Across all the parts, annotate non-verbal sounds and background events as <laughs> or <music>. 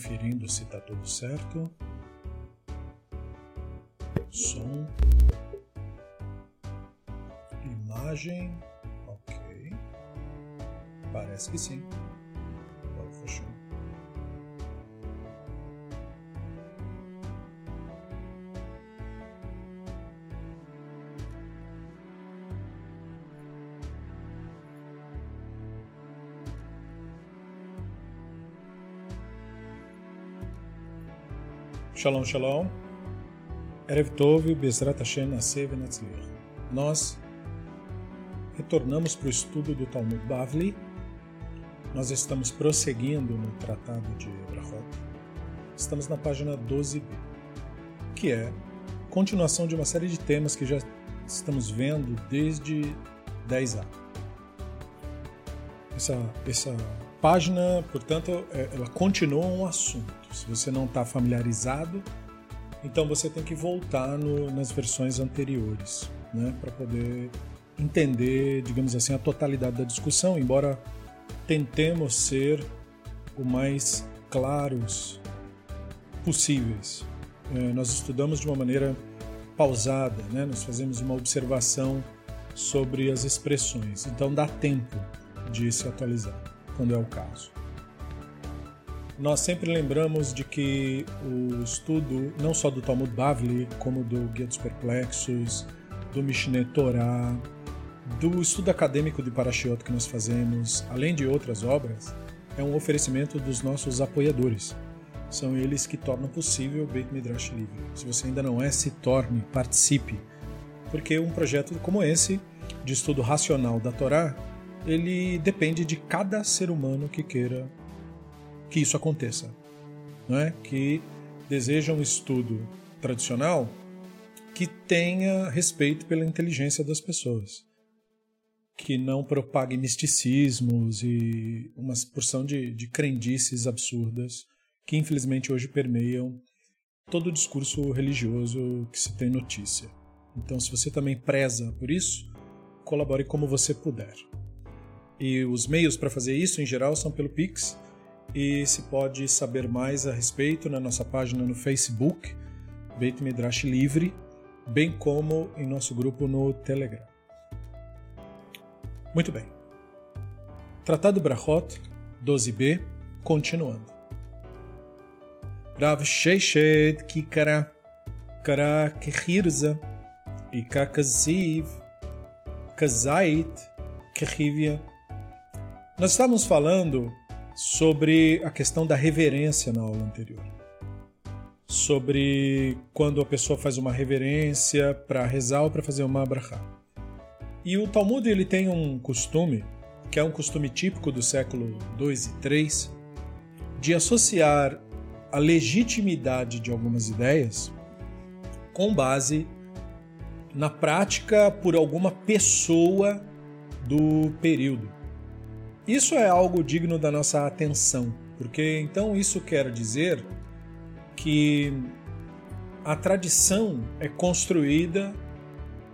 Conferindo se está tudo certo. Som. Imagem. Ok. Parece que sim. Shalom, shalom. Erev Tov, Bezrat Hashem, Asev. Nós retornamos para o estudo do Talmud Bavli. Nós estamos prosseguindo no Tratado de Brachot. Estamos na página 12b, que é continuação de uma série de temas que já estamos vendo desde 10a. Essa, essa página, portanto, é, ela continua um assunto. Se você não está familiarizado, então você tem que voltar no, nas versões anteriores, né, para poder entender, digamos assim, a totalidade da discussão, embora tentemos ser o mais claros possíveis. É, nós estudamos de uma maneira pausada, né? nós fazemos uma observação sobre as expressões, então dá tempo de se atualizar, quando é o caso. Nós sempre lembramos de que o estudo, não só do Talmud Bavli, como do Guia dos Perplexos, do Mishneh Torah, do estudo acadêmico de Parashiot que nós fazemos, além de outras obras, é um oferecimento dos nossos apoiadores. São eles que tornam possível o Beit Midrash Livre. Se você ainda não é, se torne, participe, porque um projeto como esse, de estudo racional da Torá, ele depende de cada ser humano que queira que isso aconteça, não é? Que deseja um estudo tradicional que tenha respeito pela inteligência das pessoas, que não propague misticismos e uma porção de, de crendices absurdas que infelizmente hoje permeiam todo o discurso religioso que se tem notícia. Então, se você também preza por isso, colabore como você puder. E os meios para fazer isso, em geral, são pelo Pix, e se pode saber mais a respeito na nossa página no Facebook, Beit Midrash Livre, bem como em nosso grupo no Telegram. Muito bem. Tratado Brachot 12b, continuando. Rav Sheishet Kikara Kara Kechirza e Kakaziv Kazait Kechivia. Nós estávamos falando sobre a questão da reverência na aula anterior. Sobre quando a pessoa faz uma reverência para rezar ou para fazer uma brachá. E o Talmud ele tem um costume, que é um costume típico do século 2 e 3, de associar a legitimidade de algumas ideias com base na prática por alguma pessoa do período. Isso é algo digno da nossa atenção, porque então isso quer dizer que a tradição é construída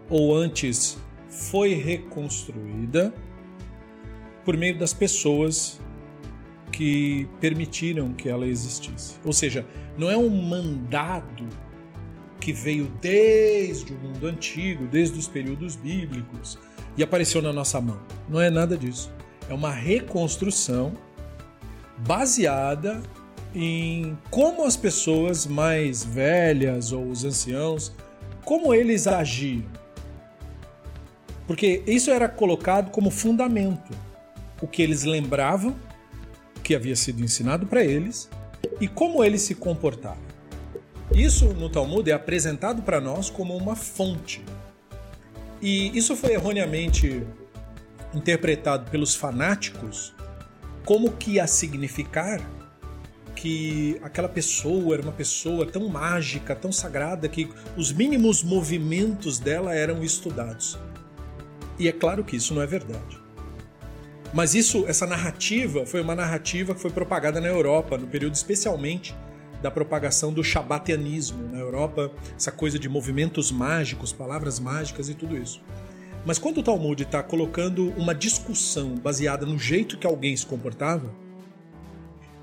ou antes foi reconstruída por meio das pessoas que permitiram que ela existisse. Ou seja, não é um mandado que veio desde o mundo antigo, desde os períodos bíblicos e apareceu na nossa mão. Não é nada disso. É uma reconstrução baseada em como as pessoas mais velhas ou os anciãos, como eles agiam. Porque isso era colocado como fundamento. O que eles lembravam que havia sido ensinado para eles e como eles se comportavam. Isso no Talmud é apresentado para nós como uma fonte. E isso foi erroneamente interpretado pelos fanáticos como que ia significar que aquela pessoa era uma pessoa tão mágica, tão sagrada que os mínimos movimentos dela eram estudados. E é claro que isso não é verdade. Mas isso, essa narrativa foi uma narrativa que foi propagada na Europa no período especialmente da propagação do shabatianismo na Europa, essa coisa de movimentos mágicos, palavras mágicas e tudo isso. Mas quando o Talmud está colocando uma discussão baseada no jeito que alguém se comportava,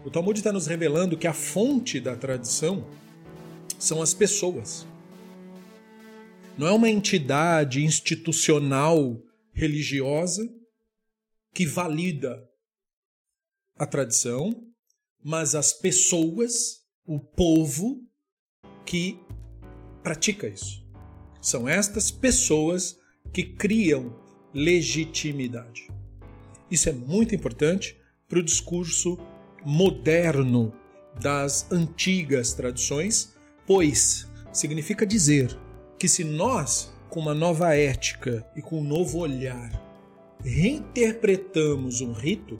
o Talmud está nos revelando que a fonte da tradição são as pessoas. Não é uma entidade institucional religiosa que valida a tradição, mas as pessoas, o povo que pratica isso. São estas pessoas que criam legitimidade. Isso é muito importante para o discurso moderno das antigas tradições, pois significa dizer que se nós, com uma nova ética e com um novo olhar, reinterpretamos um rito,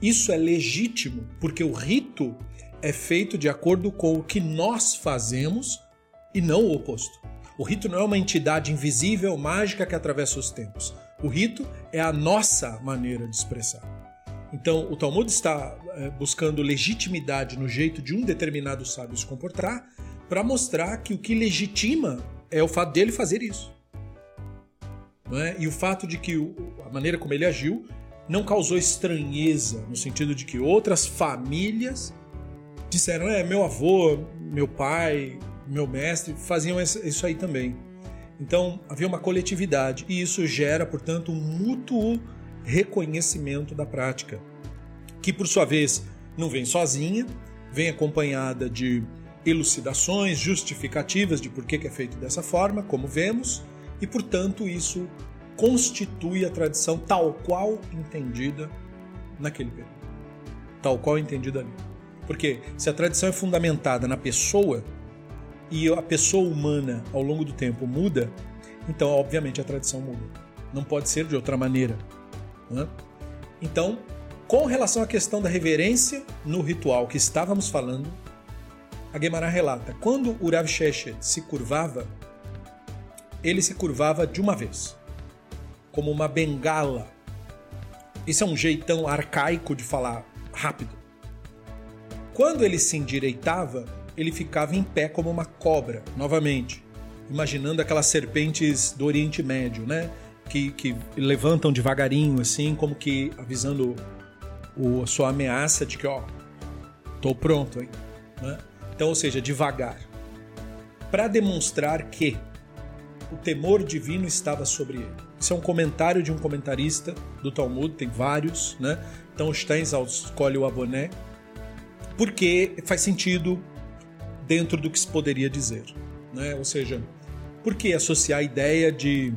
isso é legítimo, porque o rito é feito de acordo com o que nós fazemos e não o oposto. O rito não é uma entidade invisível, mágica que atravessa os tempos. O rito é a nossa maneira de expressar. Então, o Talmud está é, buscando legitimidade no jeito de um determinado sábio se comportar para mostrar que o que legitima é o fato dele fazer isso. É? E o fato de que o, a maneira como ele agiu não causou estranheza, no sentido de que outras famílias disseram: é, meu avô, meu pai, meu mestre faziam isso aí também. Então havia uma coletividade e isso gera, portanto, um mútuo reconhecimento da prática, que por sua vez não vem sozinha, vem acompanhada de elucidações justificativas de por que é feito dessa forma, como vemos, e portanto isso constitui a tradição tal qual entendida naquele período. Tal qual entendida ali. Porque se a tradição é fundamentada na pessoa e a pessoa humana ao longo do tempo muda, então obviamente a tradição muda. Não pode ser de outra maneira. Né? Então, com relação à questão da reverência no ritual que estávamos falando, a Gemara relata: quando o Rav Sheshet se curvava, ele se curvava de uma vez como uma bengala. Isso é um jeitão arcaico de falar rápido. Quando ele se endireitava, ele ficava em pé como uma cobra, novamente, imaginando aquelas serpentes do Oriente Médio, né? Que, que levantam devagarinho, assim, como que avisando o, a sua ameaça de que, ó, tô pronto, hein? Né? Então, ou seja, devagar. Para demonstrar que o temor divino estava sobre ele. Isso é um comentário de um comentarista do Talmud, tem vários, né? Então Steinsaltz escolhe o Aboné, porque faz sentido dentro do que se poderia dizer, né? Ou seja, por que associar a ideia de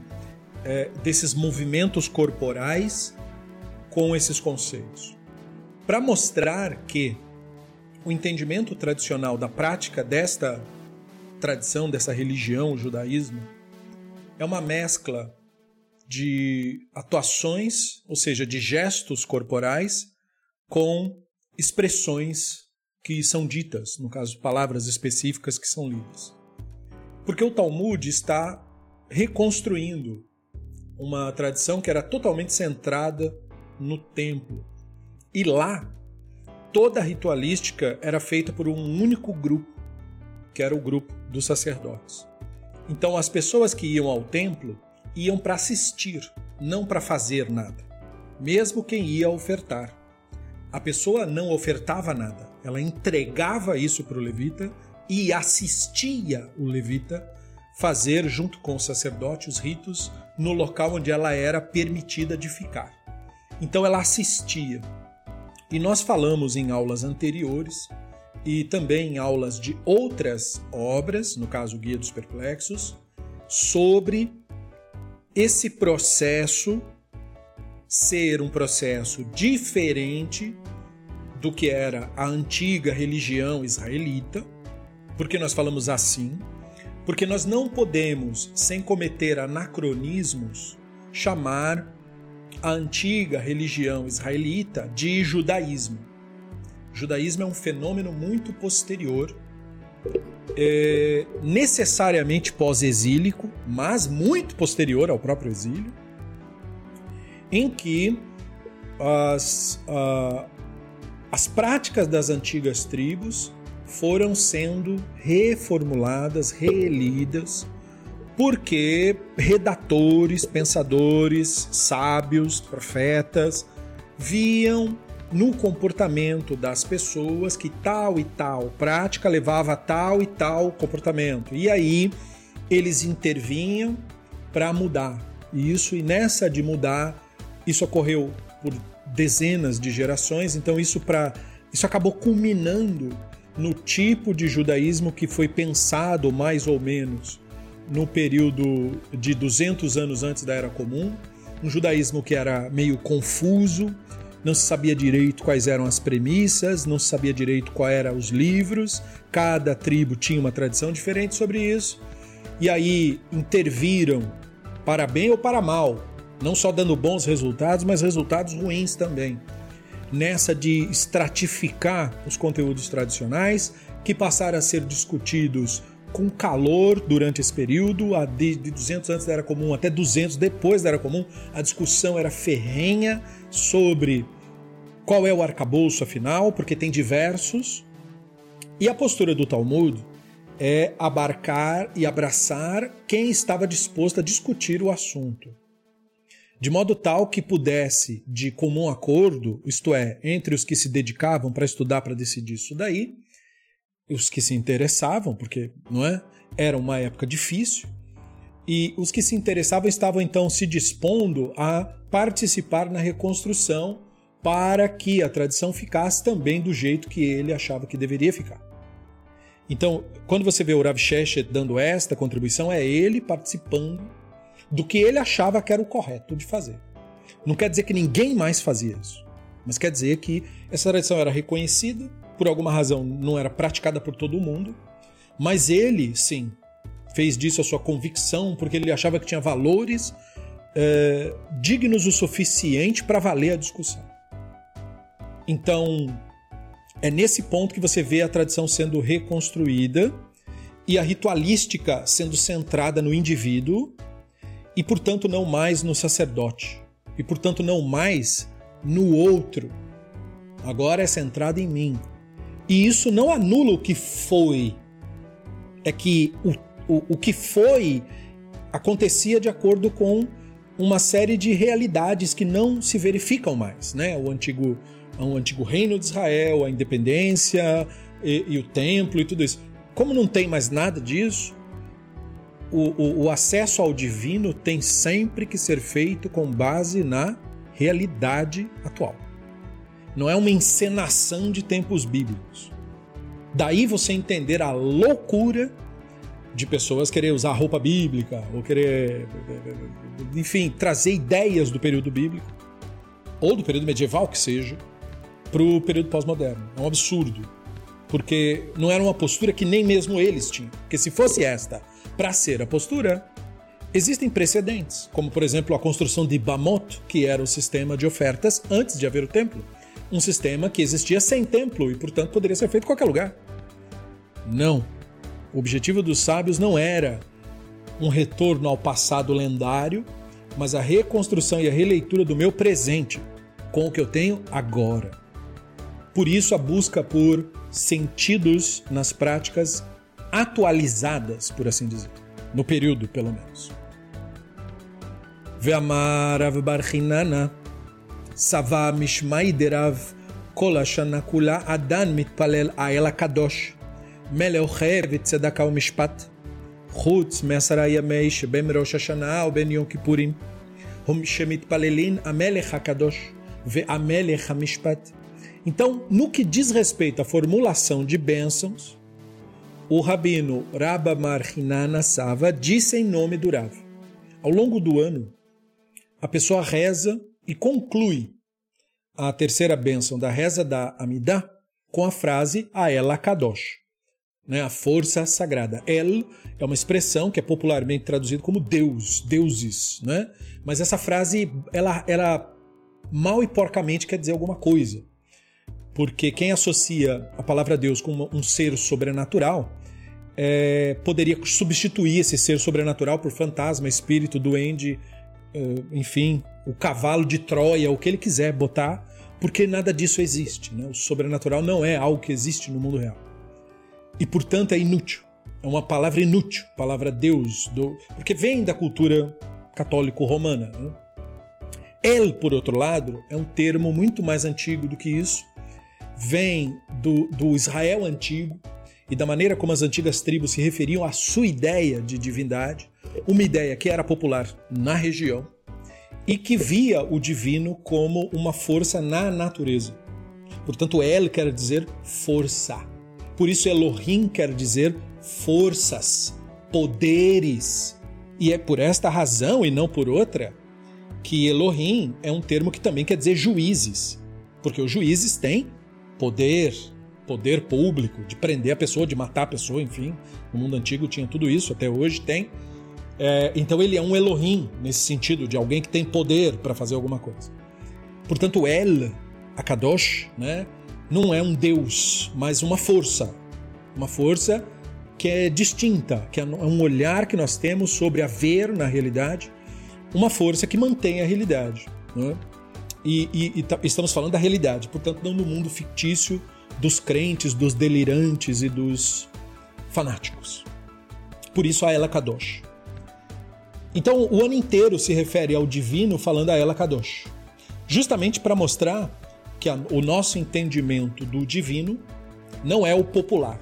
é, desses movimentos corporais com esses conceitos? Para mostrar que o entendimento tradicional da prática desta tradição, dessa religião, o judaísmo, é uma mescla de atuações, ou seja, de gestos corporais, com expressões que são ditas, no caso, palavras específicas que são lidas. Porque o Talmud está reconstruindo uma tradição que era totalmente centrada no templo. E lá, toda a ritualística era feita por um único grupo, que era o grupo dos sacerdotes. Então as pessoas que iam ao templo iam para assistir, não para fazer nada. Mesmo quem ia ofertar. A pessoa não ofertava nada, ela entregava isso para o levita e assistia o levita fazer, junto com o sacerdote, os ritos no local onde ela era permitida de ficar. Então ela assistia. E nós falamos em aulas anteriores e também em aulas de outras obras, no caso o Guia dos Perplexos, sobre esse processo ser um processo diferente do que era a antiga religião israelita, porque nós falamos assim, porque nós não podemos, sem cometer anacronismos, chamar a antiga religião israelita de judaísmo. O judaísmo é um fenômeno muito posterior, é, necessariamente pós-exílico, mas muito posterior ao próprio exílio, em que as, as práticas das antigas tribos foram sendo reformuladas, relidas, porque redatores, pensadores, sábios, profetas viam no comportamento das pessoas que tal e tal prática levava a tal e tal comportamento. E aí eles intervinham para mudar isso, e nessa de mudar, isso ocorreu por dezenas de gerações, então isso para isso acabou culminando no tipo de judaísmo que foi pensado mais ou menos no período de 200 anos antes da Era Comum, um judaísmo que era meio confuso, não se sabia direito quais eram as premissas, não se sabia direito quais eram os livros, cada tribo tinha uma tradição diferente sobre isso, e aí interviram para bem ou para mal, não só dando bons resultados, mas resultados ruins também. Nessa de estratificar os conteúdos tradicionais, que passaram a ser discutidos com calor durante esse período, de 200 antes da Era Comum até 200 depois da Era Comum, a discussão era ferrenha sobre qual é o arcabouço afinal, porque tem diversos. E a postura do Talmud é abarcar e abraçar quem estava disposto a discutir o assunto. De modo tal que pudesse, de comum acordo, isto é, entre os que se dedicavam para estudar para decidir isso daí, os que se interessavam, porque não é? Era uma época difícil, e os que se interessavam estavam então se dispondo a participar na reconstrução para que a tradição ficasse também do jeito que ele achava que deveria ficar. Então, quando você vê o Rav Sheshet dando esta contribuição, é ele participando do que ele achava que era o correto de fazer. Não quer dizer que ninguém mais fazia isso, mas quer dizer que essa tradição era reconhecida, por alguma razão não era praticada por todo mundo, mas ele, sim, fez disso a sua convicção, porque ele achava que tinha valores é, dignos o suficiente para valer a discussão. Então, é nesse ponto que você vê a tradição sendo reconstruída e a ritualística sendo centrada no indivíduo e, portanto, não mais no sacerdote, e, portanto, não mais no outro. Agora é centrada em mim. E isso não anula o que foi. É que o, o, o que foi acontecia de acordo com uma série de realidades que não se verificam mais, né? O antigo ao antigo reino de Israel, a independência e, e o templo e tudo isso. Como não tem mais nada disso, o, o, o acesso ao divino tem sempre que ser feito com base na realidade atual. Não é uma encenação de tempos bíblicos. Daí você entender a loucura de pessoas querer usar roupa bíblica ou querer, enfim, trazer ideias do período bíblico ou do período medieval que seja para o período pós-moderno. É um absurdo. Porque não era uma postura que nem mesmo eles tinham. Porque se fosse esta para ser a postura, existem precedentes, como por exemplo a construção de Bamot, que era o sistema de ofertas antes de haver o templo. Um sistema que existia sem templo e, portanto, poderia ser feito em qualquer lugar. Não. O objetivo dos sábios não era um retorno ao passado lendário, mas a reconstrução e a releitura do meu presente com o que eu tenho agora. Por isso, a busca por sentidos nas práticas atualizadas, por assim dizer, no período, pelo menos. ואמר רב בר חיננה, סבה משמעי דרב כל השנה כולה עדן מתפלל האל הקדוש, מלא אוהב צדקה ומשפט, חוץ מעשרה ימי שבין ראש השנה ובין יום כיפורים, שמתפללים המלך הקדוש והמלך המשפט. Então, no que diz respeito à formulação de bênçãos, o rabino Rabba Marhinana Sava disse em nome do Rav. Ao longo do ano, a pessoa reza e conclui a terceira bênção da reza da Amidah com a frase Ael Kadosh, né, a força sagrada. El é uma expressão que é popularmente traduzida como Deus, deuses, né? Mas essa frase, ela, ela mal e porcamente quer dizer alguma coisa porque quem associa a palavra Deus com um ser sobrenatural é, poderia substituir esse ser sobrenatural por fantasma, espírito, duende, é, enfim, o cavalo de Troia, o que ele quiser botar, porque nada disso existe. Né? O sobrenatural não é algo que existe no mundo real. e portanto é inútil. É uma palavra inútil, palavra Deus, do, porque vem da cultura católico-romana. Né? El, por outro lado, é um termo muito mais antigo do que isso. Vem do, do Israel antigo e da maneira como as antigas tribos se referiam à sua ideia de divindade, uma ideia que era popular na região e que via o divino como uma força na natureza. Portanto, El quer dizer força. Por isso, Elohim quer dizer forças, poderes. E é por esta razão e não por outra que Elohim é um termo que também quer dizer juízes, porque os juízes têm poder, poder público, de prender a pessoa, de matar a pessoa, enfim. No mundo antigo tinha tudo isso, até hoje tem. É, então ele é um Elohim, nesse sentido, de alguém que tem poder para fazer alguma coisa. Portanto, El, Akadosh, né, não é um Deus, mas uma força. Uma força que é distinta, que é um olhar que nós temos sobre a ver na realidade, uma força que mantém a realidade. Né? E, e, e estamos falando da realidade, portanto, não do mundo fictício dos crentes, dos delirantes e dos fanáticos. Por isso a Ela Kadosh. Então, o ano inteiro se refere ao divino falando a Ela Kadosh, justamente para mostrar que a, o nosso entendimento do divino não é o popular.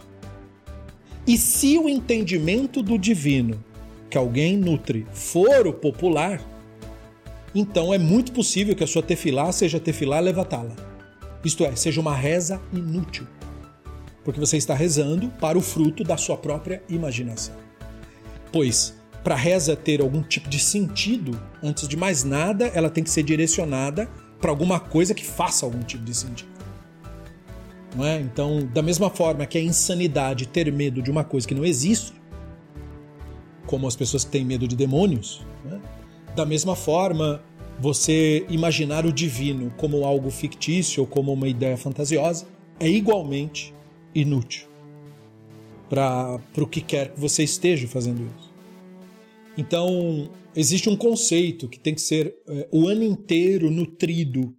E se o entendimento do divino que alguém nutre for o popular, então é muito possível que a sua tefilá seja tefilá levatá-la. Isto é, seja uma reza inútil. Porque você está rezando para o fruto da sua própria imaginação. Pois, para a reza ter algum tipo de sentido, antes de mais nada, ela tem que ser direcionada para alguma coisa que faça algum tipo de sentido. Não é? Então, da mesma forma que é insanidade ter medo de uma coisa que não existe, como as pessoas que têm medo de demônios, né? da mesma forma, você imaginar o divino como algo fictício ou como uma ideia fantasiosa é igualmente inútil para o que quer que você esteja fazendo isso. Então, existe um conceito que tem que ser é, o ano inteiro nutrido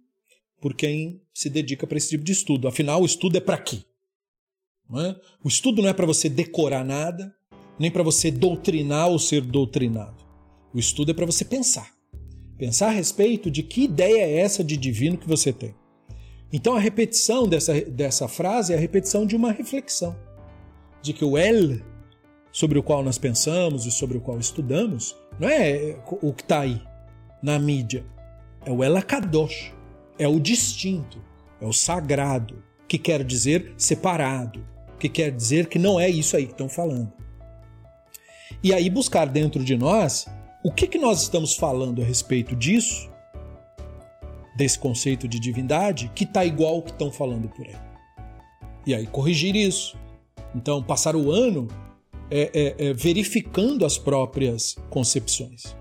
por quem se dedica para esse tipo de estudo. Afinal, o estudo é para quê? É? O estudo não é para você decorar nada, nem para você doutrinar ou ser doutrinado. O estudo é para você pensar. Pensar a respeito de que ideia é essa de divino que você tem. Então a repetição dessa, dessa frase é a repetição de uma reflexão. De que o El, sobre o qual nós pensamos e sobre o qual estudamos, não é o que está aí na mídia. É o El Akadosh. É o distinto é o sagrado, que quer dizer separado, que quer dizer que não é isso aí que estão falando. E aí buscar dentro de nós o que, que nós estamos falando a respeito disso, desse conceito de divindade, que está igual ao que estão falando por aí. E aí corrigir isso. Então, passar o ano é, é, é verificando as próprias concepções.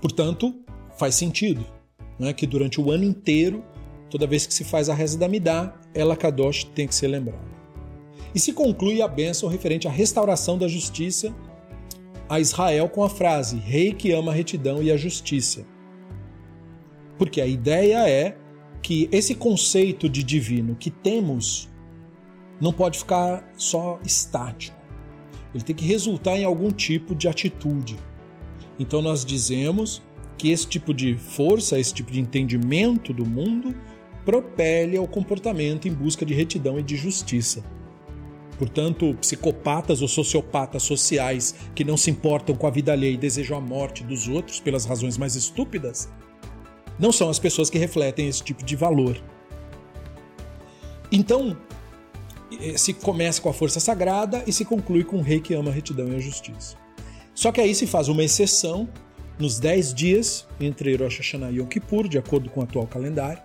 Portanto, faz sentido né, que durante o ano inteiro Toda vez que se faz a reza da Midá, ela Kadosh tem que ser lembrada. E se conclui a bênção referente à restauração da justiça a Israel com a frase: Rei que ama a retidão e a justiça. Porque a ideia é que esse conceito de divino que temos não pode ficar só estático. Ele tem que resultar em algum tipo de atitude. Então nós dizemos que esse tipo de força, esse tipo de entendimento do mundo propele ao comportamento em busca de retidão e de justiça. Portanto, psicopatas ou sociopatas sociais que não se importam com a vida alheia e desejam a morte dos outros pelas razões mais estúpidas, não são as pessoas que refletem esse tipo de valor. Então, eh, se começa com a força sagrada e se conclui com o rei que ama a retidão e a justiça. Só que aí se faz uma exceção nos 10 dias entre Rosh Hashanah e Yom Kippur, de acordo com o atual calendário,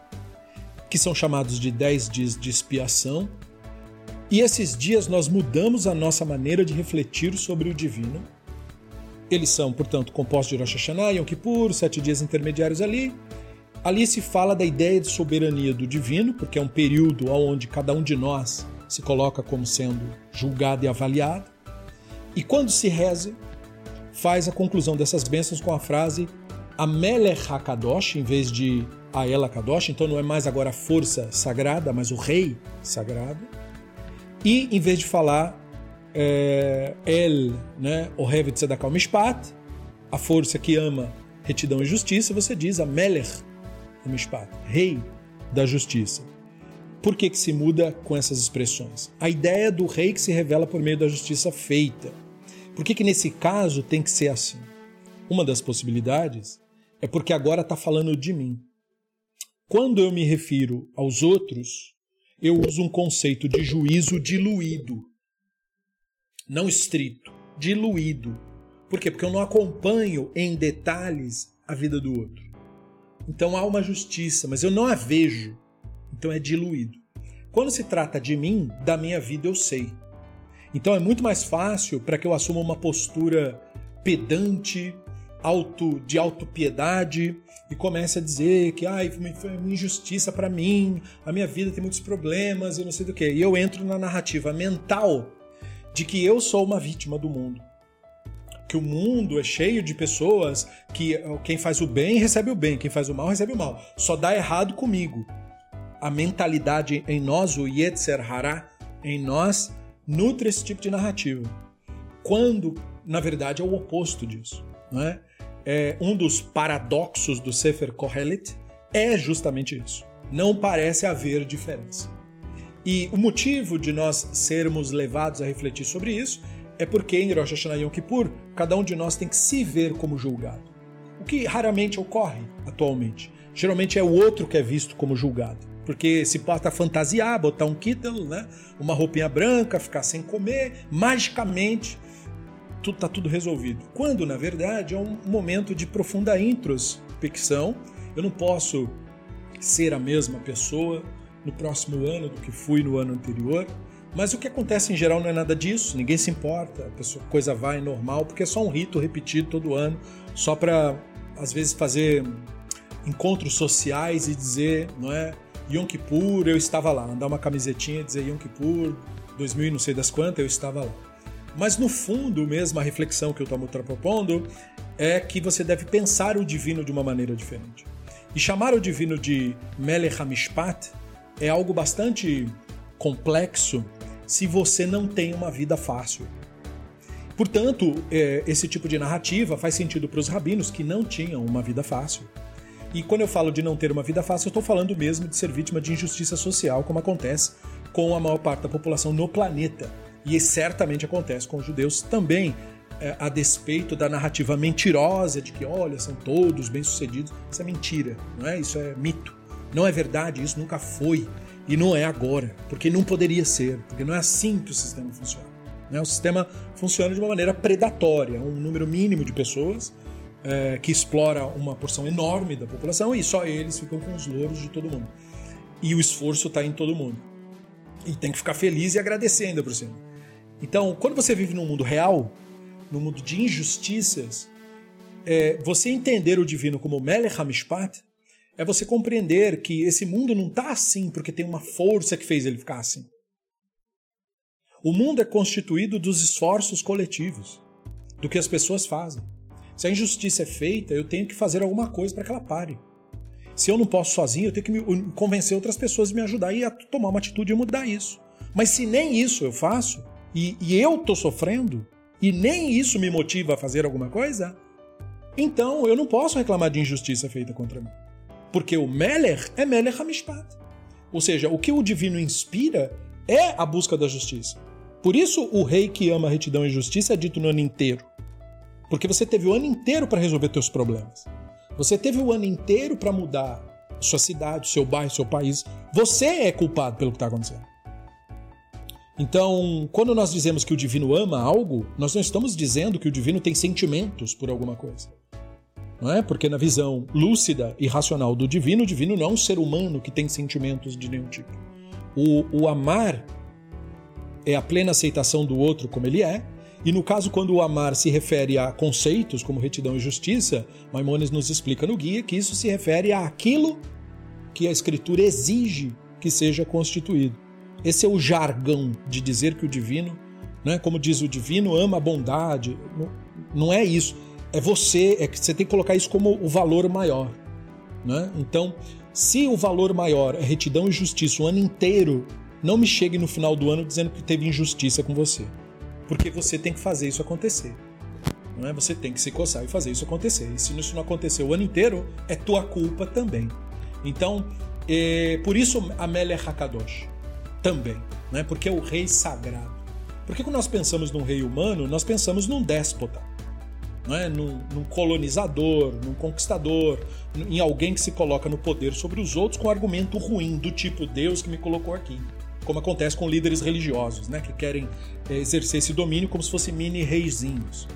que são chamados de 10 dias de expiação. E esses dias nós mudamos a nossa maneira de refletir sobre o divino. Eles são, portanto, compostos de Rosh Hashanah, Yom Kippur, sete dias intermediários ali. Ali se fala da ideia de soberania do divino, porque é um período onde cada um de nós se coloca como sendo julgado e avaliado. E quando se reza, faz a conclusão dessas bênçãos com a frase Amelech HaKadosh, em vez de a Ela então não é mais agora a força sagrada, mas o rei sagrado. E em vez de falar é, El, né, Ohevet Tzedakah Mishpat, a força que ama retidão e justiça, você diz a Melech Mishpat, rei da justiça. Por que, que se muda com essas expressões? A ideia do rei que se revela por meio da justiça feita. Por que, que nesse caso tem que ser assim? Uma das possibilidades é porque agora está falando de mim. Quando eu me refiro aos outros, eu uso um conceito de juízo diluído. Não estrito, diluído. Por quê? Porque eu não acompanho em detalhes a vida do outro. Então há uma justiça, mas eu não a vejo. Então é diluído. Quando se trata de mim, da minha vida eu sei. Então é muito mais fácil para que eu assuma uma postura pedante, auto de autopiedade e comece a dizer que ai, foi uma injustiça para mim, a minha vida tem muitos problemas, eu não sei do que. E eu entro na narrativa mental de que eu sou uma vítima do mundo. Que o mundo é cheio de pessoas que quem faz o bem recebe o bem, quem faz o mal recebe o mal. Só dá errado comigo a mentalidade em nós, o Yetzer Hará, em nós, nutre esse tipo de narrativa. Quando, na verdade, é o oposto disso. Não é? É um dos paradoxos do Sefer Kohelet é justamente isso. Não parece haver diferença. E o motivo de nós sermos levados a refletir sobre isso é porque em Rosh Hashanah Yom Kippur, cada um de nós tem que se ver como julgado. O que raramente ocorre atualmente. Geralmente é o outro que é visto como julgado. Porque se pode fantasiar, botar um kittel, né? uma roupinha branca, ficar sem comer, magicamente tudo tá tudo resolvido. Quando, na verdade, é um momento de profunda introspecção. Eu não posso ser a mesma pessoa no próximo ano do que fui no ano anterior. Mas o que acontece em geral não é nada disso, ninguém se importa, a pessoa, coisa vai normal, porque é só um rito repetido todo ano, só para às vezes fazer encontros sociais e dizer, não é? Yom Kippur, eu estava lá. Andar uma camisetinha e dizer Yom Kippur, 2000 e não sei das quantas, eu estava lá. Mas no fundo, mesmo a reflexão que eu estou propondo é que você deve pensar o divino de uma maneira diferente. E chamar o divino de Melech HaMishpat é algo bastante complexo se você não tem uma vida fácil. Portanto, é, esse tipo de narrativa faz sentido para os rabinos que não tinham uma vida fácil. E quando eu falo de não ter uma vida fácil, eu estou falando mesmo de ser vítima de injustiça social, como acontece com a maior parte da população no planeta. E certamente acontece com os judeus também, é, a despeito da narrativa mentirosa de que, olha, são todos bem-sucedidos. Isso é mentira, não é? Isso é mito. Não é verdade, isso nunca foi. E não é agora, porque não poderia ser, porque não é assim que o sistema funciona. Né? O sistema funciona de uma maneira predatória, um número mínimo de pessoas é, que explora uma porção enorme da população e só eles ficam com os louros de todo mundo. E o esforço está em todo mundo. E tem que ficar feliz e agradecer ainda por cima. Então, quando você vive num mundo real, num mundo de injustiças, é, você entender o divino como Melech HaMishpat é você compreender que esse mundo não está assim porque tem uma força que fez ele ficar assim. O mundo é constituído dos esforços coletivos, do que as pessoas fazem. Se a injustiça é feita, eu tenho que fazer alguma coisa para que ela pare. Se eu não posso sozinho, eu tenho que me convencer outras pessoas a me ajudar e a tomar uma atitude e mudar isso. Mas se nem isso eu faço, e, e eu tô sofrendo, e nem isso me motiva a fazer alguma coisa, então eu não posso reclamar de injustiça feita contra mim. Porque o Meller é Meller Hamishpat. Ou seja, o que o divino inspira é a busca da justiça. Por isso, o rei que ama retidão e justiça é dito no ano inteiro. Porque você teve o ano inteiro para resolver seus problemas. Você teve o ano inteiro para mudar sua cidade, seu bairro, seu país. Você é culpado pelo que está acontecendo. Então, quando nós dizemos que o divino ama algo, nós não estamos dizendo que o divino tem sentimentos por alguma coisa. Não é? Porque na visão lúcida e racional do divino, o divino não é um ser humano que tem sentimentos de nenhum tipo. O, o amar é a plena aceitação do outro como ele é, e no caso, quando o amar se refere a conceitos como retidão e justiça, Maimonides nos explica no guia que isso se refere àquilo que a Escritura exige que seja constituído. Esse é o jargão de dizer que o divino, né, como diz o divino, ama a bondade. Não, é isso. É você, é que você tem que colocar isso como o valor maior. Né? Então, se o valor maior é retidão e justiça o ano inteiro, não me chegue no final do ano dizendo que teve injustiça com você porque você tem que fazer isso acontecer. Não é? Você tem que se coçar e fazer isso acontecer. E se isso não acontecer o ano inteiro, é tua culpa também. Então, é, por isso a Melech Hakadosh também, né? porque é o rei sagrado. Porque quando nós pensamos num rei humano, nós pensamos num déspota, não é? num, num colonizador, num conquistador, em alguém que se coloca no poder sobre os outros com argumento ruim, do tipo Deus que me colocou aqui. Como acontece com líderes religiosos, né? que querem é, exercer esse domínio como se fossem mini reizinhos.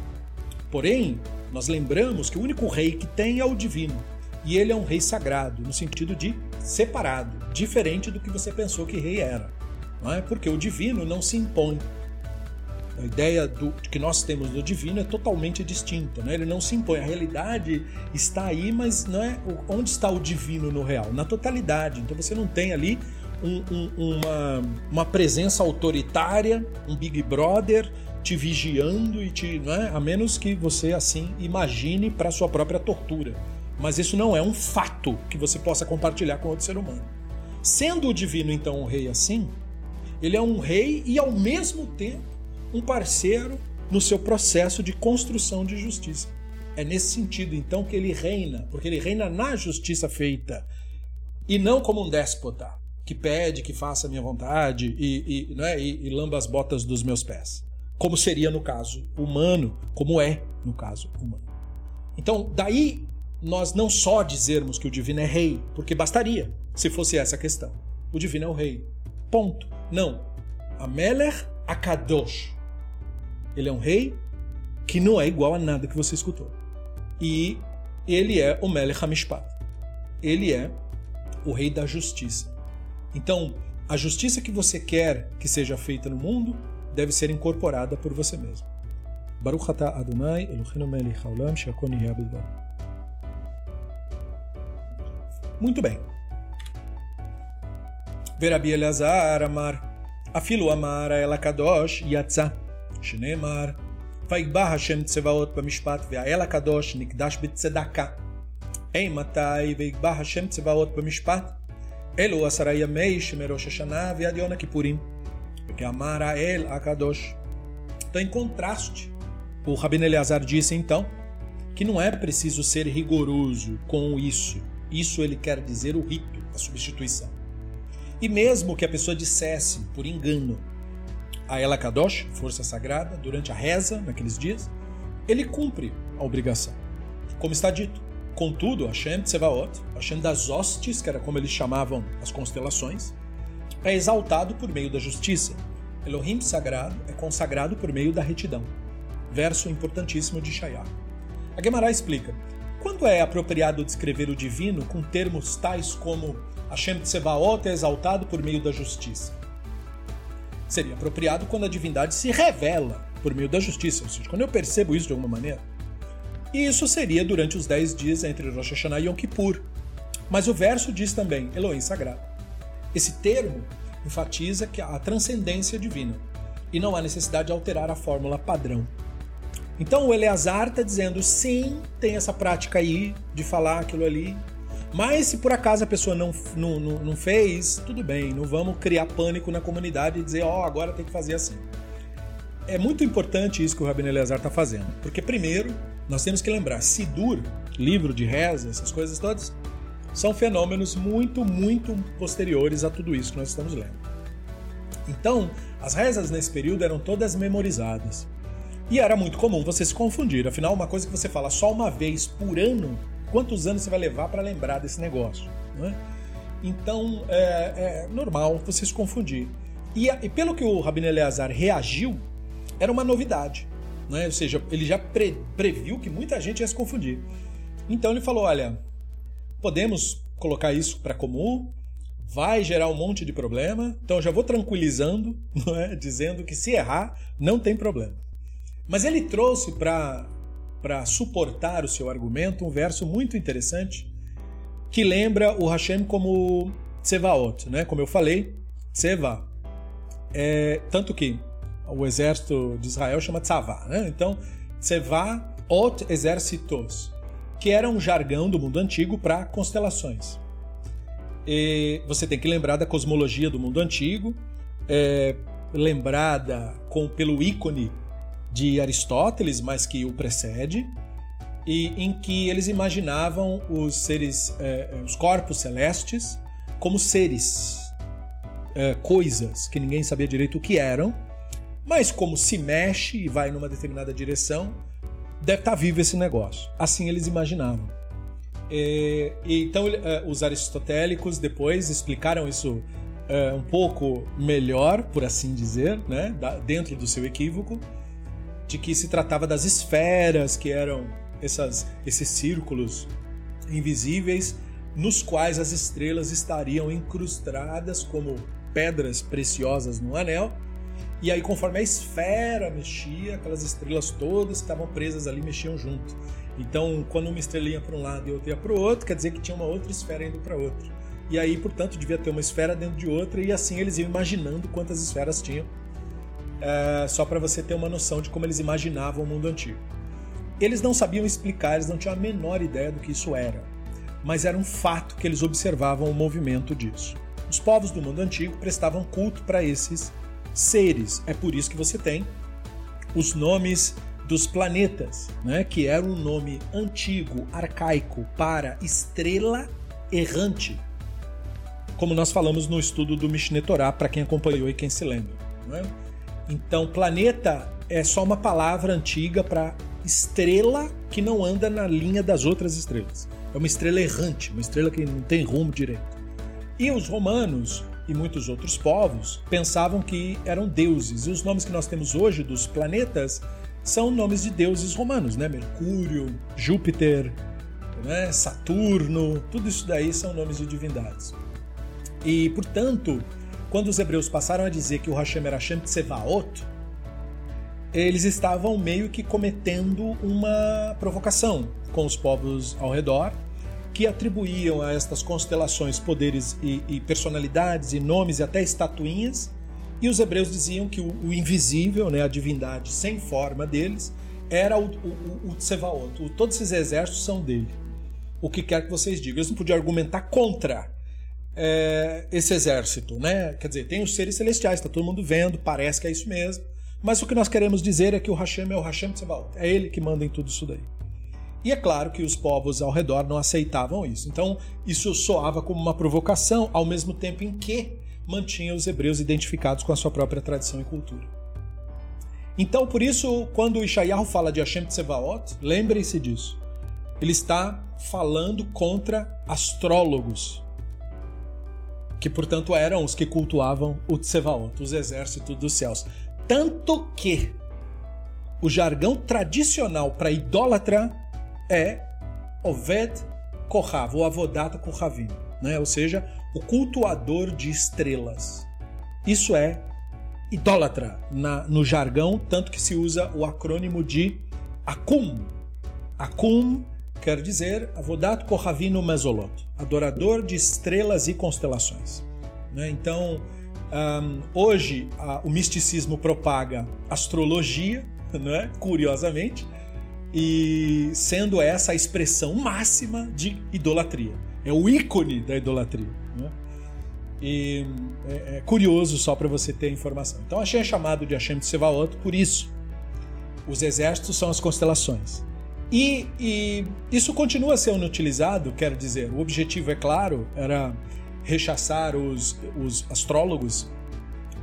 Porém, nós lembramos que o único rei que tem é o divino. E ele é um rei sagrado, no sentido de separado, diferente do que você pensou que rei era. Não é? Porque o divino não se impõe. A ideia do, que nós temos do divino é totalmente distinta. Né? Ele não se impõe. A realidade está aí, mas não é onde está o divino no real? Na totalidade. Então você não tem ali um, um, uma, uma presença autoritária, um Big Brother te vigiando e te. Não é? A menos que você assim imagine para sua própria tortura. Mas isso não é um fato que você possa compartilhar com outro ser humano. Sendo o divino, então, um rei assim, ele é um rei e, ao mesmo tempo, um parceiro no seu processo de construção de justiça. É nesse sentido, então, que ele reina, porque ele reina na justiça feita e não como um déspota que pede que faça a minha vontade e, e, né, e, e lamba as botas dos meus pés, como seria no caso humano, como é no caso humano. Então, daí nós não só dizermos que o divino é rei, porque bastaria se fosse essa a questão. O divino é o rei. Ponto. Não. Ameler Akadosh. Ele é um rei que não é igual a nada que você escutou. E ele é o Melech HaMishpat. Ele é o rei da justiça. Então, a justiça que você quer que seja feita no mundo deve ser incorporada por você mesmo. Baruch Adonai Eloheinu melech haolam muito bem. Verabi Eleazar Amar, afilo Amar Ela Kadosh Yatzah, Shneemar, Vaibar Hashem Tsevaot Bamishpat Ve'ela Kadosh Nikdash Betzedakah. Em Matai Veigbar Hashem Tsevaot Bamishpat, Elo Asara Yamei Shemerosh Hashanah ki purim Kippurim, a El Akadosh. Então, em contraste, o Rabino Eleazar disse então que não é preciso ser rigoroso com isso, isso ele quer dizer o rito, a substituição. E mesmo que a pessoa dissesse, por engano, a Ela Kadosh, força sagrada, durante a reza, naqueles dias, ele cumpre a obrigação. Como está dito. Contudo, Hashem Tsevaot, Hashem das hostes, que era como eles chamavam as constelações, é exaltado por meio da justiça. Elohim sagrado é consagrado por meio da retidão. Verso importantíssimo de Shayah. A Gemara explica: quando é apropriado descrever o divino com termos tais como Hashem Tsebaot é exaltado por meio da justiça? Seria apropriado quando a divindade se revela por meio da justiça, ou seja, quando eu percebo isso de alguma maneira. E isso seria durante os dez dias entre Rosh Hashanah e Yom Kippur. Mas o verso diz também Elohim sagrado. Esse termo enfatiza que a transcendência divina e não há necessidade de alterar a fórmula padrão. Então o Eleazar está dizendo sim, tem essa prática aí de falar aquilo ali. Mas se por acaso a pessoa não, não, não, fez, tudo bem, não vamos criar pânico na comunidade e dizer, ó, oh, agora tem que fazer assim. É muito importante isso que o Rabino Eleazar está fazendo, porque primeiro nós temos que lembrar, Sidur, livro de reza, essas coisas todas, são fenômenos muito, muito posteriores a tudo isso que nós estamos lendo. Então, as rezas nesse período eram todas memorizadas. E era muito comum você se confundir. Afinal, uma coisa que você fala só uma vez por ano, quantos anos você vai levar para lembrar desse negócio? Né? Então, é, é, normal você se confundir. E, e, pelo que o Rabino Eleazar reagiu, era uma novidade. Né? Ou seja, ele já pre, previu que muita gente ia se confundir. Então ele falou: olha, podemos colocar isso para comum, vai gerar um monte de problema, então já vou tranquilizando, <laughs> é? dizendo que se errar, não tem problema. Mas ele trouxe para suportar o seu argumento um verso muito interessante que lembra o Hashem como Tsevaot, né? Como eu falei, Tseva. É, tanto que o exército de Israel chama Tzavá, né? Então, Tseva, Ot Exércitos, que era um jargão do mundo antigo para constelações. E você tem que lembrar da cosmologia do mundo antigo, é, lembrada com, pelo ícone de Aristóteles, mas que o precede, e em que eles imaginavam os seres, eh, os corpos celestes como seres, eh, coisas que ninguém sabia direito o que eram, mas como se mexe e vai numa determinada direção, deve estar vivo esse negócio. Assim eles imaginavam. E, então os aristotélicos depois explicaram isso um pouco melhor, por assim dizer, né, dentro do seu equívoco, de que se tratava das esferas, que eram essas, esses círculos invisíveis, nos quais as estrelas estariam incrustadas como pedras preciosas no anel, e aí, conforme a esfera mexia, aquelas estrelas todas que estavam presas ali mexiam junto. Então, quando uma estrelinha para um lado e outra ia para o outro, quer dizer que tinha uma outra esfera indo para outra. E aí, portanto, devia ter uma esfera dentro de outra, e assim eles iam imaginando quantas esferas tinham, é, só para você ter uma noção de como eles imaginavam o mundo antigo. Eles não sabiam explicar, eles não tinham a menor ideia do que isso era, mas era um fato que eles observavam o movimento disso. Os povos do mundo antigo prestavam culto para esses seres. É por isso que você tem os nomes dos planetas, né? que era um nome antigo, arcaico, para estrela errante. Como nós falamos no estudo do Mishneh Torah, para quem acompanhou e quem se lembra. Né? Então, planeta é só uma palavra antiga para estrela que não anda na linha das outras estrelas. É uma estrela errante, uma estrela que não tem rumo direito. E os romanos e muitos outros povos pensavam que eram deuses. E os nomes que nós temos hoje dos planetas são nomes de deuses romanos, né? Mercúrio, Júpiter, né? Saturno, tudo isso daí são nomes de divindades. E, portanto, quando os hebreus passaram a dizer que o Hashem era Hashem Tsevaot, eles estavam meio que cometendo uma provocação com os povos ao redor que atribuíam a estas constelações poderes e, e personalidades e nomes e até estatuinhas, e os hebreus diziam que o, o invisível, né, a divindade sem forma deles, era o, o, o Tsevaot. Todos esses exércitos são dele. O que quer que vocês digam. Eles não podiam argumentar contra é, esse exército, né? Quer dizer, tem os seres celestiais, está todo mundo vendo, parece que é isso mesmo. Mas o que nós queremos dizer é que o Hashem é o Hashem Tsevaot. É ele que manda em tudo isso daí. E é claro que os povos ao redor não aceitavam isso. Então, isso soava como uma provocação, ao mesmo tempo em que mantinha os hebreus identificados com a sua própria tradição e cultura. Então, por isso, quando Ishayahu fala de Hashem Tsevaot, lembrem-se disso. Ele está falando contra astrólogos, que portanto eram os que cultuavam o Tsevaot, os exércitos dos céus. Tanto que o jargão tradicional para idólatra é Oved Kohav, ou Avodata Kohavim, né? ou seja, o cultuador de estrelas. Isso é idólatra na, no jargão, tanto que se usa o acrônimo de Akum. Akum quer dizer Avodat Kohavino Mesolot, adorador de estrelas e constelações. Né? Então, hoje a, o misticismo propaga astrologia, né? curiosamente, e sendo essa a expressão máxima de idolatria. É o ícone da idolatria. Né? E é, é, curioso só para você ter informação. Então Hashem é chamado de Hashem de Sevaot por isso. Os exércitos são as constelações. E, e isso continua sendo utilizado, quero dizer, o objetivo, é claro, era rechaçar os, os astrólogos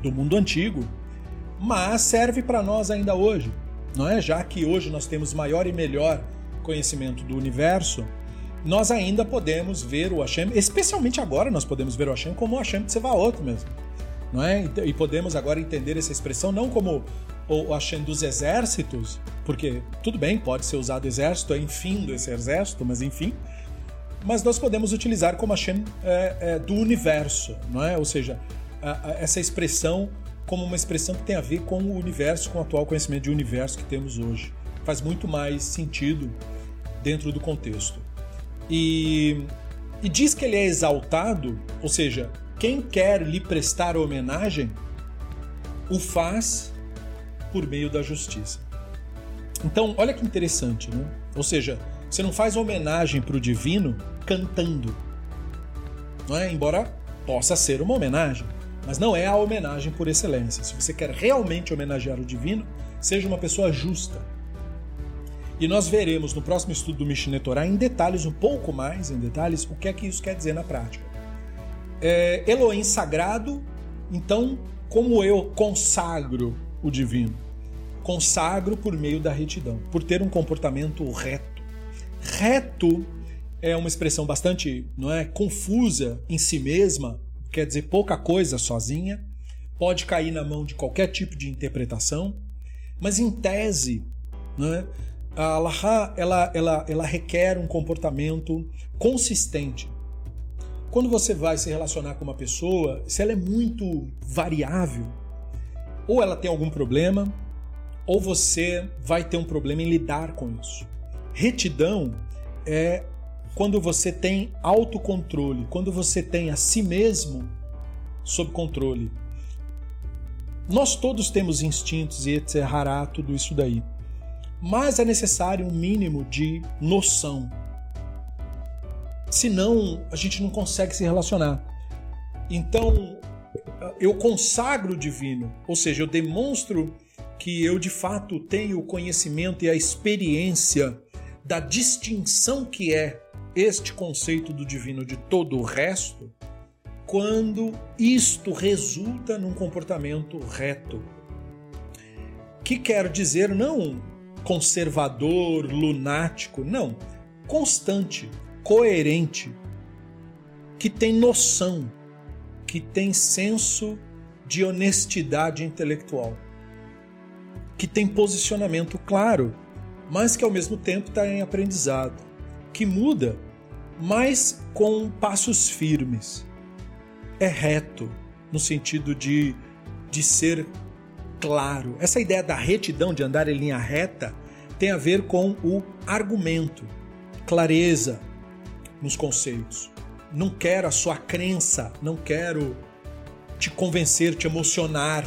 do mundo antigo, mas serve para nós ainda hoje não é? Já que hoje nós temos maior e melhor conhecimento do universo, nós ainda podemos ver o Hashem, especialmente agora nós podemos ver o Hashem como o Hashem Tsevaot mesmo. Não é? E podemos agora entender essa expressão não como o Hashem dos exércitos, porque tudo bem, pode ser usado exército, é enfim desse exército, mas enfim. Mas nós podemos utilizar como Hashem é, é, do universo, não é? Ou seja, a, a, essa expressão como uma expressão que tem a ver com o universo, com o atual conhecimento de universo que temos hoje. Faz muito mais sentido dentro do contexto. E, e diz que ele é exaltado, ou seja, quem quer lhe prestar homenagem, o faz por meio da justiça. Então, olha que interessante, né? Ou seja, você não faz homenagem para o divino cantando, não é? Embora possa ser uma homenagem. Mas não é a homenagem por excelência. Se você quer realmente homenagear o divino, seja uma pessoa justa. E nós veremos no próximo estudo do Mishneh Torah em detalhes, um pouco mais em detalhes, o que é que isso quer dizer na prática. É, Elohim sagrado, então, como eu consagro o divino? Consagro por meio da retidão, por ter um comportamento reto. Reto é uma expressão bastante, não é, confusa em si mesma, quer dizer pouca coisa sozinha, pode cair na mão de qualquer tipo de interpretação, mas em tese, não é, a Allahá ela, ela, ela requer um comportamento consistente. Quando você vai se relacionar com uma pessoa, se ela é muito variável, ou ela tem algum problema, ou você vai ter um problema em lidar com isso. Retidão é quando você tem autocontrole, quando você tem a si mesmo sob controle. Nós todos temos instintos e etc. tudo isso daí mas é necessário um mínimo de noção. Senão, a gente não consegue se relacionar. Então, eu consagro o divino, ou seja, eu demonstro que eu de fato tenho o conhecimento e a experiência da distinção que é este conceito do divino de todo o resto, quando isto resulta num comportamento reto. Que quer dizer não conservador, lunático. Não. Constante, coerente, que tem noção, que tem senso de honestidade intelectual, que tem posicionamento claro, mas que ao mesmo tempo está em aprendizado, que muda, mas com passos firmes. É reto, no sentido de, de ser claro. Essa ideia da retidão, de andar em linha reta, tem a ver com o argumento, clareza nos conceitos. Não quero a sua crença, não quero te convencer, te emocionar,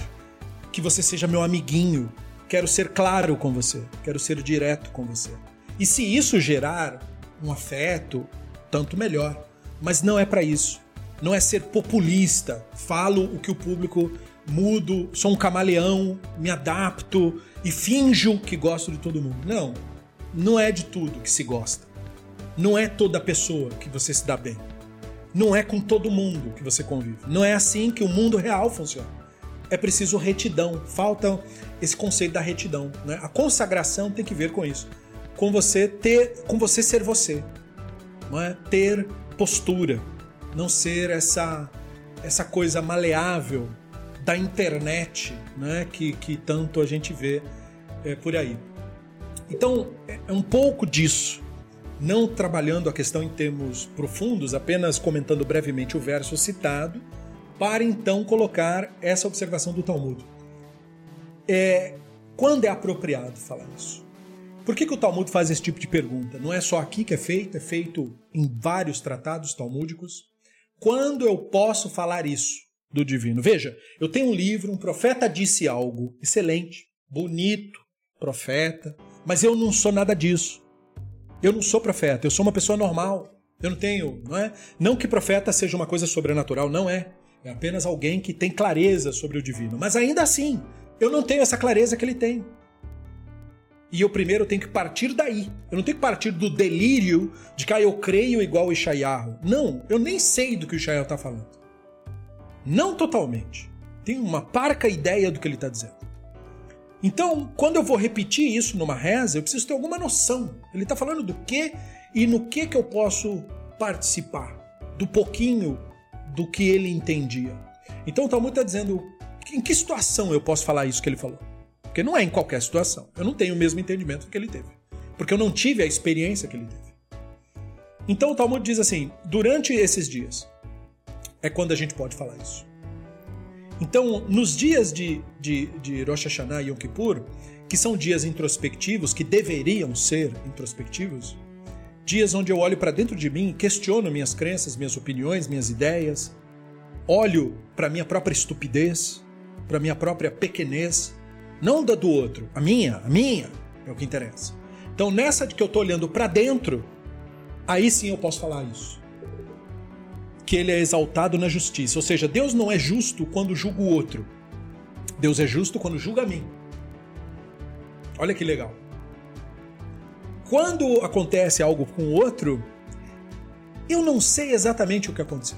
que você seja meu amiguinho. Quero ser claro com você, quero ser direto com você. E se isso gerar um afeto, tanto melhor. Mas não é para isso. Não é ser populista. Falo o que o público mudo, sou um camaleão, me adapto e finjo que gosto de todo mundo. Não, não é de tudo que se gosta. Não é toda pessoa que você se dá bem. Não é com todo mundo que você convive. Não é assim que o mundo real funciona. É preciso retidão. Falta esse conceito da retidão. Né? A consagração tem que ver com isso, com você ter, com você ser você, não é? Ter postura, não ser essa essa coisa maleável da internet, né, que, que tanto a gente vê é, por aí. Então, é, é um pouco disso, não trabalhando a questão em termos profundos, apenas comentando brevemente o verso citado, para então colocar essa observação do Talmud. É, quando é apropriado falar isso? Por que, que o Talmud faz esse tipo de pergunta? Não é só aqui que é feito, é feito em vários tratados talmúdicos. Quando eu posso falar isso? do divino. Veja, eu tenho um livro, um profeta disse algo excelente, bonito, profeta, mas eu não sou nada disso. Eu não sou profeta, eu sou uma pessoa normal. Eu não tenho, não é? Não que profeta seja uma coisa sobrenatural, não é. É apenas alguém que tem clareza sobre o divino. Mas ainda assim, eu não tenho essa clareza que ele tem. E eu primeiro tenho que partir daí. Eu não tenho que partir do delírio de que ah, eu creio igual o Ishayahu. Não, eu nem sei do que o Ishayahu está falando. Não totalmente. Tem uma parca ideia do que ele está dizendo. Então, quando eu vou repetir isso numa reza, eu preciso ter alguma noção. Ele está falando do que e no que que eu posso participar, do pouquinho do que ele entendia. Então o Talmud está dizendo em que situação eu posso falar isso que ele falou. Porque não é em qualquer situação. Eu não tenho o mesmo entendimento que ele teve. Porque eu não tive a experiência que ele teve. Então o Talmud diz assim: durante esses dias, é quando a gente pode falar isso. Então, nos dias de, de, de Rosh Hashanah e Yom Kippur, que são dias introspectivos, que deveriam ser introspectivos, dias onde eu olho para dentro de mim, questiono minhas crenças, minhas opiniões, minhas ideias, olho para minha própria estupidez, para minha própria pequenez, não da do outro, a minha, a minha é o que interessa. Então, nessa de que eu estou olhando para dentro, aí sim eu posso falar isso que ele é exaltado na justiça. Ou seja, Deus não é justo quando julga o outro. Deus é justo quando julga a mim. Olha que legal. Quando acontece algo com o outro, eu não sei exatamente o que aconteceu.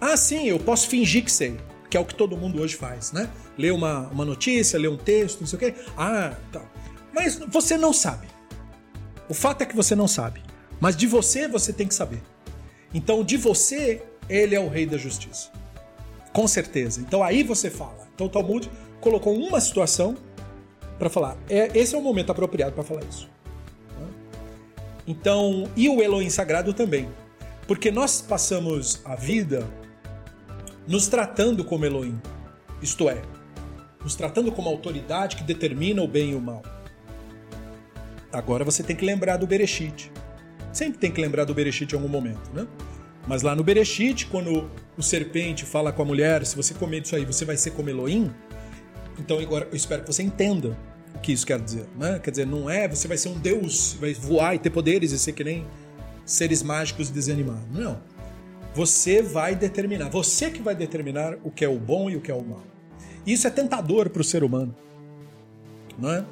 Ah, sim, eu posso fingir que sei, que é o que todo mundo hoje faz, né? Lê uma, uma notícia, lê um texto, não sei o quê. Ah, tá. Mas você não sabe. O fato é que você não sabe. Mas de você, você tem que saber. Então, de você, ele é o rei da justiça. Com certeza. Então aí você fala. Então o Talmud colocou uma situação para falar. É, esse é o momento apropriado para falar isso. Então, e o Elohim sagrado também. Porque nós passamos a vida nos tratando como Elohim. Isto é, nos tratando como autoridade que determina o bem e o mal. Agora você tem que lembrar do Bereshit. Sempre tem que lembrar do Bereshit em algum momento, né? Mas lá no Bereshit, quando o serpente fala com a mulher, se você comer isso aí, você vai ser como Elohim. Então agora eu espero que você entenda o que isso quer dizer, né? Quer dizer, não é você vai ser um deus, vai voar e ter poderes e ser que nem seres mágicos desanimados. Não. Você vai determinar, você que vai determinar o que é o bom e o que é o mal. Isso é tentador para o ser humano, não é?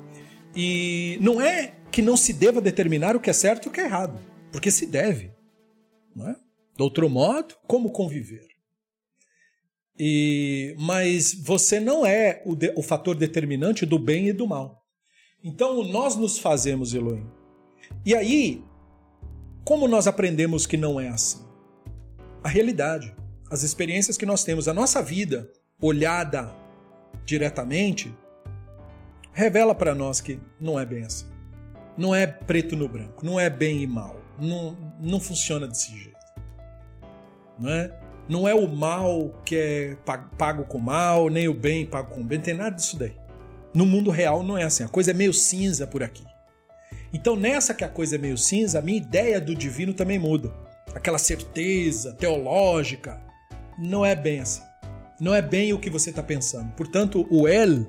E não é que não se deva determinar o que é certo e o que é errado, porque se deve, não é? De outro modo, como conviver? E, mas você não é o, de, o fator determinante do bem e do mal. Então nós nos fazemos Elohim. E aí, como nós aprendemos que não é assim? A realidade, as experiências que nós temos, a nossa vida olhada diretamente, revela para nós que não é bem assim. Não é preto no branco, não é bem e mal. Não, não funciona desse jeito. Não é? Não é o mal que é pago com mal, nem o bem pago com bem, não tem nada disso daí. No mundo real não é assim, a coisa é meio cinza por aqui. Então, nessa que a coisa é meio cinza, a minha ideia do divino também muda. Aquela certeza teológica não é bem assim. Não é bem o que você está pensando. Portanto, o El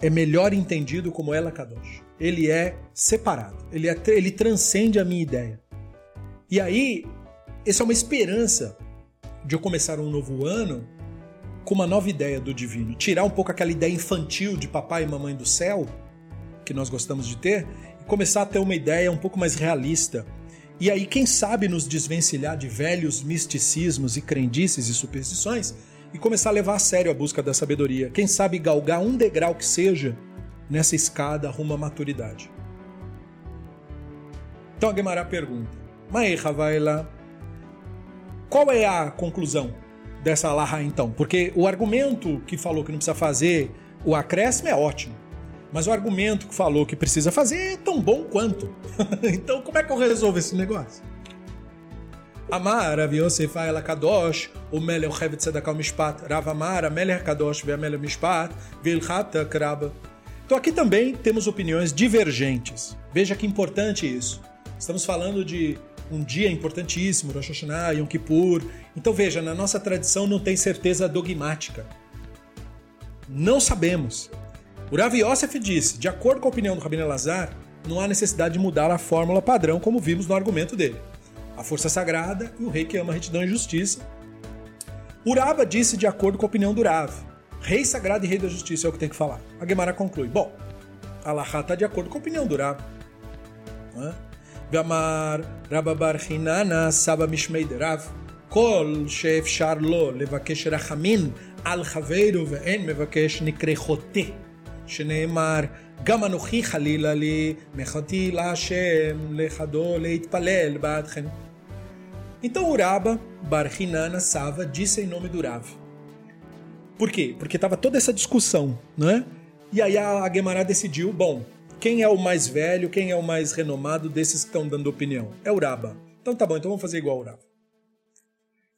é melhor entendido como El Kadosh. Ele é separado, ele, é, ele transcende a minha ideia. E aí, essa é uma esperança de eu começar um novo ano com uma nova ideia do divino. Tirar um pouco aquela ideia infantil de papai e mamãe do céu, que nós gostamos de ter, e começar a ter uma ideia um pouco mais realista. E aí, quem sabe nos desvencilhar de velhos misticismos e crendices e superstições e começar a levar a sério a busca da sabedoria. Quem sabe galgar um degrau que seja nessa escada rumo à maturidade. Então a Gemara pergunta: Maei lá qual é a conclusão dessa Laha então? Porque o argumento que falou que não precisa fazer o acréscimo é ótimo. Mas o argumento que falou que precisa fazer é tão bom quanto. <laughs> então, como é que eu resolvo esse negócio? Amar, Rav Yosef ela Kadosh, o Melech Hevet Tzedakah Mishpat, Rav Amar, Melech Kadosh, Melech Mishpat, Vilchata Kraba. Então aqui também temos opiniões divergentes. Veja que importante isso. Estamos falando de um dia importantíssimo, Rosh Hashanah, Yom Kippur. Então veja, na nossa tradição não tem certeza dogmática. Não sabemos. O Rav Yosef disse, de acordo com a opinião do Rabino Elazar, não há necessidade de mudar a fórmula padrão, como vimos no argumento dele. A força sagrada e o rei que ama a retidão e justiça. Uraba disse de acordo com a opinião do Rav. Rei sagrado e rei da justiça é o que tem que falar. A Gemara conclui. Bom, Allah está de acordo com a opinião do Rav. Não é? ואמר רבא בר חיננה סבא משמי דרב כל שאפשר לו לבקש רחמין על חברו ואין מבקש נקרא חוטא שנאמר גם אנוכי חלילה לי מחתי להשם לחדו להתפלל בעדכם. Então Uraba Barhinana Sava disse em nome do Rav. por quê? Porque estava toda essa discussão, né? E aí a Gemara decidiu, bom, quem é o mais velho, quem é o mais renomado desses que estão dando opinião? É Uraba. Então tá bom, então vamos fazer igual Uraba.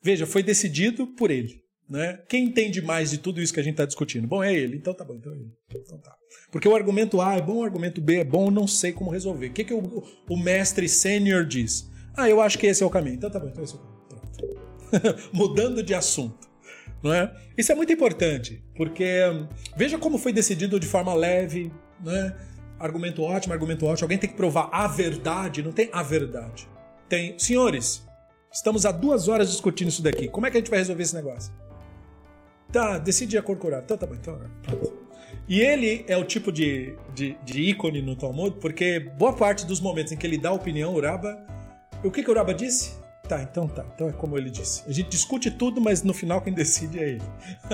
Veja, foi decidido por ele. Né? Quem entende mais de tudo isso que a gente está discutindo? Bom, é ele. Então tá bom, então é ele. Então tá. Porque o argumento A é bom, o argumento B é bom, não sei como resolver. O que, que o, o mestre sênior diz? Ah, eu acho que esse é o caminho. Então tá bom, então esse é o caminho. <laughs> Mudando de assunto. É? Isso é muito importante, porque hum, veja como foi decidido de forma leve, né? argumento ótimo, argumento ótimo. Alguém tem que provar a verdade, não tem a verdade. Tem, senhores, estamos há duas horas discutindo isso daqui. Como é que a gente vai resolver esse negócio? Tá, decide a cor curada. Então tá bom, então. E ele é o tipo de, de, de, ícone no Talmud, porque boa parte dos momentos em que ele dá opinião, Uraba. O que, que Uraba disse? Tá, então tá. Então é como ele disse. A gente discute tudo, mas no final quem decide é ele.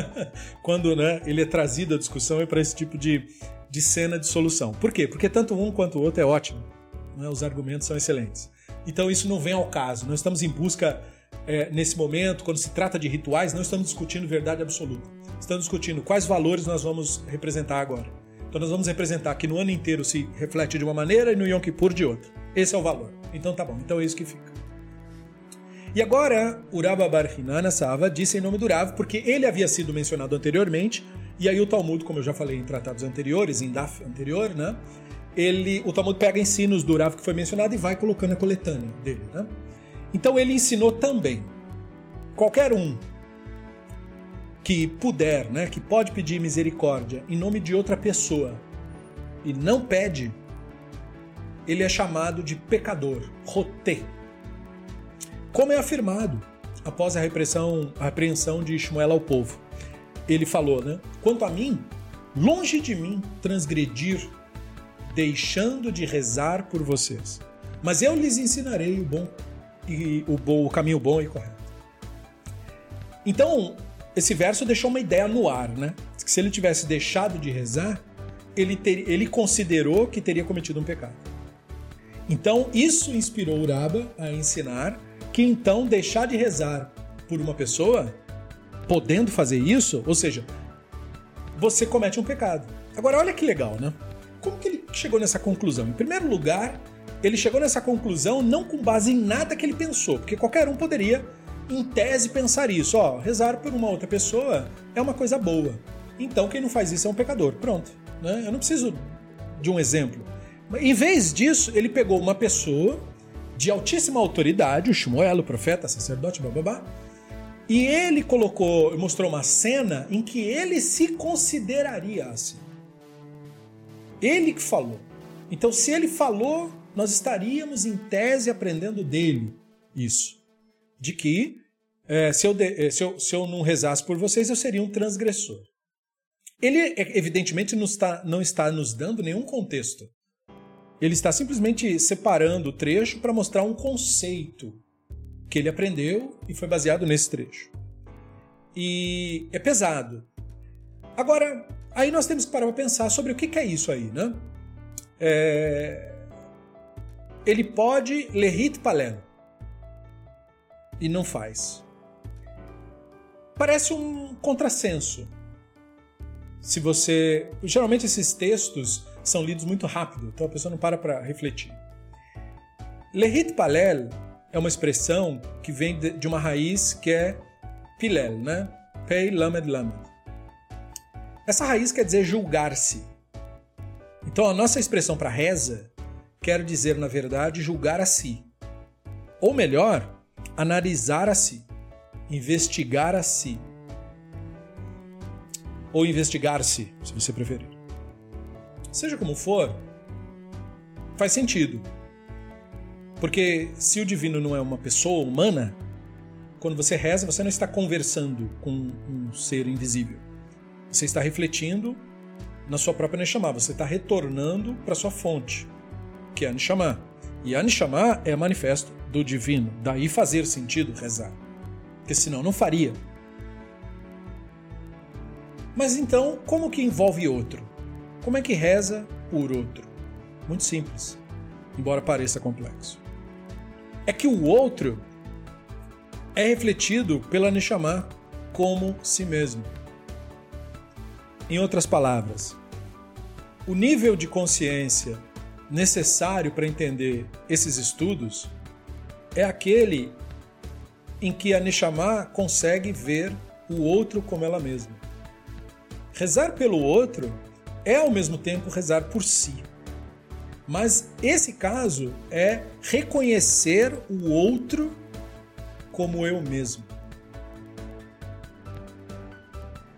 <laughs> Quando né, ele é trazido à discussão é para esse tipo de, de cena de solução. Por quê? Porque tanto um quanto o outro é ótimo. Né? Os argumentos são excelentes. Então isso não vem ao caso. Nós estamos em busca, é, nesse momento, quando se trata de rituais, não estamos discutindo verdade absoluta estamos discutindo quais valores nós vamos representar agora. Então nós vamos representar que no ano inteiro se reflete de uma maneira e no Yom Kippur de outra. Esse é o valor. Então tá bom, então é isso que fica. E agora, Uraba Barhinana Sava disse em nome do Rav, porque ele havia sido mencionado anteriormente, e aí o Talmud, como eu já falei em tratados anteriores, em Daf anterior, né? Ele, o Talmud pega ensinos do Rav que foi mencionado e vai colocando a coletânea dele, né? Então ele ensinou também. Qualquer um que puder, né, que pode pedir misericórdia em nome de outra pessoa e não pede, ele é chamado de pecador, roté. Como é afirmado após a repressão, a apreensão de Ishmael ao povo. Ele falou, né? Quanto a mim, longe de mim transgredir, deixando de rezar por vocês. Mas eu lhes ensinarei o bom e o, bom, o caminho bom e correto. Então, esse verso deixou uma ideia no ar, né? Que se ele tivesse deixado de rezar, ele, ter, ele considerou que teria cometido um pecado. Então, isso inspirou Uraba a ensinar que então deixar de rezar por uma pessoa, podendo fazer isso, ou seja, você comete um pecado. Agora, olha que legal, né? Como que ele chegou nessa conclusão? Em primeiro lugar, ele chegou nessa conclusão não com base em nada que ele pensou, porque qualquer um poderia em tese, pensar isso. Ó, rezar por uma outra pessoa é uma coisa boa. Então, quem não faz isso é um pecador. Pronto. Né? Eu não preciso de um exemplo. Em vez disso, ele pegou uma pessoa de altíssima autoridade, o Shmuel, o profeta, sacerdote, bababá, e ele colocou, mostrou uma cena em que ele se consideraria assim. Ele que falou. Então, se ele falou, nós estaríamos em tese aprendendo dele isso de que é, se, eu de, é, se, eu, se eu não rezasse por vocês, eu seria um transgressor. Ele, é, evidentemente, não está, não está nos dando nenhum contexto. Ele está simplesmente separando o trecho para mostrar um conceito que ele aprendeu e foi baseado nesse trecho. E é pesado. Agora, aí nós temos que parar para pensar sobre o que é isso aí, né? É... Ele pode lerrit palem, e não faz. Parece um contrassenso. Se você. Geralmente esses textos são lidos muito rápido, então a pessoa não para para refletir. Lehit palel é uma expressão que vem de uma raiz que é pilel, né? Pei lamed lamed. Essa raiz quer dizer julgar-se. Então a nossa expressão para reza quer dizer, na verdade, julgar a si. Ou melhor, analisar a si, investigar a si. Ou investigar-se, se você preferir. Seja como for, faz sentido. Porque se o divino não é uma pessoa humana, quando você reza, você não está conversando com um ser invisível. Você está refletindo na sua própria Neshama, você está retornando para sua fonte, que é a Neshama. E a Neshama é manifesto do divino. Daí fazer sentido rezar. Porque senão não faria. Mas então, como que envolve outro? Como é que reza por outro? Muito simples, embora pareça complexo. É que o outro é refletido pela Neshama como si mesmo. Em outras palavras, o nível de consciência necessário para entender esses estudos é aquele em que a Neshama consegue ver o outro como ela mesma. Rezar pelo outro é ao mesmo tempo rezar por si. Mas esse caso é reconhecer o outro como eu mesmo.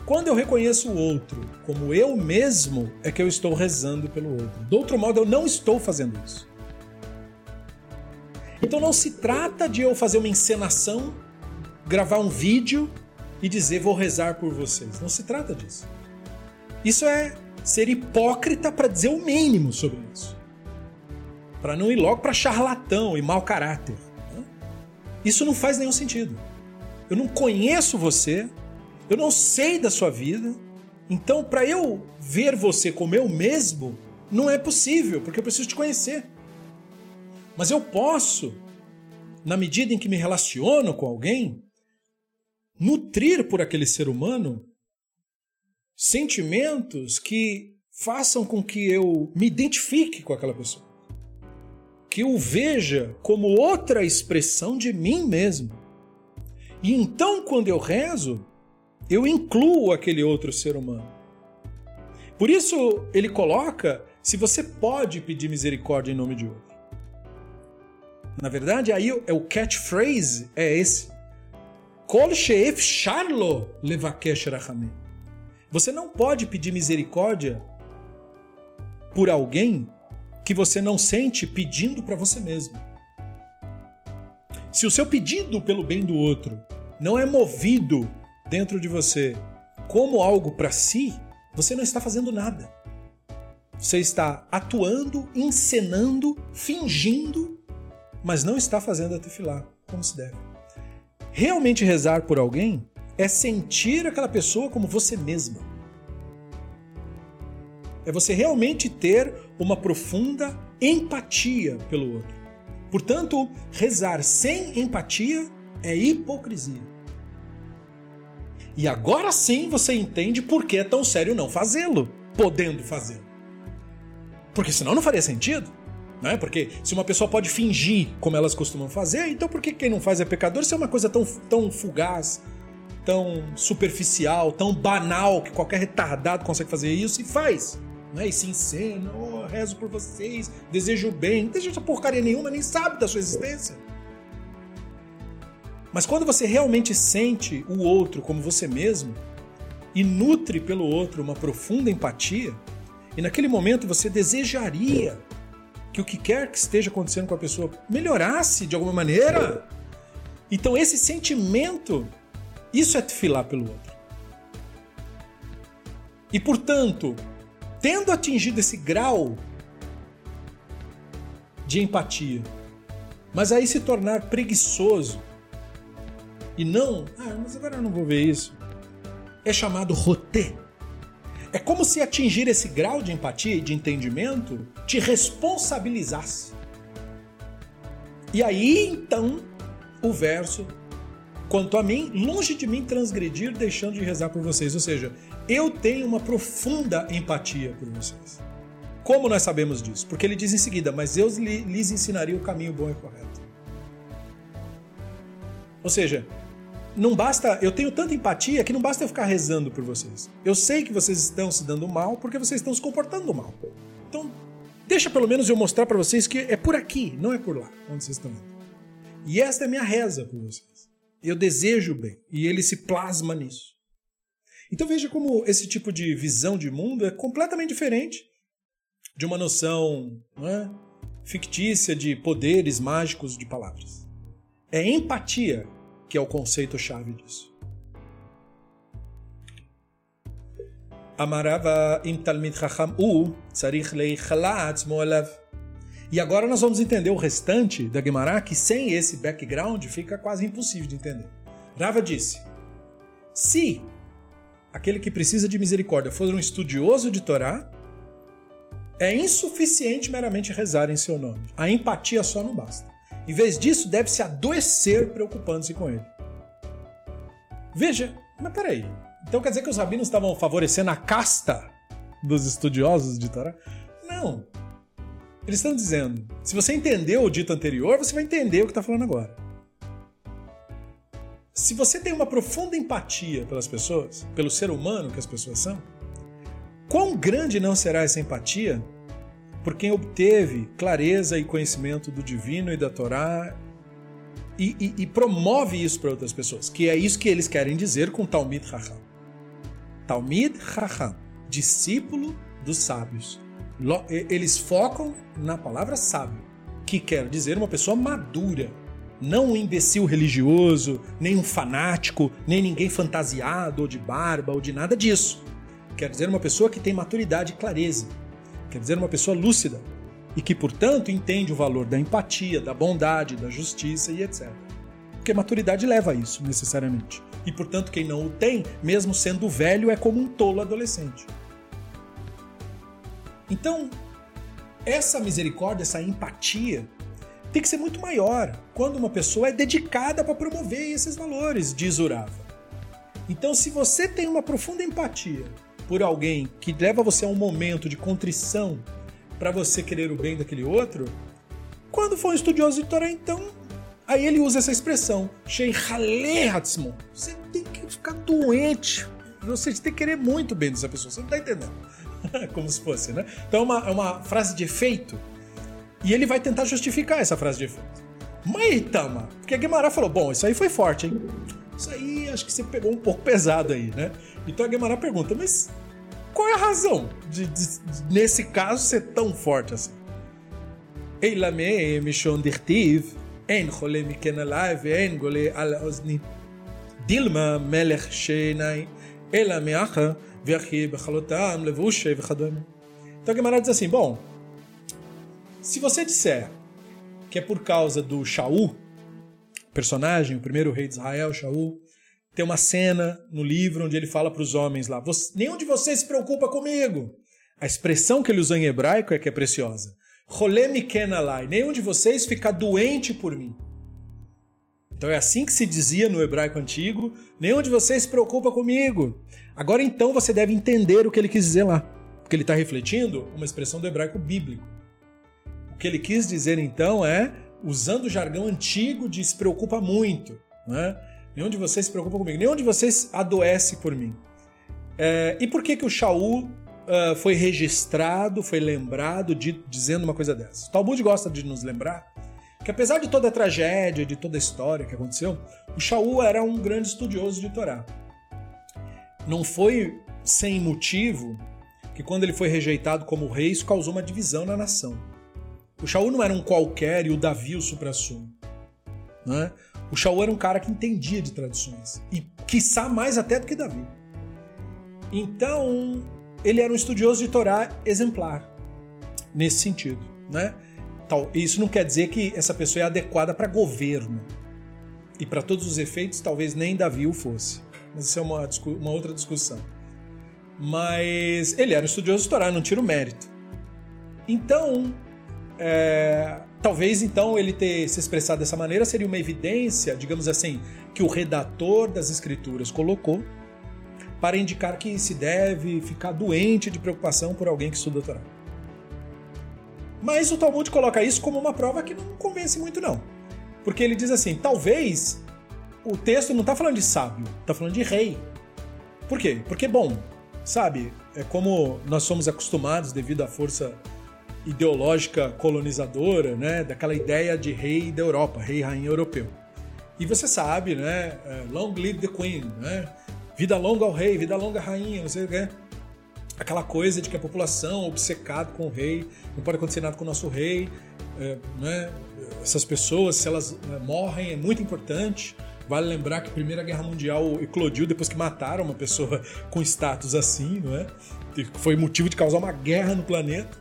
Quando eu reconheço o outro como eu mesmo, é que eu estou rezando pelo outro. Do outro modo, eu não estou fazendo isso. Então não se trata de eu fazer uma encenação, gravar um vídeo e dizer vou rezar por vocês. Não se trata disso. Isso é ser hipócrita para dizer o mínimo sobre isso. Para não ir logo para charlatão e mau caráter. Né? Isso não faz nenhum sentido. Eu não conheço você, eu não sei da sua vida, então para eu ver você como eu mesmo, não é possível, porque eu preciso te conhecer. Mas eu posso, na medida em que me relaciono com alguém, nutrir por aquele ser humano sentimentos que façam com que eu me identifique com aquela pessoa. Que eu veja como outra expressão de mim mesmo. E então, quando eu rezo, eu incluo aquele outro ser humano. Por isso, ele coloca se você pode pedir misericórdia em nome de outro. Na verdade, aí é o catchphrase é esse. Kol she'ef sharlo levakesh rachamim. Você não pode pedir misericórdia por alguém que você não sente pedindo para você mesmo. Se o seu pedido pelo bem do outro não é movido dentro de você como algo para si, você não está fazendo nada. Você está atuando, encenando, fingindo, mas não está fazendo a tefilá como se deve. Realmente rezar por alguém é sentir aquela pessoa como você mesma. É você realmente ter uma profunda empatia pelo outro. Portanto, rezar sem empatia é hipocrisia. E agora sim você entende por que é tão sério não fazê-lo, podendo fazê-lo. Porque senão não faria sentido. Não é? Porque se uma pessoa pode fingir como elas costumam fazer, então por que quem não faz é pecador? Isso é uma coisa tão, tão fugaz, tão superficial, tão banal que qualquer retardado consegue fazer isso e faz. Né? E se encena, oh, rezo por vocês, desejo bem. Não deseja porcaria nenhuma, nem sabe da sua existência. Mas quando você realmente sente o outro como você mesmo e nutre pelo outro uma profunda empatia, e naquele momento você desejaria que o que quer que esteja acontecendo com a pessoa melhorasse de alguma maneira, então esse sentimento isso é filar pelo outro. E portanto, tendo atingido esse grau de empatia, mas aí se tornar preguiçoso e não, ah, mas agora eu não vou ver isso, é chamado roté. É como se atingir esse grau de empatia e de entendimento te responsabilizasse. E aí então o verso Quanto a mim, longe de mim transgredir deixando de rezar por vocês. Ou seja, eu tenho uma profunda empatia por vocês. Como nós sabemos disso? Porque ele diz em seguida: Mas eu lhes ensinaria o caminho bom e correto. Ou seja, não basta. Eu tenho tanta empatia que não basta eu ficar rezando por vocês. Eu sei que vocês estão se dando mal porque vocês estão se comportando mal. Então, deixa pelo menos eu mostrar para vocês que é por aqui, não é por lá, onde vocês estão indo. E esta é a minha reza por vocês. Eu desejo o bem. E ele se plasma nisso. Então veja como esse tipo de visão de mundo é completamente diferente de uma noção é, fictícia de poderes mágicos de palavras. É empatia que é o conceito-chave disso. Amarava im talmid chacham u tzarich leichala atzmo e agora nós vamos entender o restante da Gemara, que sem esse background fica quase impossível de entender. Rava disse: se aquele que precisa de misericórdia for um estudioso de Torá, é insuficiente meramente rezar em seu nome. A empatia só não basta. Em vez disso, deve se adoecer preocupando-se com ele. Veja, mas peraí. Então quer dizer que os rabinos estavam favorecendo a casta dos estudiosos de Torá? Não. Eles estão dizendo: se você entendeu o dito anterior, você vai entender o que está falando agora. Se você tem uma profunda empatia pelas pessoas, pelo ser humano que as pessoas são, quão grande não será essa empatia por quem obteve clareza e conhecimento do divino e da Torá e, e, e promove isso para outras pessoas, que é isso que eles querem dizer com Talmid Raham. Talmid Raham, discípulo dos sábios eles focam na palavra sábio, que quer dizer uma pessoa madura, não um imbecil religioso, nem um fanático, nem ninguém fantasiado ou de barba ou de nada disso. quer dizer uma pessoa que tem maturidade e clareza, quer dizer uma pessoa lúcida e que, portanto, entende o valor da empatia, da bondade, da justiça e etc. Porque maturidade leva a isso, necessariamente. E, portanto, quem não o tem, mesmo sendo velho, é como um tolo adolescente. Então, essa misericórdia, essa empatia, tem que ser muito maior quando uma pessoa é dedicada para promover esses valores, diz Urava. Então, se você tem uma profunda empatia por alguém que leva você a um momento de contrição para você querer o bem daquele outro, quando for um estudioso de Torá, então, aí ele usa essa expressão, Você tem que ficar doente, você tem que querer muito bem dessa pessoa, você não está entendendo. <laughs> Como se fosse, né? Então é uma, é uma frase de efeito e ele vai tentar justificar essa frase de efeito. Mas Tama, porque a Guimarães falou: bom, isso aí foi forte, hein? Isso aí acho que você pegou um pouco pesado aí, né? Então a Guimarães pergunta: mas qual é a razão de, de, de nesse caso ser tão forte assim? Eilame mishon dirtiv, en chole miken alai ve'en gole al ozni. Dilma melech sheinai, ela meacha ve'achi bechalotam levushe vechadome. Então a Guimarães diz assim: bom, se você disser que é por causa do Shaul, personagem, o primeiro rei de Israel, Shaul, tem uma cena no livro onde ele fala para os homens lá: nenhum de vocês se preocupa comigo. A expressão que ele usa em hebraico é que é preciosa. Nenhum de vocês fica doente por mim. Então é assim que se dizia no hebraico antigo: nenhum de vocês se preocupa comigo. Agora então você deve entender o que ele quis dizer lá. Porque ele está refletindo uma expressão do hebraico bíblico. O que ele quis dizer então é, usando o jargão antigo de se preocupa muito, né? Nenhum de vocês se preocupa comigo, nenhum de vocês adoece por mim. É, e por que que o Shaul uh, foi registrado, foi lembrado de, dizendo uma coisa dessa? O Talmud gosta de nos lembrar que apesar de toda a tragédia, de toda a história que aconteceu, o Shaul era um grande estudioso de Torá. Não foi sem motivo que quando ele foi rejeitado como rei, isso causou uma divisão na nação. O Shaul não era um qualquer e o Davi o supra-sumo. Né? O Shaul era um cara que entendia de tradições. E quiçá mais até do que Davi. Então, ele era um estudioso de Torá exemplar. Nesse sentido. Né? Isso não quer dizer que essa pessoa é adequada para governo. E para todos os efeitos, talvez nem Davi o fosse. Mas isso é uma, uma outra discussão. Mas ele era um estudioso Torá, não tira o mérito. Então, é, talvez então ele ter se expressado dessa maneira seria uma evidência, digamos assim, que o redator das escrituras colocou para indicar que se deve ficar doente de preocupação por alguém que estuda Torá. Mas o Talmud coloca isso como uma prova que não convence muito não. Porque ele diz assim, talvez o texto não está falando de sábio, está falando de rei. Por quê? Porque, bom, sabe, é como nós somos acostumados devido à força ideológica colonizadora, né, daquela ideia de rei da Europa, rei rainha europeu. E você sabe, né, é, long live the queen, né, vida longa ao rei, vida longa à rainha, não sei o que. Aquela coisa de que a população obcecada com o rei, não pode acontecer nada com o nosso rei, é, né, essas pessoas, se elas né, morrem, é muito importante. Vale lembrar que a Primeira Guerra Mundial eclodiu depois que mataram uma pessoa com status assim, não é? Foi motivo de causar uma guerra no planeta.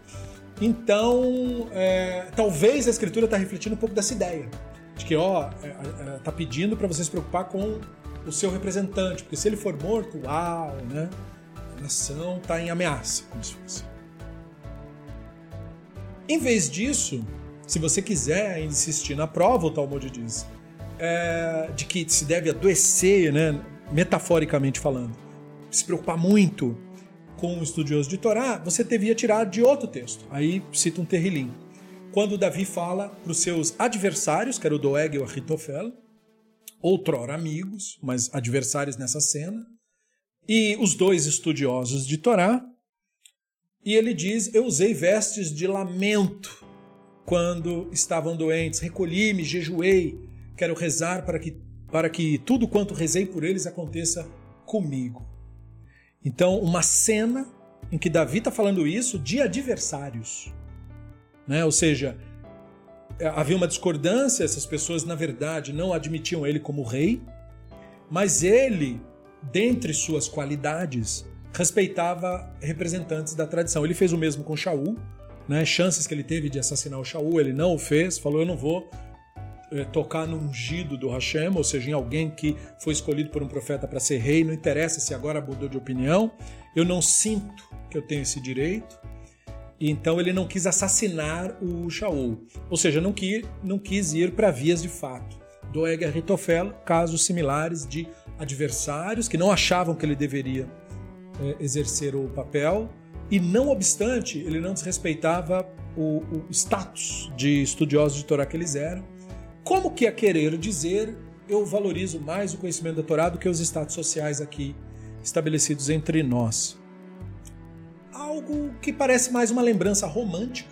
Então, é, talvez a escritura está refletindo um pouco dessa ideia. De que, ó, é, é, tá pedindo para você se preocupar com o seu representante, porque se ele for morto, uau, né? A nação está em ameaça, como se fosse. Em vez disso, se você quiser insistir na prova, o Talmud diz, é, de que se deve adoecer, né, metaforicamente falando, se preocupar muito com um estudioso de Torá, você devia tirar de outro texto. Aí cita um terrilim. Quando Davi fala para os seus adversários, que era o Doeg e o Ahitofel, outrora amigos, mas adversários nessa cena, e os dois estudiosos de Torá, e ele diz: Eu usei vestes de lamento quando estavam doentes, recolhi-me, jejuei, quero rezar para que, para que tudo quanto rezei por eles aconteça comigo. Então, uma cena em que Davi está falando isso de adversários. Né? Ou seja, havia uma discordância, essas pessoas, na verdade, não admitiam ele como rei, mas ele, dentre suas qualidades, respeitava representantes da tradição. Ele fez o mesmo com Shaul, né? Chances que ele teve de assassinar o Shaul, ele não o fez, falou: Eu não vou é, tocar no ungido do Hashem, ou seja, em alguém que foi escolhido por um profeta para ser rei, não interessa se agora mudou de opinião, eu não sinto que eu tenho esse direito. E então ele não quis assassinar o Shaul, ou seja, não quis, não quis ir para vias de fato. Doeg a Ritofel, casos similares de adversários que não achavam que ele deveria é, exercer o papel, e não obstante, ele não desrespeitava o, o status de estudiosos de Torá que eles eram, como que a querer dizer eu valorizo mais o conhecimento da Torá do que os status sociais aqui estabelecidos entre nós. Algo que parece mais uma lembrança romântica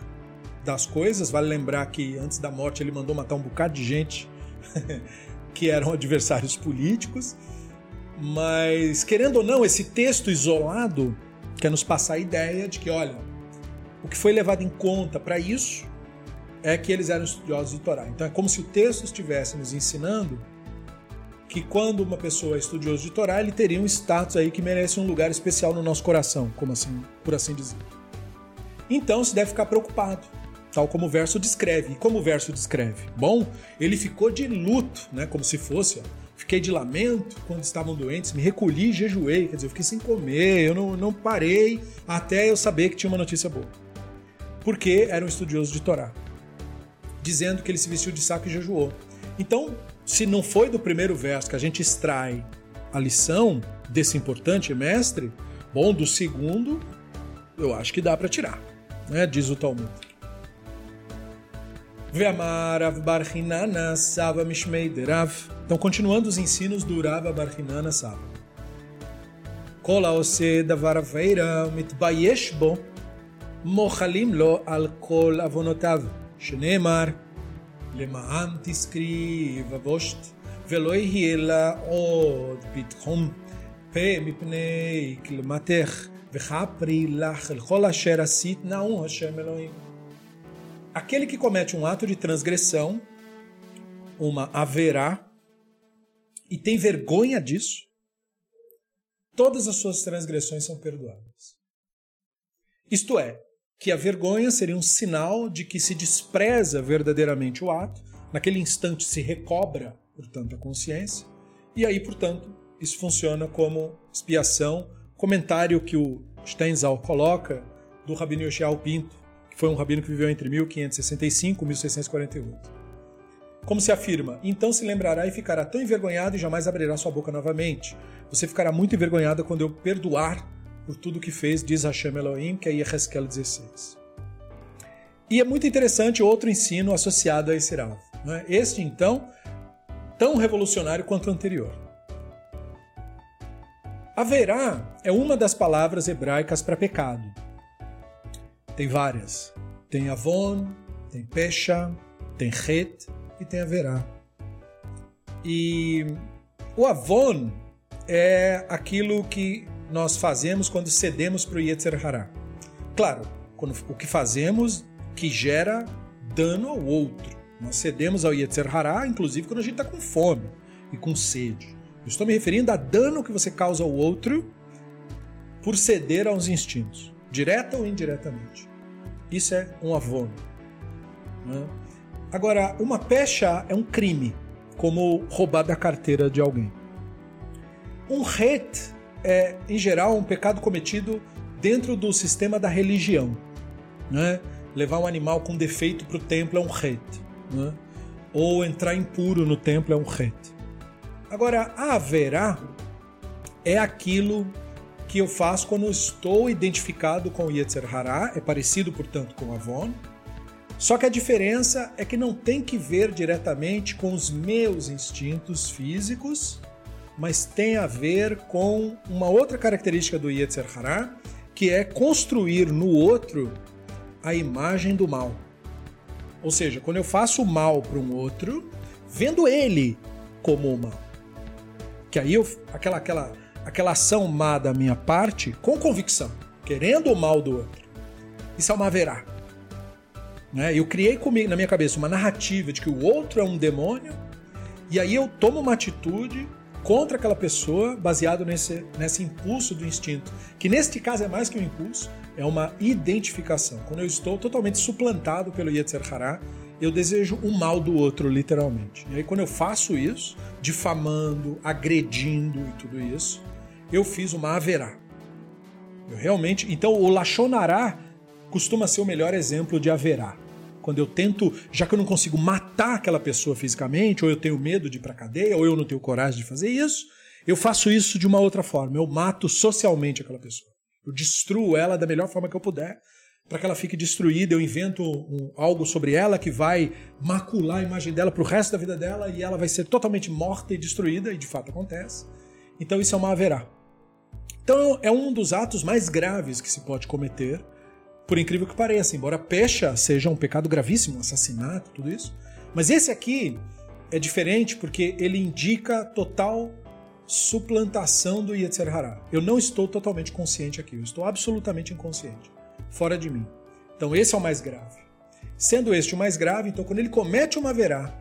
das coisas. Vale lembrar que antes da morte ele mandou matar um bocado de gente <laughs> que eram adversários políticos. Mas, querendo ou não, esse texto isolado quer nos passar a ideia de que, olha, o que foi levado em conta para isso é que eles eram estudiosos do Torá. Então é como se o texto estivesse nos ensinando que quando uma pessoa é estudioso de Torá, ele teria um status aí que merece um lugar especial no nosso coração, como assim, por assim dizer. Então se deve ficar preocupado, tal como o verso descreve. E como o verso descreve? Bom, ele ficou de luto, né, como se fosse, ó, fiquei de lamento quando estavam doentes, me recolhi e jejuei, quer dizer, eu fiquei sem comer, eu não, não parei até eu saber que tinha uma notícia boa. Porque era um estudioso de Torá dizendo que ele se vestiu de saco e jejuou. Então, se não foi do primeiro verso que a gente extrai a lição desse importante mestre, bom, do segundo, eu acho que dá para tirar, né? diz o Talmud. Então, continuando os ensinos do Urava Barhinana Sava. Kola ose davar aveira mitbayesh bo mochalim lo al kol avonotav. שנאמר, למען תזכרי ובושת, ולא יהיה לה עוד פתחום פה מפני כלמתך, וכפרי לך לכל אשר עשית נאום השם אלוהים. Aquele que comete um ato de transgressão, uma haverá, e tem vergonha disso, todas as suas transgressões são perdoadas. Isto é, que a vergonha seria um sinal de que se despreza verdadeiramente o ato, naquele instante se recobra, portanto, a consciência, e aí, portanto, isso funciona como expiação. Comentário que o Steinzal coloca do Rabino Yoshiao Pinto, que foi um rabino que viveu entre 1565 e 1648. Como se afirma, então se lembrará e ficará tão envergonhado e jamais abrirá sua boca novamente. Você ficará muito envergonhada quando eu perdoar por tudo que fez, diz Hashem Elohim, que é Yeheskel 16. E é muito interessante outro ensino associado a esse Rav. Né? Este, então, tão revolucionário quanto o anterior. Haverá é uma das palavras hebraicas para pecado. Tem várias. Tem avon, tem pesha, tem het e tem haverá. E o avon é aquilo que nós fazemos quando cedemos para o Yetzer Hará. Claro, quando, o que fazemos que gera dano ao outro. Nós cedemos ao Yetzer Hará, inclusive quando a gente está com fome e com sede. Eu estou me referindo a dano que você causa ao outro por ceder aos instintos, direta ou indiretamente. Isso é um avono. Né? Agora, uma pecha é um crime, como roubar da carteira de alguém. Um ret é, em geral, um pecado cometido dentro do sistema da religião. Né? Levar um animal com defeito para o templo é um ret. Né? Ou entrar impuro no templo é um ret. Agora, haverá é aquilo que eu faço quando estou identificado com o Yetzer Hará, é parecido, portanto, com o Avon, só que a diferença é que não tem que ver diretamente com os meus instintos físicos mas tem a ver com uma outra característica do Yetzer Hará, que é construir no outro a imagem do mal. Ou seja, quando eu faço o mal para um outro, vendo ele como o mal. Que aí eu, aquela, aquela, aquela ação má da minha parte, com convicção, querendo o mal do outro. Isso é uma verá. Né? Eu criei comigo, na minha cabeça uma narrativa de que o outro é um demônio, e aí eu tomo uma atitude contra aquela pessoa baseado nesse, nesse impulso do instinto, que neste caso é mais que um impulso, é uma identificação. Quando eu estou totalmente suplantado pelo Yetzer Hará, eu desejo o mal do outro, literalmente. E aí, quando eu faço isso, difamando, agredindo e tudo isso, eu fiz uma haverá. Eu realmente. Então, o Lachonará costuma ser o melhor exemplo de haverá. Quando eu tento, já que eu não consigo matar aquela pessoa fisicamente, ou eu tenho medo de ir pra cadeia, ou eu não tenho coragem de fazer isso, eu faço isso de uma outra forma. Eu mato socialmente aquela pessoa. Eu destruo ela da melhor forma que eu puder, para que ela fique destruída. Eu invento um, algo sobre ela que vai macular a imagem dela para o resto da vida dela e ela vai ser totalmente morta e destruída, e de fato acontece. Então isso é uma haverá. Então é um dos atos mais graves que se pode cometer por incrível que pareça, embora pecha seja um pecado gravíssimo, assassinato, tudo isso. Mas esse aqui é diferente porque ele indica total suplantação do Yetzer Hará. Eu não estou totalmente consciente aqui, eu estou absolutamente inconsciente, fora de mim. Então esse é o mais grave. Sendo este o mais grave, então quando ele comete uma verá,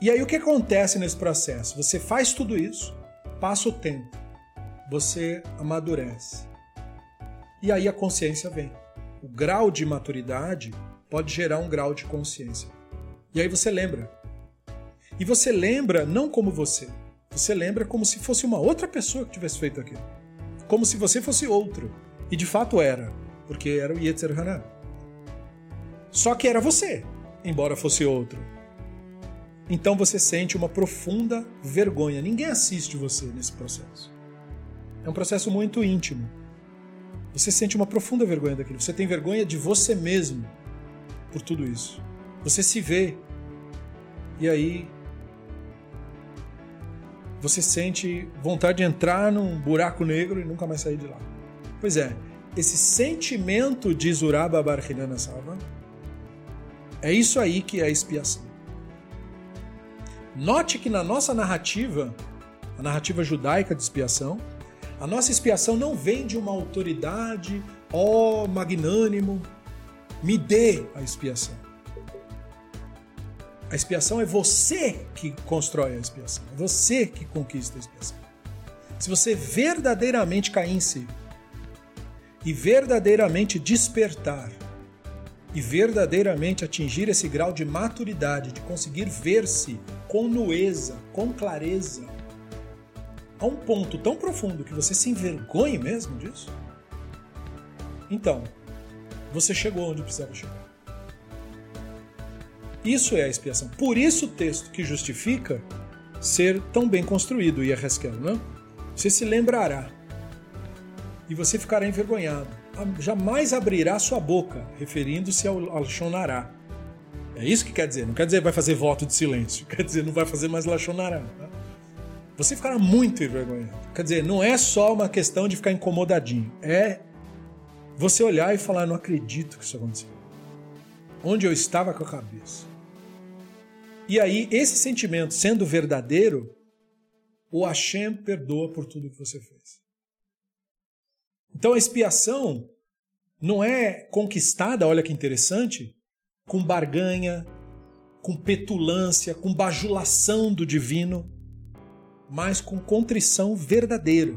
e aí o que acontece nesse processo? Você faz tudo isso, passa o tempo, você amadurece. E aí a consciência vem o grau de maturidade pode gerar um grau de consciência. E aí você lembra. E você lembra não como você. Você lembra como se fosse uma outra pessoa que tivesse feito aquilo. Como se você fosse outro. E de fato era, porque era o Yetzer Hanan. Só que era você, embora fosse outro. Então você sente uma profunda vergonha. Ninguém assiste você nesse processo. É um processo muito íntimo. Você sente uma profunda vergonha daquilo. Você tem vergonha de você mesmo por tudo isso. Você se vê. E aí você sente vontade de entrar num buraco negro e nunca mais sair de lá. Pois é, esse sentimento de Zuraba Barhinana Salva é isso aí que é a expiação. Note que na nossa narrativa, a narrativa judaica de expiação, a nossa expiação não vem de uma autoridade, ó oh, magnânimo, me dê a expiação. A expiação é você que constrói a expiação, é você que conquista a expiação. Se você verdadeiramente cair em si e verdadeiramente despertar e verdadeiramente atingir esse grau de maturidade, de conseguir ver-se com nueza, com clareza, a um ponto tão profundo que você se envergonhe mesmo disso? Então, você chegou onde precisava chegar. Isso é a expiação. Por isso o texto que justifica ser tão bem construído, Yeheskel, não? Você se lembrará e você ficará envergonhado. Jamais abrirá sua boca, referindo-se ao, Shonará. É isso que quer dizer. Não quer dizer vai fazer voto de silêncio. <laughs> Quer dizer não vai fazer mais Lachonará. Tá? Você ficará muito envergonhado. Quer dizer, não é só uma questão de ficar incomodadinho, é você olhar e falar: não acredito que isso aconteceu. Onde eu estava com a cabeça. E aí, esse sentimento sendo verdadeiro, o Hashem perdoa por tudo que você fez. Então a expiação não é conquistada, olha que interessante, com barganha, com petulância, com bajulação do divino mas com contrição verdadeira.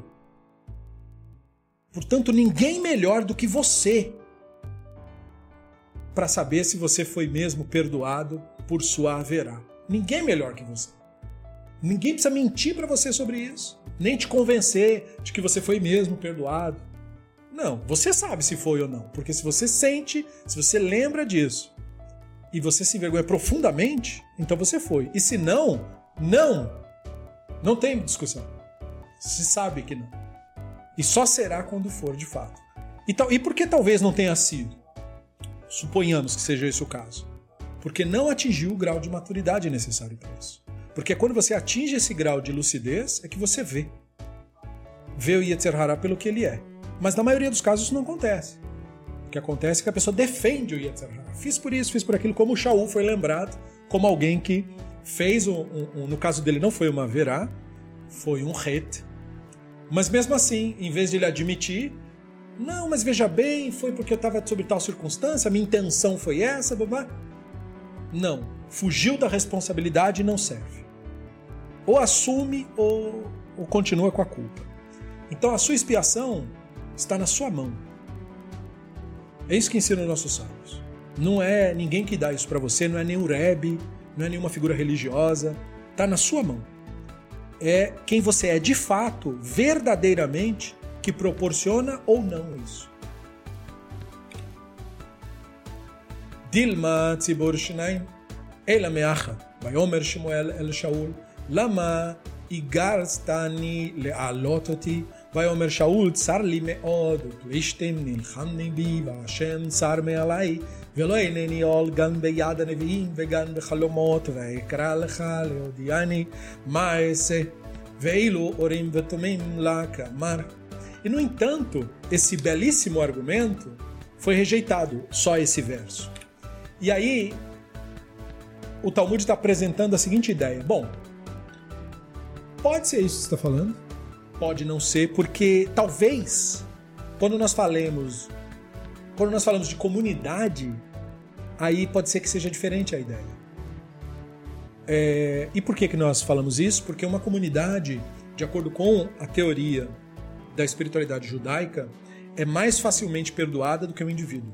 Portanto, ninguém melhor do que você para saber se você foi mesmo perdoado por sua haverá. Ninguém melhor que você. Ninguém precisa mentir para você sobre isso, nem te convencer de que você foi mesmo perdoado. Não, você sabe se foi ou não, porque se você sente, se você lembra disso e você se envergonha profundamente, então você foi. E se não, não, não tem discussão. Se sabe que não. E só será quando for de fato. E, tal, e por que talvez não tenha sido? Suponhamos que seja esse o caso. Porque não atingiu o grau de maturidade necessário para isso. Porque quando você atinge esse grau de lucidez, é que você vê. Vê o Yetzer Hará pelo que ele é. Mas na maioria dos casos isso não acontece. O que acontece é que a pessoa defende o Yetzer Hará. Fiz por isso, fiz por aquilo, como o Shaul foi lembrado como alguém que fez um, um, um, no caso dele não foi uma verá, foi um het. Mas mesmo assim, em vez de ele admitir, não, mas veja bem, foi porque eu estava sob tal circunstância, minha intenção foi essa, babá. Não, fugiu da responsabilidade e não serve. ou assume ou, ou continua com a culpa. Então a sua expiação está na sua mão. É isso que ensinam nossos sábios. Não é ninguém que dá isso para você, não é nem o Rebbe, não é nenhuma figura religiosa. Está na sua mão. É quem você é de fato, verdadeiramente, que proporciona ou não isso. דילמה ציבור שניים, אלא מאחה. ויאמר שמואל אל שאול, למה הגרסתני להעלות אותי? ויאמר שאול, צר לי מאוד, ופלישתים נלחמני בי, והשם צר מעלי, ולא אינני עול גם ביד הנביאים וגם בחלומות, ואקרא לך להודיעני מה אעשה. ואילו אורים ותומים לה כאמר. E no entanto, esse belíssimo argumento foi rejeitado, só esse verso. E aí, o Talmud está apresentando a seguinte ideia: bom, pode ser isso que você está falando, pode não ser, porque talvez quando nós falemos, quando nós falamos de comunidade, aí pode ser que seja diferente a ideia. É, e por que, que nós falamos isso? Porque uma comunidade, de acordo com a teoria da espiritualidade judaica, é mais facilmente perdoada do que um indivíduo.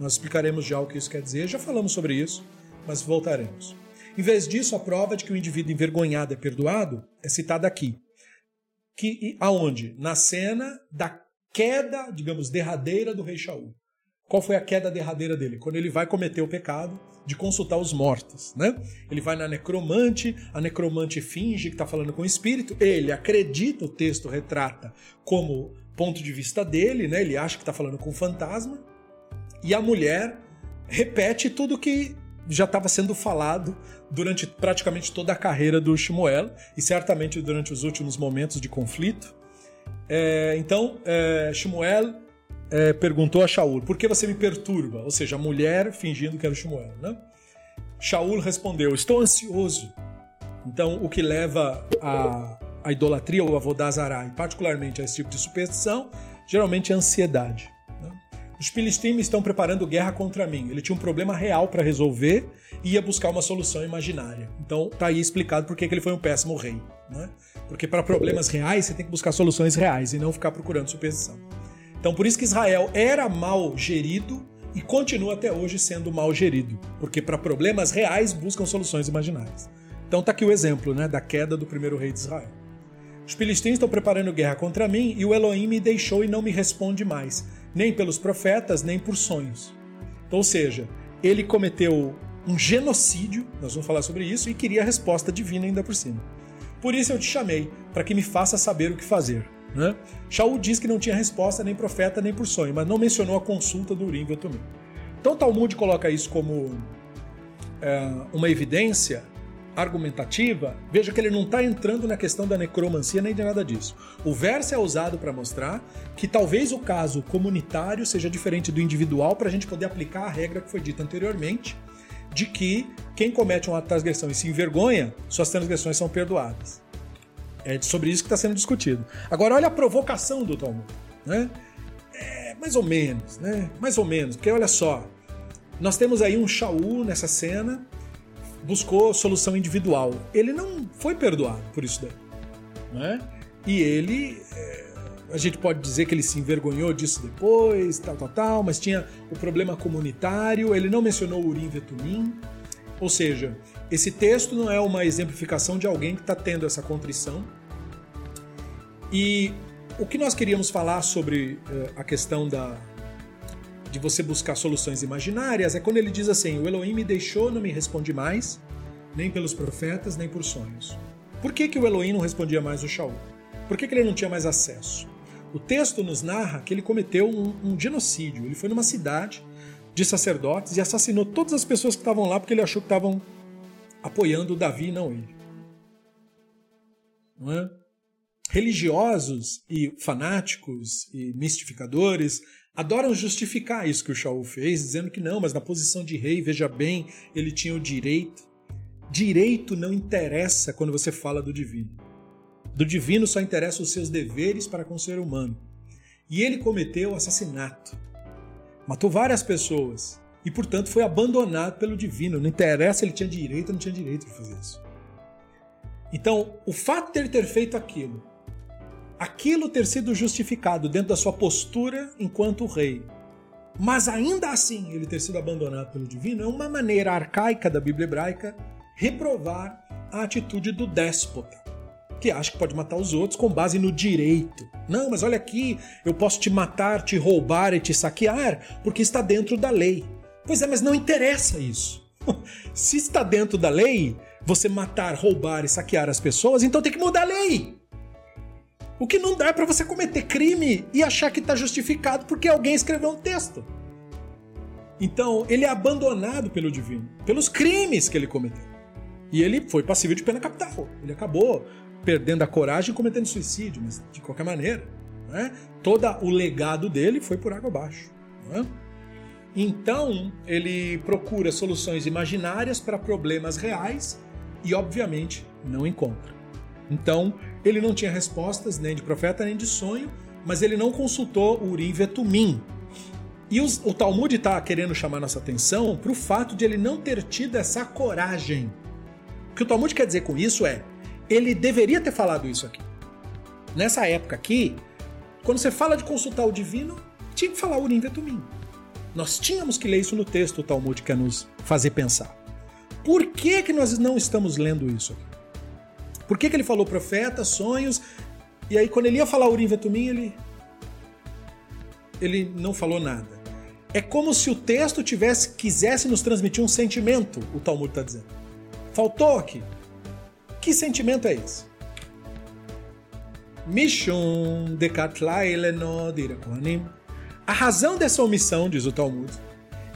Nós explicaremos já o que isso quer dizer, já falamos sobre isso, mas voltaremos. Em vez disso, a prova de que o indivíduo envergonhado é perdoado é citada aqui. Que aonde? Na cena da queda, digamos, derradeira do rei Shaul. Qual foi a queda derradeira dele? Quando ele vai cometer o pecado de consultar os mortos, né? Ele vai na necromante, a necromante finge que está falando com o espírito, ele acredita, o texto retrata como ponto de vista dele, né? Ele acha que está falando com um fantasma, e a mulher repete tudo que já estava sendo falado durante praticamente toda a carreira do Shmuel e certamente durante os últimos momentos de conflito. É, então, é, Shmuel é, perguntou a Shaul: Por que você me perturba? Ou seja, a mulher fingindo que era Shmuel. Né? Shaul respondeu: Estou ansioso. Então, o que leva a, a idolatria ou a vodazará, e particularmente a esse tipo de superstição, geralmente é ansiedade. Os filisteus estão preparando guerra contra mim. Ele tinha um problema real para resolver e ia buscar uma solução imaginária. Então tá aí explicado por que ele foi um péssimo rei. Né? Porque para problemas reais você tem que buscar soluções reais e não ficar procurando superstição. Então por isso que Israel era mal gerido e continua até hoje sendo mal gerido, porque para problemas reais buscam soluções imaginárias. Então tá aqui o exemplo, né, da queda do primeiro rei de Israel. Os filisteus estão preparando guerra contra mim e o Elohim me deixou e não me responde mais nem pelos profetas, nem por sonhos. Então, ou seja, ele cometeu um genocídio, nós vamos falar sobre isso, e queria a resposta divina ainda por cima. Por isso eu te chamei, para que me faça saber o que fazer. Né? Shaul diz que não tinha resposta nem profeta nem por sonho, mas não mencionou a consulta do Urim e Tumim. Então Talmud coloca isso como é, uma evidência argumentativa, veja que ele não está entrando na questão da necromancia nem de nada disso. O verso é usado para mostrar que talvez o caso comunitário seja diferente do individual para a gente poder aplicar a regra que foi dita anteriormente, de que quem comete uma transgressão e se envergonha, suas transgressões são perdoadas. É sobre isso que está sendo discutido. Agora, olha a provocação do Talmud. Né? É, mais ou menos, né? Mais ou menos, porque olha só, nós temos aí um Shaul nessa cena buscou solução individual. Ele não foi perdoado por isso daí. Né? E ele. É, a gente pode dizer que ele se envergonhou disso depois, tal, tal, tal, mas tinha o problema comunitário, ele não mencionou Urim Vetumim. Ou seja, esse texto não é uma exemplificação de alguém que está tendo essa contrição. E o que nós queríamos falar sobre uh, a questão da, de você buscar soluções imaginárias é quando ele diz assim: O Elohim me deixou, não me responde mais, nem pelos profetas, nem por sonhos. Por que, que o Elohim não respondia mais o Shaul? Por que, que ele não tinha mais acesso? O texto nos narra que ele cometeu um, um genocídio. Ele foi numa cidade de sacerdotes e assassinou todas as pessoas que estavam lá porque ele achou que estavam apoiando Davi e não ele. Não é? Religiosos e fanáticos e mistificadores adoram justificar isso que o Shaul fez, dizendo que não, mas na posição de rei, veja bem, ele tinha o direito. Direito não interessa quando você fala do divino. Do divino só interessa os seus deveres para com o ser humano. E ele cometeu assassinato. Matou várias pessoas e, portanto, foi abandonado pelo divino. Não interessa ele tinha direito ou não tinha direito de fazer isso. Então, o fato dele ter feito aquilo, aquilo ter sido justificado dentro da sua postura enquanto rei, mas ainda assim ele ter sido abandonado pelo divino, é uma maneira arcaica da Bíblia hebraica reprovar a atitude do déspota, que acha que pode matar os outros com base no direito. Não, mas olha aqui, eu posso te matar, te roubar e te saquear porque está dentro da lei. Pois é, mas não interessa isso. <laughs> Se está dentro da lei, você matar, roubar e saquear as pessoas, então tem que mudar a lei. O que não dá é para você cometer crime e achar que está justificado porque alguém escreveu um texto. Então, ele é abandonado pelo divino, pelos crimes que ele cometeu. E ele foi passível de pena capital. Ele acabou perdendo a coragem e cometendo suicídio, mas de qualquer maneira, né? todo o legado dele foi por água abaixo. Né? Então, ele procura soluções imaginárias para problemas reais e, obviamente, não encontra. Então, ele não tinha respostas nem de profeta nem de sonho, mas ele não consultou Urim Vetumim. E os, o Talmud está querendo chamar nossa atenção para o fato de ele não ter tido essa coragem. O que o Talmud quer dizer com isso é, ele deveria ter falado isso aqui. Nessa época aqui, quando você fala de consultar o divino, tinha que falar Urim Vetumim. Nós tínhamos que ler isso no texto, o Talmud quer nos fazer pensar. Por que, que nós não estamos lendo isso? Por que, que ele falou profeta, sonhos, e aí quando ele ia falar Urim Vetumim, ele, ele não falou nada. É como se o texto tivesse quisesse nos transmitir um sentimento, o Talmud está dizendo. Faltou aqui. Que sentimento é esse? Mishum A razão dessa omissão, diz o Talmud,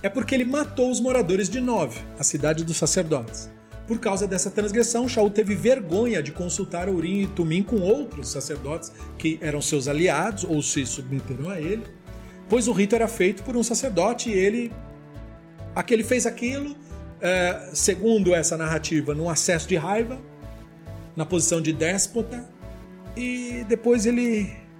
é porque ele matou os moradores de Nove, a cidade dos sacerdotes. Por causa dessa transgressão, Shaul teve vergonha de consultar Urim e Tumim com outros sacerdotes que eram seus aliados ou se submeteram a ele, pois o rito era feito por um sacerdote e ele. Aquele fez aquilo, é, segundo essa narrativa, num acesso de raiva, na posição de déspota, e depois ele,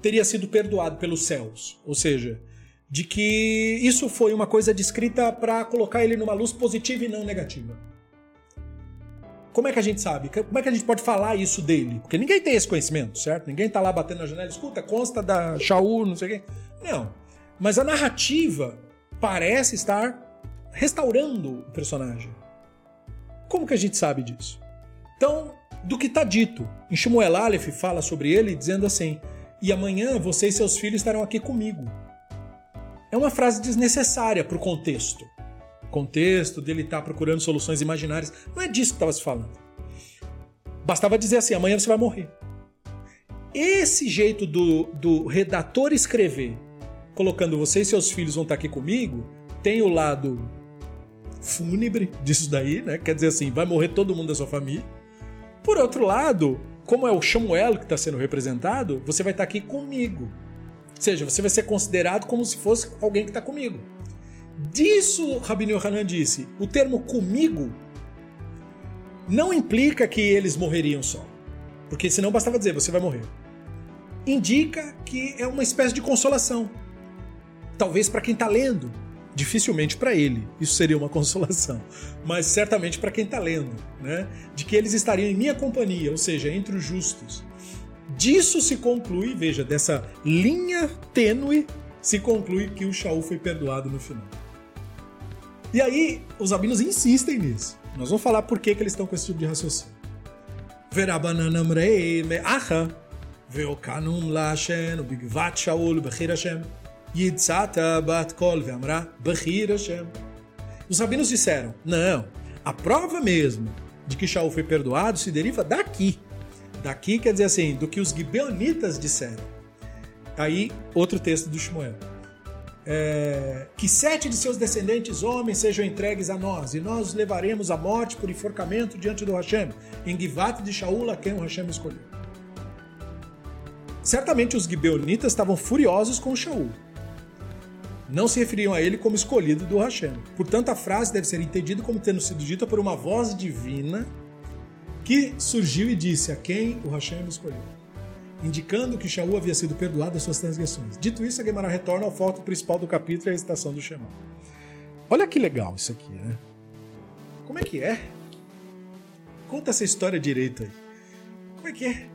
teria sido perdoado pelos céus? Ou seja, de que isso foi uma coisa descrita para colocar ele numa luz positiva e não negativa. Como é que a gente sabe? Como é que a gente pode falar isso dele? Porque ninguém tem esse conhecimento, certo? Ninguém tá lá batendo na janela, escuta, consta da Shaul, não sei o quê. Não. Mas a narrativa parece estar restaurando o personagem. Como que a gente sabe disso? Então, do que está dito. Em Shmuel Aleph fala sobre ele dizendo assim: E amanhã você e seus filhos estarão aqui comigo. É uma frase desnecessária para o contexto contexto, dele estar tá procurando soluções imaginárias. Não é disso que estava se falando. Bastava dizer assim: amanhã você vai morrer. Esse jeito do, do redator escrever, colocando você e seus filhos vão estar tá aqui comigo, tem o lado fúnebre disso daí, né? Quer dizer assim, vai morrer todo mundo da sua família. Por outro lado, como é o Samuel que está sendo representado, você vai estar tá aqui comigo. Ou seja, você vai ser considerado como se fosse alguém que está comigo. Disso, Rabino Yohanan disse, o termo comigo não implica que eles morreriam só. Porque senão bastava dizer, você vai morrer. Indica que é uma espécie de consolação. Talvez para quem está lendo, dificilmente para ele, isso seria uma <laughs> consolação, mas certamente para quem está lendo, né? De que eles estariam em minha companhia, ou seja, entre os justos. Disso se conclui, veja, dessa linha tênue, se conclui que o Shaul foi perdoado no final. E aí, os abinos insistem nisso. Nós vamos falar por que, que eles estão com esse tipo de raciocínio. Verabananamrei me'acha ve'okanum lashen ubigvat Shaul, bechirashem. Yitzhata bat kol Hashem. Os rabinos disseram, não, a prova mesmo de que Shaul foi perdoado se deriva daqui. Daqui quer dizer assim, do que os gibeonitas disseram. Tá aí, outro texto do Shmuel. É, que sete de seus descendentes homens sejam entregues a nós, e nós os levaremos à morte por enforcamento diante do Hashem, em Givat de Shaul, a quem o Hashem escolheu. Certamente os gibeonitas estavam furiosos com Shaul, não se referiam a ele como escolhido do Hashem. Portanto, a frase deve ser entendida como tendo sido dita por uma voz divina que surgiu e disse a quem o Hashem escolheu, indicando que Shaul havia sido perdoado das suas transgressões. Dito isso, a Gemara retorna ao foco principal do capítulo e a recitação do Shema. Olha que legal isso aqui, né? Como é que é? Conta essa história direito aí. Como é que é?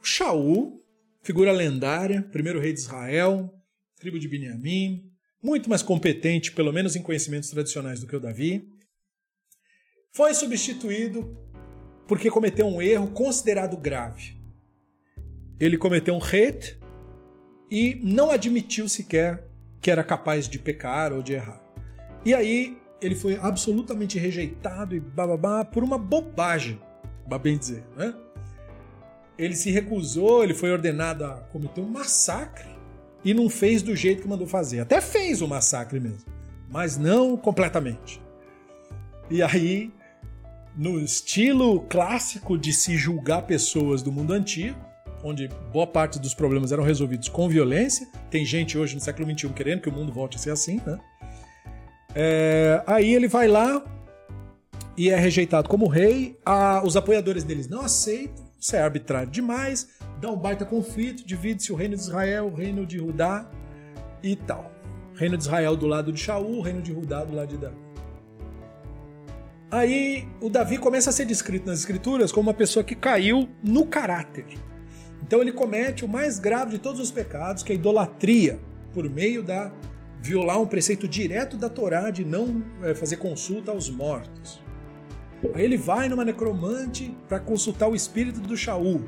O Shaul, figura lendária, primeiro rei de Israel, tribo de Benjamim, muito mais competente, pelo menos em conhecimentos tradicionais, do que o Davi, foi substituído porque cometeu um erro considerado grave. Ele cometeu um hate e não admitiu sequer que era capaz de pecar ou de errar. E aí ele foi absolutamente rejeitado e bababá por uma bobagem, para bem dizer, né? Ele se recusou, ele foi ordenado a cometer um massacre e não fez do jeito que mandou fazer. Até fez o massacre mesmo, mas não completamente. E aí, no estilo clássico de se julgar pessoas do mundo antigo, onde boa parte dos problemas eram resolvidos com violência, tem gente hoje no século XXI querendo que o mundo volte a ser assim, né? É, aí ele vai lá e é rejeitado como rei. A, os apoiadores deles não aceitam, isso é arbitrário demais, dá um baita conflito, divide-se o reino de Israel, o reino de Judá e tal. Reino de Israel do lado de Shaul, reino de Judá do lado de Davi. Aí o Davi começa a ser descrito nas escrituras como uma pessoa que caiu no caráter. Então ele comete o mais grave de todos os pecados, que é a idolatria, por meio da violar um preceito direto da Torá de não é, fazer consulta aos mortos. Aí ele vai numa necromante para consultar o espírito do Shaul,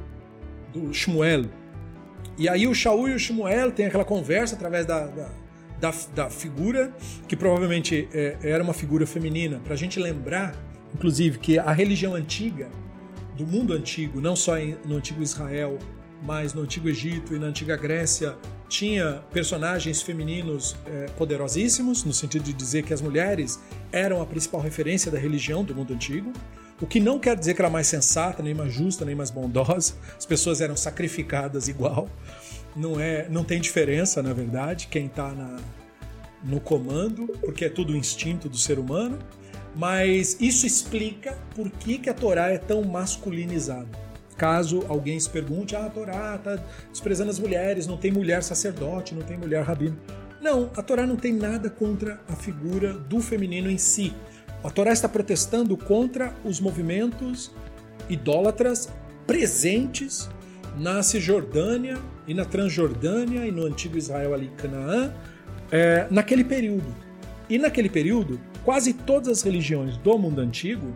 do Shmuel. E aí o Shaul e o Shmuel têm aquela conversa através da, da, da, da figura, que provavelmente é, era uma figura feminina, para a gente lembrar, inclusive, que a religião antiga, do mundo antigo, não só no antigo Israel, mas no antigo Egito e na antiga Grécia, tinha personagens femininos é, poderosíssimos, no sentido de dizer que as mulheres eram a principal referência da religião do mundo antigo, o que não quer dizer que era mais sensata, nem mais justa, nem mais bondosa. As pessoas eram sacrificadas igual. Não é, não tem diferença, na verdade, quem está no comando, porque é tudo o instinto do ser humano. Mas isso explica por que, que a Torá é tão masculinizada caso alguém se pergunte: ah, a Torá está desprezando as mulheres, não tem mulher sacerdote, não tem mulher rabino. Não, a Torá não tem nada contra a figura do feminino em si. A Torá está protestando contra os movimentos idólatras presentes na Cisjordânia e na Transjordânia e no antigo Israel ali, Canaã, é, naquele período. E naquele período, quase todas as religiões do mundo antigo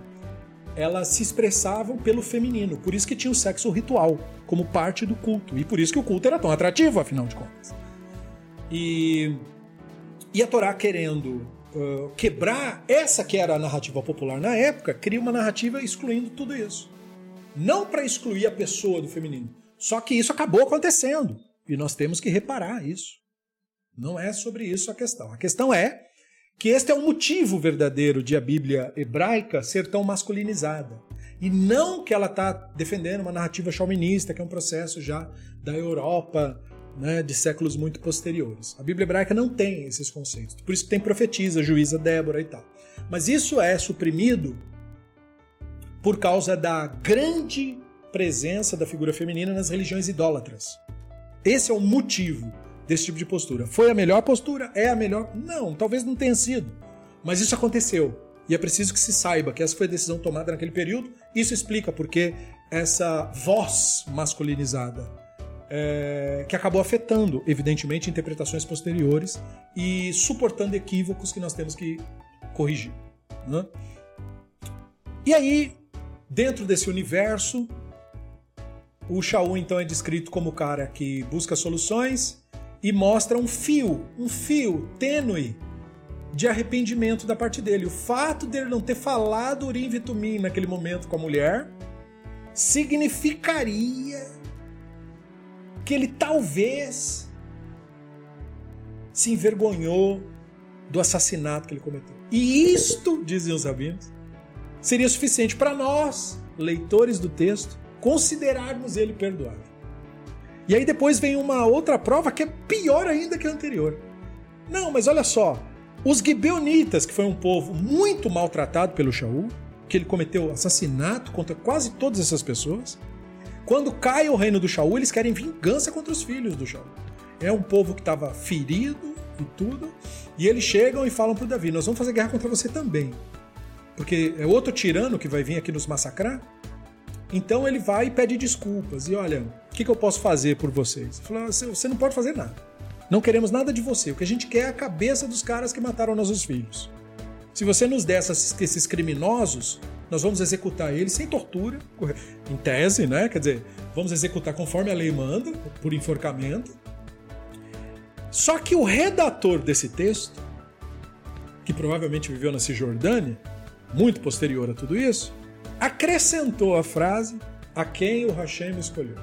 elas se expressavam pelo feminino. Por isso que tinha o sexo ritual como parte do culto. E por isso que o culto era tão atrativo, afinal de contas. E, e a Torá querendo quebrar essa que era a narrativa popular na época, cria uma narrativa excluindo tudo isso. Não para excluir a pessoa do feminino. Só que isso acabou acontecendo. E nós temos que reparar isso. Não é sobre isso a questão. A questão é que este é o motivo verdadeiro de a Bíblia hebraica ser tão masculinizada. E não que ela está defendendo uma narrativa chauvinista, que é um processo já da Europa né, de séculos muito posteriores. A Bíblia hebraica não tem esses conceitos. Por isso tem profetisa, juíza Débora e tal. Mas isso é suprimido por causa da grande presença da figura feminina nas religiões idólatras. Esse é o motivo desse tipo de postura. Foi a melhor postura? É a melhor? Não, talvez não tenha sido. Mas isso aconteceu. E é preciso que se saiba que essa foi a decisão tomada naquele período. Isso explica porque essa voz masculinizada é, que acabou afetando, evidentemente, interpretações posteriores e suportando equívocos que nós temos que corrigir. Né? E aí, dentro desse universo, o Shaul então é descrito como o cara que busca soluções e mostra um fio, um fio tênue de arrependimento da parte dele. O fato dele não ter falado Urim Vitumim naquele momento com a mulher significaria que ele talvez se envergonhou do assassinato que ele cometeu. E isto, dizem os rabinos, seria suficiente para nós, leitores do texto, considerarmos ele perdoado. E aí depois vem uma outra prova que é pior ainda que a anterior. Não, mas olha só, os Gibeonitas, que foi um povo muito maltratado pelo Shaul, que ele cometeu assassinato contra quase todas essas pessoas, quando cai o reino do Shaul, eles querem vingança contra os filhos do Shaul. É um povo que estava ferido e tudo, e eles chegam e falam para Davi: Nós vamos fazer guerra contra você também. Porque é outro tirano que vai vir aqui nos massacrar. Então ele vai e pede desculpas. E olha, o que, que eu posso fazer por vocês? Falou, você não pode fazer nada. Não queremos nada de você. O que a gente quer é a cabeça dos caras que mataram nossos filhos. Se você nos der esses criminosos, nós vamos executar eles sem tortura, em tese, né? Quer dizer, vamos executar conforme a lei manda, por enforcamento. Só que o redator desse texto, que provavelmente viveu na Cisjordânia, muito posterior a tudo isso, acrescentou a frase a quem o Hashem escolheu.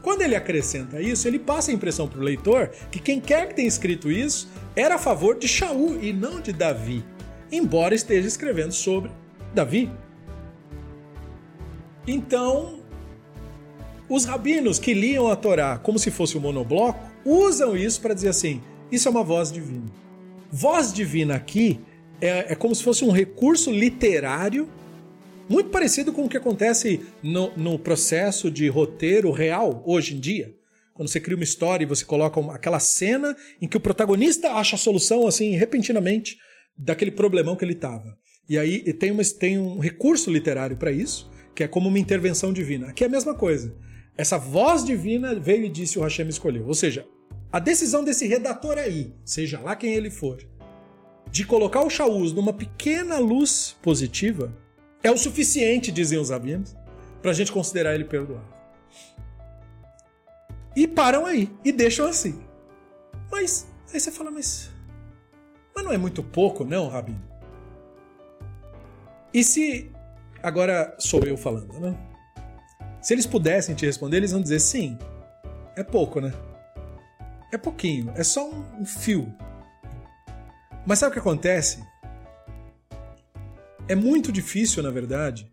Quando ele acrescenta isso, ele passa a impressão para o leitor que quem quer que tenha escrito isso era a favor de Shaul e não de Davi, embora esteja escrevendo sobre Davi. Então, os rabinos que liam a Torá como se fosse um monobloco usam isso para dizer assim: isso é uma voz divina. Voz divina aqui é, é como se fosse um recurso literário muito parecido com o que acontece no, no, processo de roteiro real hoje em dia. Quando você cria uma história e você coloca uma, aquela cena em que o protagonista acha a solução assim repentinamente daquele problemão que ele estava. E aí tem, uma, tem um recurso literário para isso, que é como uma intervenção divina. Aqui é a mesma coisa. Essa voz divina veio e disse o Hashem escolheu. Ou seja, a decisão desse redator aí, seja lá quem ele for, de colocar o Shauz numa pequena luz positiva, é o suficiente, dizem os rabinos, para a gente considerar ele perdoado. E param aí, e deixam assim. Mas, aí você fala, mas. Mas não é muito pouco, não, Rabino? E se. Agora sou eu falando, né? Se eles pudessem te responder, eles vão dizer sim. É pouco, né? É pouquinho, é só um fio. Mas sabe o que acontece? É muito difícil, na verdade,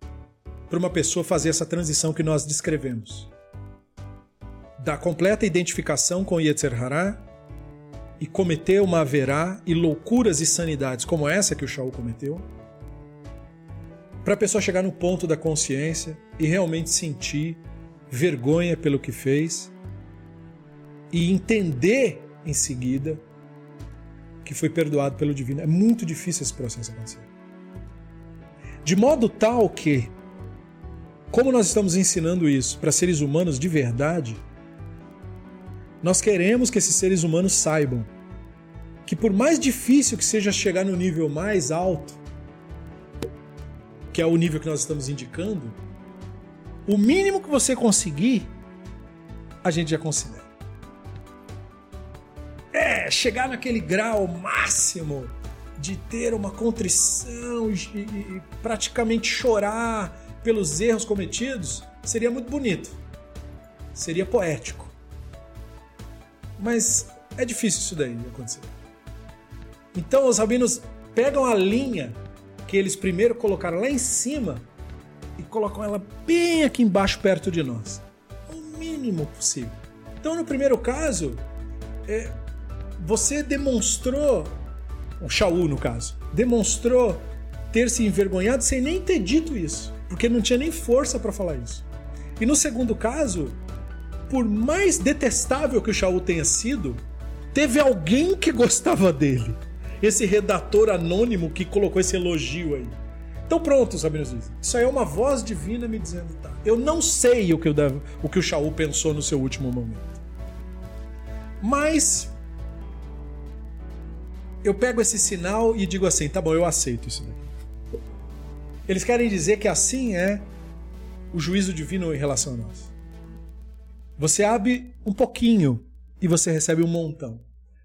para uma pessoa fazer essa transição que nós descrevemos. Da completa identificação com Yetzer Hará e cometer uma verá e loucuras e sanidades como essa que o Shaul cometeu, para a pessoa chegar no ponto da consciência e realmente sentir vergonha pelo que fez e entender em seguida que foi perdoado pelo divino. É muito difícil esse processo acontecer. De modo tal que, como nós estamos ensinando isso para seres humanos de verdade, nós queremos que esses seres humanos saibam que, por mais difícil que seja chegar no nível mais alto, que é o nível que nós estamos indicando, o mínimo que você conseguir, a gente já considera. É, chegar naquele grau máximo de ter uma contrição e, praticamente chorar pelos erros cometidos, seria muito bonito. Seria poético. Mas é difícil isso daí acontecer. Então os rabinos pegam a linha que eles primeiro colocaram lá em cima e colocam ela bem aqui embaixo, perto de nós. O mínimo possível. Então, no primeiro caso, é, você demonstrou o Shaul no caso, demonstrou ter se envergonhado sem nem ter dito isso, porque não tinha nem força para falar isso. E no segundo caso, por mais detestável que o Shaul tenha sido, teve alguém que gostava dele. Esse redator anônimo que colocou esse elogio aí. Então pronto, Sabinos dizem. Isso aí é uma voz divina me dizendo, tá. Eu não sei o que o, o que o Shaul pensou no seu último momento. Mas eu pego esse sinal e digo assim: tá bom, eu aceito isso daqui. Eles querem dizer que assim é o juízo divino em relação a nós. Você abre um pouquinho e você recebe um montão.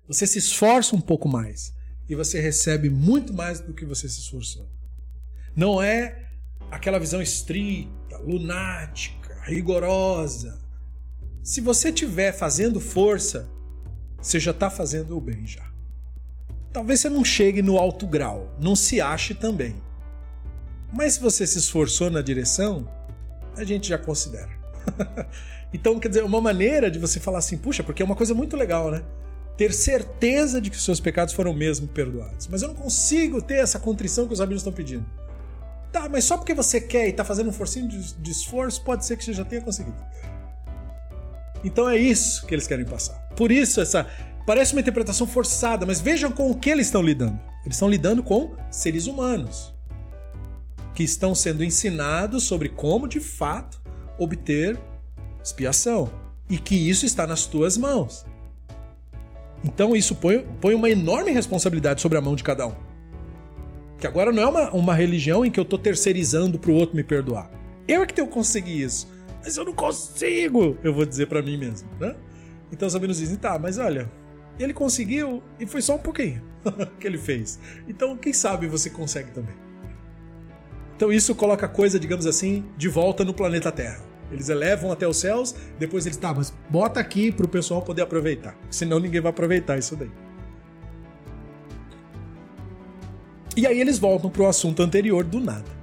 Você se esforça um pouco mais e você recebe muito mais do que você se esforçou. Não é aquela visão estrita, lunática, rigorosa. Se você estiver fazendo força, você já está fazendo o bem já. Talvez você não chegue no alto grau, não se ache também. Mas se você se esforçou na direção, a gente já considera. <laughs> então, quer dizer, uma maneira de você falar assim, puxa, porque é uma coisa muito legal, né? Ter certeza de que os seus pecados foram mesmo perdoados. Mas eu não consigo ter essa contrição que os rabinos estão pedindo. Tá, mas só porque você quer e está fazendo um forcinho de, de esforço, pode ser que você já tenha conseguido. Então é isso que eles querem passar. Por isso, essa parece uma interpretação forçada, mas vejam com o que eles estão lidando. Eles estão lidando com seres humanos que estão sendo ensinados sobre como de fato obter expiação e que isso está nas tuas mãos. Então isso põe, põe uma enorme responsabilidade sobre a mão de cada um. Que agora não é uma, uma religião em que eu estou terceirizando para o outro me perdoar. Eu é que tenho que conseguir isso mas eu não consigo, eu vou dizer para mim mesmo, né? Então os rabinos dizem, tá, mas olha, ele conseguiu e foi só um pouquinho <laughs> que ele fez. Então quem sabe você consegue também. Então isso coloca a coisa, digamos assim, de volta no planeta Terra. Eles elevam até os céus, depois eles, tá, mas bota aqui para o pessoal poder aproveitar. Senão ninguém vai aproveitar isso daí. E aí eles voltam para o assunto anterior do nada.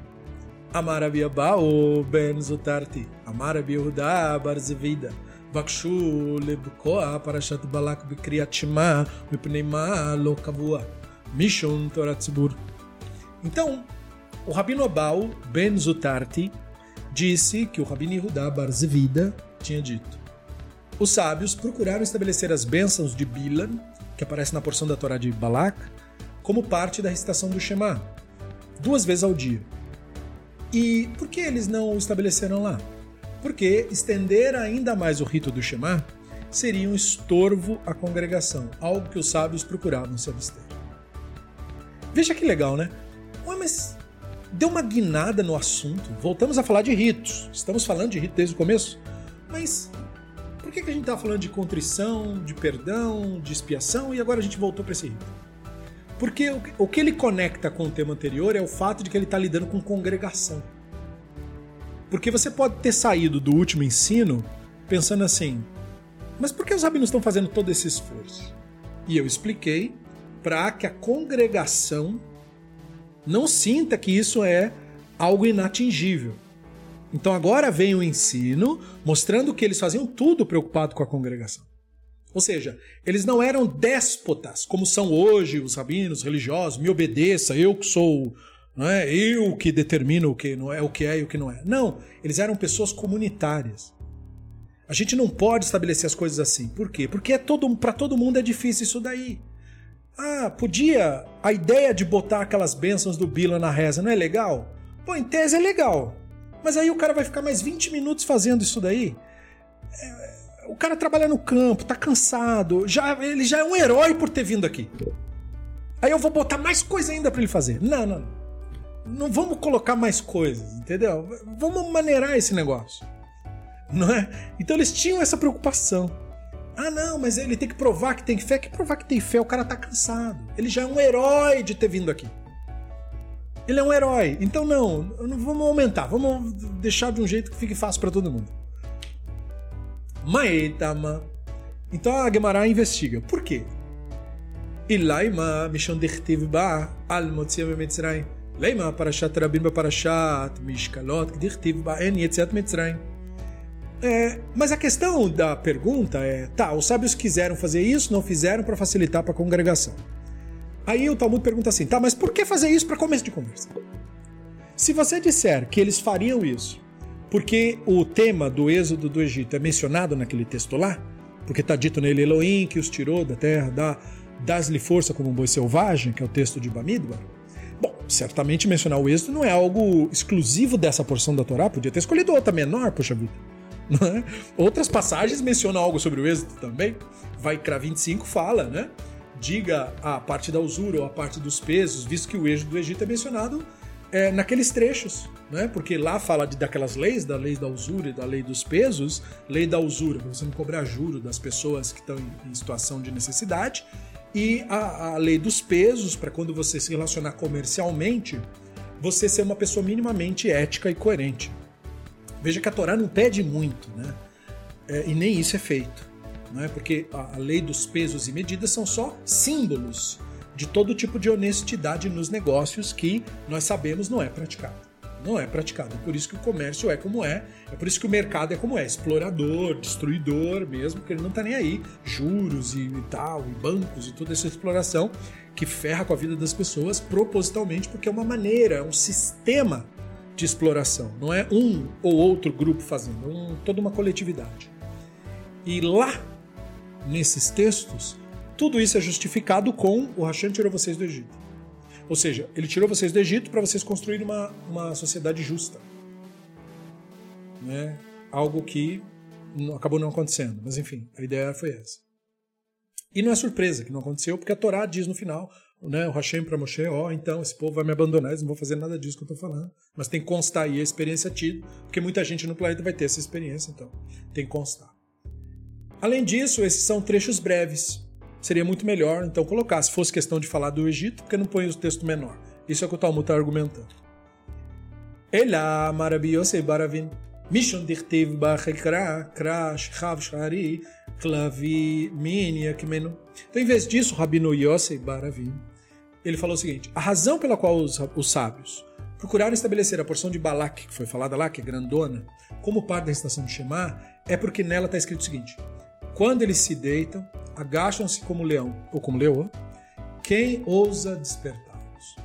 Amarabia Bao Benzutarti, Amarabia Rudá Barzevida, Vakshu Lebukoa Parashat Balak Bikriatima, Mipneima Lokavua, Mishon Toratzibur. Então, o Rabino Abau Ben Zutarti disse que o Rabino Yehudá Bar Zevida tinha dito: Os sábios procuraram estabelecer as bênçãos de Bilan, que aparece na porção da Torá de Balak, como parte da recitação do Shema, duas vezes ao dia. E por que eles não o estabeleceram lá? Porque estender ainda mais o rito do Shema seria um estorvo à congregação, algo que os sábios procuravam se abster. Veja que legal, né? Ué, mas deu uma guinada no assunto. Voltamos a falar de ritos. Estamos falando de rito desde o começo. Mas por que, a gente está falando de contrição, de perdão, de expiação e agora a gente voltou para esse rito? Porque o que ele conecta com o tema anterior é o fato de que ele está lidando com congregação. Porque você pode ter saído do último ensino pensando assim: mas por que os rabinos estão fazendo todo esse esforço? E eu expliquei para que a congregação não sinta que isso é algo inatingível. Então agora vem o ensino mostrando que eles faziam tudo preocupado com a congregação. Ou seja, eles não eram déspotas, como são hoje os rabinos religiosos, me obedeça, eu que sou, não é? eu que determino o que não é, o que é e o que não é. Não, eles eram pessoas comunitárias. A gente não pode estabelecer as coisas assim. Por quê? Porque é todo, para todo mundo é difícil isso daí. Ah, podia. A ideia de botar aquelas bênçãos do Bila na reza não é legal? Pô, em tese é legal. Mas aí o cara vai ficar mais 20 minutos fazendo isso daí. É, o cara trabalha no campo, tá cansado, já, ele já é um herói por ter vindo aqui. Aí eu vou botar mais coisa ainda para ele fazer. Não, não. Não vamos colocar mais coisas, entendeu? Vamos maneirar esse negócio. Não é? Então eles tinham essa preocupação. Ah, não, mas ele tem que provar que tem fé. Que provar que tem fé? O cara tá cansado. Ele já é um herói de ter vindo aqui. Ele é um herói. Então não, não vamos aumentar. Vamos deixar de um jeito que fique fácil para todo mundo. Maetama. Então a Gemara investiga. Por quê? Ilaima mishon dertiv ba al motzia bemitzrayim. Leima parashat rabim parashat mishkalot dertiv ba en yetziat mitzrayim. É, mas a questão da pergunta é: tá, os sábios quiseram fazer isso, não fizeram para facilitar para a congregação. Aí o Talmud pergunta assim: tá, mas por que fazer isso para começo de conversa? Se você disser que eles fariam isso porque o tema do êxodo do Egito é mencionado naquele texto lá, porque está dito nele Elohim que os tirou da terra, dá, dás-lhe força como um boi selvagem, que é o texto de Bamidbar. Bom, certamente mencionar o êxodo não é algo exclusivo dessa porção da Torá, podia ter escolhido outra menor, poxa vida. É? Outras passagens mencionam algo sobre o êxodo também. Vai Cra 25 fala, né? Diga a parte da usura ou a parte dos pesos, visto que o êxodo do Egito é mencionado é, naqueles trechos, né? Porque lá fala de, daquelas leis, da lei da usura e da lei dos pesos, lei da usura, para você não cobrar juro das pessoas que estão em, em situação de necessidade, e a, a lei dos pesos, para quando você se relacionar comercialmente, você ser uma pessoa minimamente ética e coerente. Veja que a Torá não pede muito, né? É, e nem isso é feito, né? Porque a, a lei dos pesos e medidas são só símbolos de todo tipo de honestidade nos negócios que nós sabemos não é praticado. Não é praticado. É por isso que o comércio é como é. É por isso que o mercado é como é. Explorador, destruidor mesmo, porque ele não está nem aí. Juros e tal, e bancos e toda essa exploração que ferra com a vida das pessoas propositalmente, porque é uma maneira, é um sistema de exploração. Não é um ou outro grupo fazendo, é um, toda uma coletividade. E lá, nesses textos, tudo isso é justificado com o Hashem tirou vocês do Egito. Ou seja, ele tirou vocês do Egito para vocês construírem uma, uma sociedade justa. Né? Algo que acabou não acontecendo. Mas enfim, a ideia foi essa. E não é surpresa que não aconteceu, porque a Torá diz no final, né, o Hashem para Moshe, ó, oh, então esse povo vai me abandonar, eles não vão fazer nada disso que eu estou falando. Mas tem que constar aí a experiência tida, porque muita gente no planeta vai ter essa experiência, então tem que constar. Além disso, esses são trechos breves. Seria muito melhor, então, colocar, se fosse questão de falar do Egito, porque não põe o texto menor. Isso é o que o Talmud está argumentando. Ela maravilhosa baravin. Mishon dirtiv bachekra, krash, chav, shari, klavi, minia, kimenu. Então, em vez disso, Rabino Yosei Baravim, ele falou o seguinte: a razão pela qual os, os sábios procuraram estabelecer a porção de Balak, que foi falada lá, que é grandona, como parte da estação de Shema, é porque nela está escrito o seguinte: quando eles se deitam, agacham-se como leão ou como leoa, quem ousa despertá-los?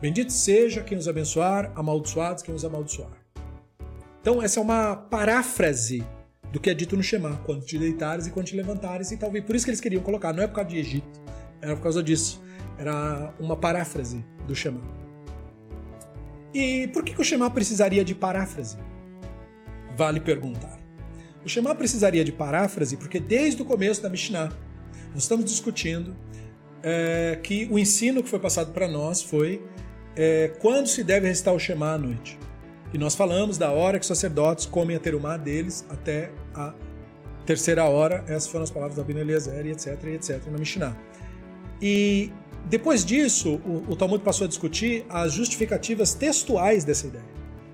Bendito seja quem os abençoar, amaldiçoados quem os amaldiçoar. Então, essa é uma paráfrase do que é dito no Shema, quando te deitares e quando te levantares, e talvez por isso que eles queriam colocar, não é por causa de Egito, era por causa disso. Era uma paráfrase do Shema. E por que, que o Shema precisaria de paráfrase? Vale perguntar. O Shema precisaria de paráfrase porque desde o começo da Mishnah nós estamos discutindo é, que o ensino que foi passado para nós foi é, quando se deve recitar o Shema à noite. E nós falamos da hora que os sacerdotes comem a terumá deles até a terceira hora. Essas foram as palavras da Abin Eliezer, etc, etc, na Mishnah. E depois disso, o, o Talmud passou a discutir as justificativas textuais dessa ideia.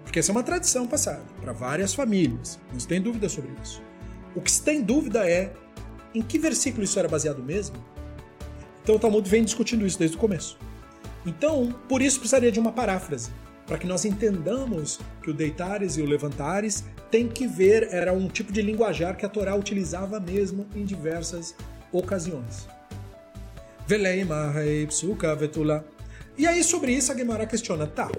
Porque essa é uma tradição passada para várias famílias, não se tem dúvida sobre isso. O que se tem dúvida é em que versículo isso era baseado mesmo. Então o Talmud vem discutindo isso desde o começo. Então, por isso precisaria de uma paráfrase, para que nós entendamos que o deitares e o levantares tem que ver, era um tipo de linguajar que a Torá utilizava mesmo em diversas ocasiões. E aí, sobre isso, a Gemara questiona: tá,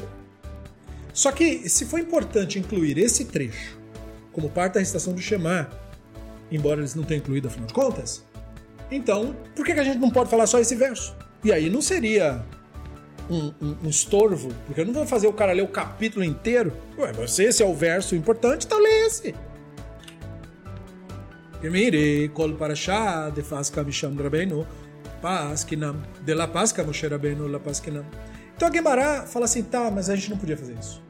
só que se foi importante incluir esse trecho como parte da recitação do Shema, embora eles não tenham incluído afinal de contas, então por que a gente não pode falar só esse verso? E aí não seria um, um, um estorvo, porque eu não vou fazer o cara ler o capítulo inteiro. Ué, mas esse é o verso importante, então lê esse. Gemire, kol parashá, de fasca misham rabenu, paskinam, de la pasca moshe rabenu, la paskinam. Então a Guemará fala assim, tá, mas a gente não podia fazer isso.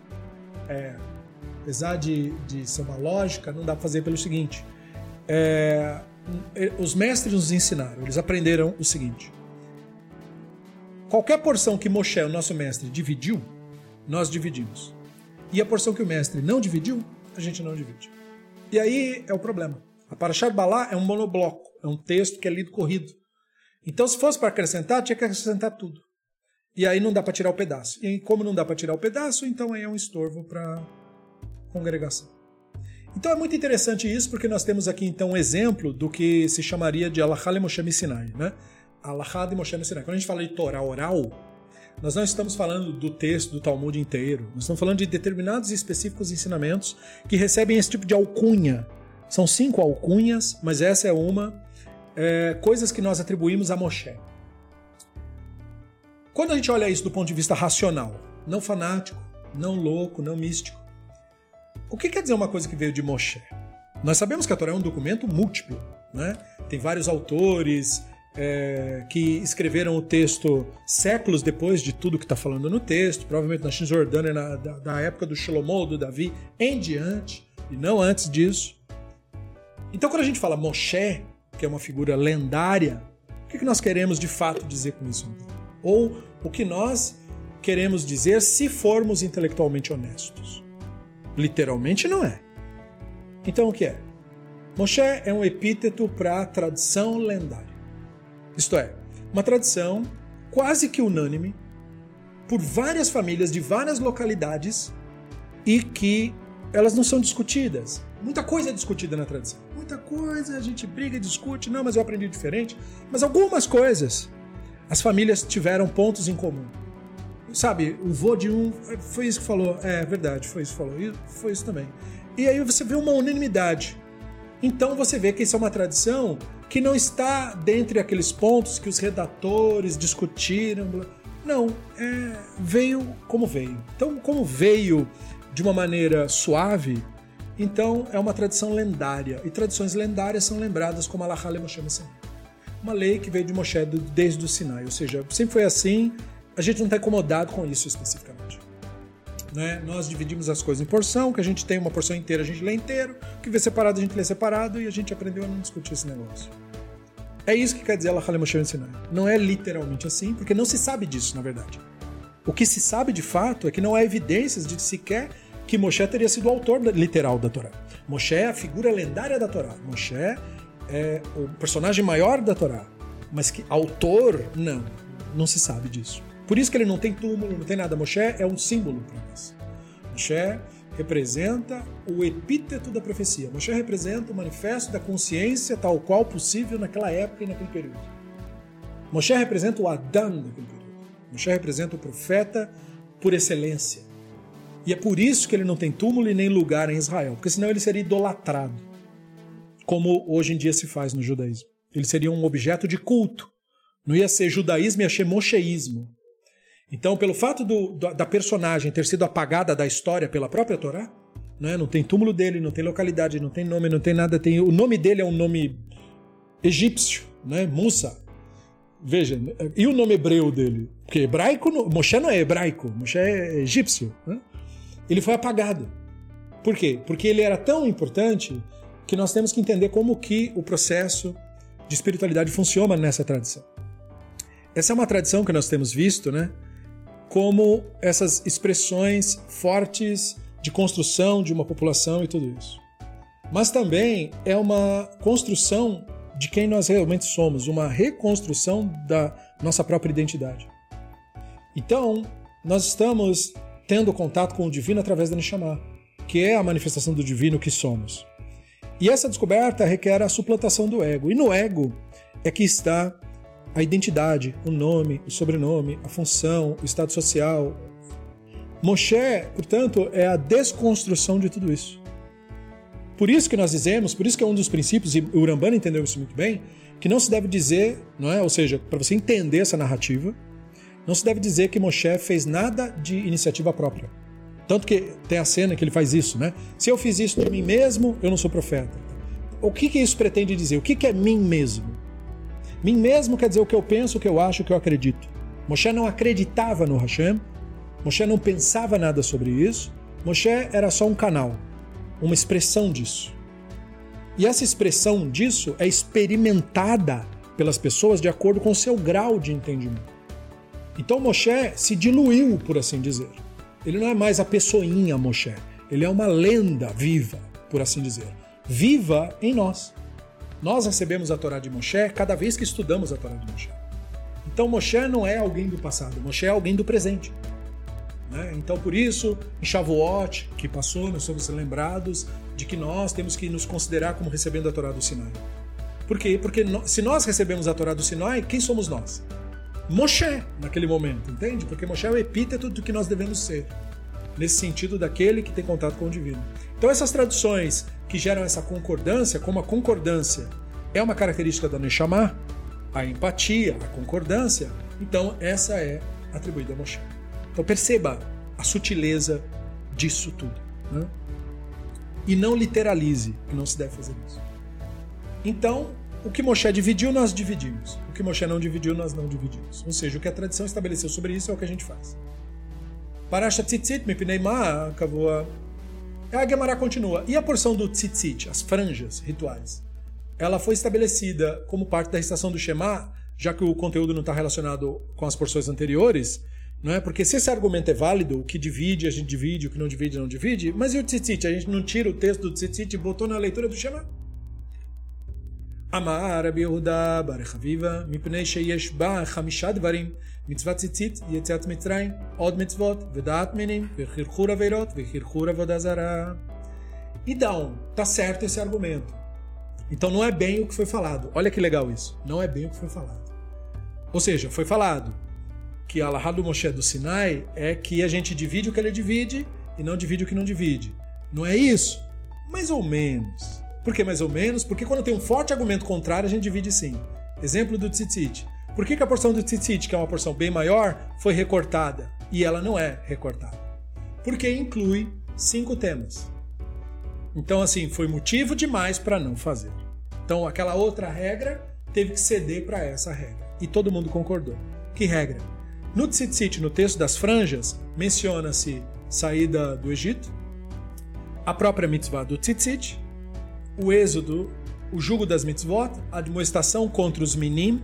É, apesar de, de ser uma lógica, não dá para fazer pelo seguinte. É, os mestres nos ensinaram, eles aprenderam o seguinte. Qualquer porção que Moshe, o nosso mestre, dividiu, nós dividimos. E a porção que o mestre não dividiu, a gente não divide. E aí é o problema. A Parashat Balá é um monobloco, é um texto que é lido corrido. Então, se fosse para acrescentar, tinha que acrescentar tudo. E aí não dá para tirar o pedaço. E como não dá para tirar o pedaço, então aí é um estorvo para congregação. Então é muito interessante isso, porque nós temos aqui então um exemplo do que se chamaria de Alahá Moshe Sinai, né? Alahá de Moshe Sinai. Quando a gente fala de Torá oral, nós não estamos falando do texto do Talmud inteiro. Nós estamos falando de determinados e específicos ensinamentos que recebem esse tipo de alcunha. São cinco alcunhas, mas essa é uma. É, coisas que nós atribuímos a Moshe. Quando a gente olha isso do ponto de vista racional, não fanático, não louco, não místico, o que quer dizer uma coisa que veio de Moshe? Nós sabemos que a Torá é um documento múltiplo, né? Tem vários autores é, que escreveram o texto séculos depois de tudo que está falando no texto, provavelmente na Cisjordânia, na, da, da época do Shlomo, do Davi, em diante, e não antes disso. Então, quando a gente fala Moshe, que é uma figura lendária, o que nós queremos de fato dizer com isso? ou o que nós queremos dizer se formos intelectualmente honestos. Literalmente não é. Então o que é? Moshe é um epíteto para a tradição lendária. Isto é, uma tradição quase que unânime por várias famílias de várias localidades e que elas não são discutidas. Muita coisa é discutida na tradição. Muita coisa a gente briga discute. Não, mas eu aprendi diferente. Mas algumas coisas as famílias tiveram pontos em comum. Sabe, o vô de um. Foi isso que falou. É verdade, foi isso que falou. E foi isso também. E aí você vê uma unanimidade. Então você vê que isso é uma tradição que não está dentre aqueles pontos que os redatores discutiram. Não, é, veio como veio. Então, como veio de uma maneira suave, então é uma tradição lendária. E tradições lendárias são lembradas como Allah Moshe Uma lei que veio de Moshe desde o Sinai. Ou seja, sempre foi assim, a gente não está incomodado com isso especificamente. Né? Nós dividimos as coisas em porção, que a gente tem uma porção inteira, a gente lê inteiro, o que vê separado, a gente lê separado, e a gente aprendeu a não discutir esse negócio. É isso que quer dizer Allah Moshe Sinai. Não é literalmente assim, porque não se sabe disso, na verdade. O que se sabe de fato é que não há evidências de sequer que Moshe teria sido o autor literal da Torá. Moshe é a figura lendária da Torá. Moshe é o personagem maior da Torá. Mas que autor, não. Não se sabe disso. Por isso que ele não tem túmulo, não tem nada. Moshe é um símbolo para nós. Moshe representa o epíteto da profecia. Moshe representa o manifesto da consciência tal qual possível naquela época e naquele período. Moshe representa o Adão daquele período. Moshe representa o profeta por excelência. E é por isso que ele não tem túmulo e nem lugar em Israel, porque senão ele seria idolatrado, como hoje em dia se faz no judaísmo. Ele seria um objeto de culto. Não ia ser judaísmo, ia ser mocheísmo. Então, pelo fato do, da personagem ter sido apagada da história pela própria Torá, né? não tem túmulo dele, não tem localidade, não tem nome, não tem nada. Tem, o nome dele é um nome egípcio, né? Musa. Veja, e o nome hebreu dele? Porque hebraico, Moshe não é hebraico, Moshe é egípcio. Né? Ele foi apagado. Por quê? Porque ele era tão importante que nós temos que entender como que o processo de espiritualidade funciona nessa tradição. Essa é uma tradição que nós temos visto, né? Como essas expressões fortes de construção de uma população e tudo isso. Mas também é uma construção de quem nós realmente somos, uma reconstrução da nossa própria identidade. Então, nós estamos tendo contato com o divino através da Neshama, que é a manifestação do divino que somos. E essa descoberta requer a suplantação do ego. E no ego é que está a identidade, o nome, o sobrenome, a função, o estado social. Moshe, portanto, é a desconstrução de tudo isso. Por isso que nós dizemos, por isso que é um dos princípios, e o Urambana entendeu isso muito bem, que não se deve dizer, não é? ou seja, para você entender essa narrativa, não se deve dizer que Moshe fez nada de iniciativa própria. Tanto que tem a cena que ele faz isso, né? Se eu fiz isso de mim mesmo, eu não sou profeta. O que, que isso pretende dizer? O que, que é mim mesmo? Mim mesmo quer dizer o que eu penso, o que eu acho, o que eu acredito. Moshe não acreditava no Hashem, Moshe não pensava nada sobre isso, Moshe era só um canal uma expressão disso. E essa expressão disso é experimentada pelas pessoas de acordo com o seu grau de entendimento. Então Moshe se diluiu, por assim dizer. Ele não é mais a pessoinha Moshe, ele é uma lenda viva, por assim dizer. Viva em nós. Nós recebemos a Torá de Moshe cada vez que estudamos a Torá de Moshe. Então Moshe não é alguém do passado, Moshe é alguém do presente. Né? Então, por isso, em Shavuot, que passou, nós somos lembrados de que nós temos que nos considerar como recebendo a Torá do Sinai. Por quê? Porque se nós recebemos a Torá do Sinai, quem somos nós? Moshe, naquele momento, entende? Porque Moshe é o epíteto do que nós devemos ser. Nesse sentido, daquele que tem contato com o divino. Então, essas traduções que geram essa concordância, como a concordância é uma característica da Neshama, a empatia, a concordância, então essa é atribuída a Moshe. Então perceba a sutileza disso tudo. Né? E não literalize, que não se deve fazer isso. Então, o que Moshe dividiu, nós dividimos. O que Moshe não dividiu, nós não dividimos. Ou seja, o que a tradição estabeleceu sobre isso é o que a gente faz. Parasha tzitzit mipnei ma kavua. A Gemara continua. E a porção do tzitzit, as franjas rituais? Ela foi estabelecida como parte da recitação do Shema, já que o conteúdo não está relacionado com as porções anteriores, não é? Porque se esse argumento é válido, o que divide, a gente divide, o que não divide, não divide, mas e o tzitzit? A gente não tira o texto do tzitzit e botou na leitura do Shema? אמר רבי יהודה בר חביבה, מפני שיש בה חמישה דברים, מצוות ציצית, יציאת מצרים, עוד מצוות, ודעת מינים, וחרחור עבירות, וחרחור עבודה זרה. Então, tá certo esse argumento. Então não é bem o que foi falado. Olha que legal isso. Não é bem o que foi falado. Ou seja, foi falado que a Alahá do Moshe do Sinai é que a gente divide o que ele divide e não divide o que não divide. Não é isso? Mais ou menos. Por que mais ou menos? Porque quando tem um forte argumento contrário, a gente divide sim. Exemplo do tzitzit. Por que, que a porção do tzitzit, que é uma porção bem maior, foi recortada e ela não é recortada? Porque inclui cinco temas. Então, assim, foi motivo demais para não fazer. Então, aquela outra regra teve que ceder para essa regra. E todo mundo concordou. Que regra? No tzitzit, no texto das franjas, menciona-se saída do Egito, a própria mitzvah do tzitzit, o êxodo, o jugo das mitzvot, a admoestação contra os minim,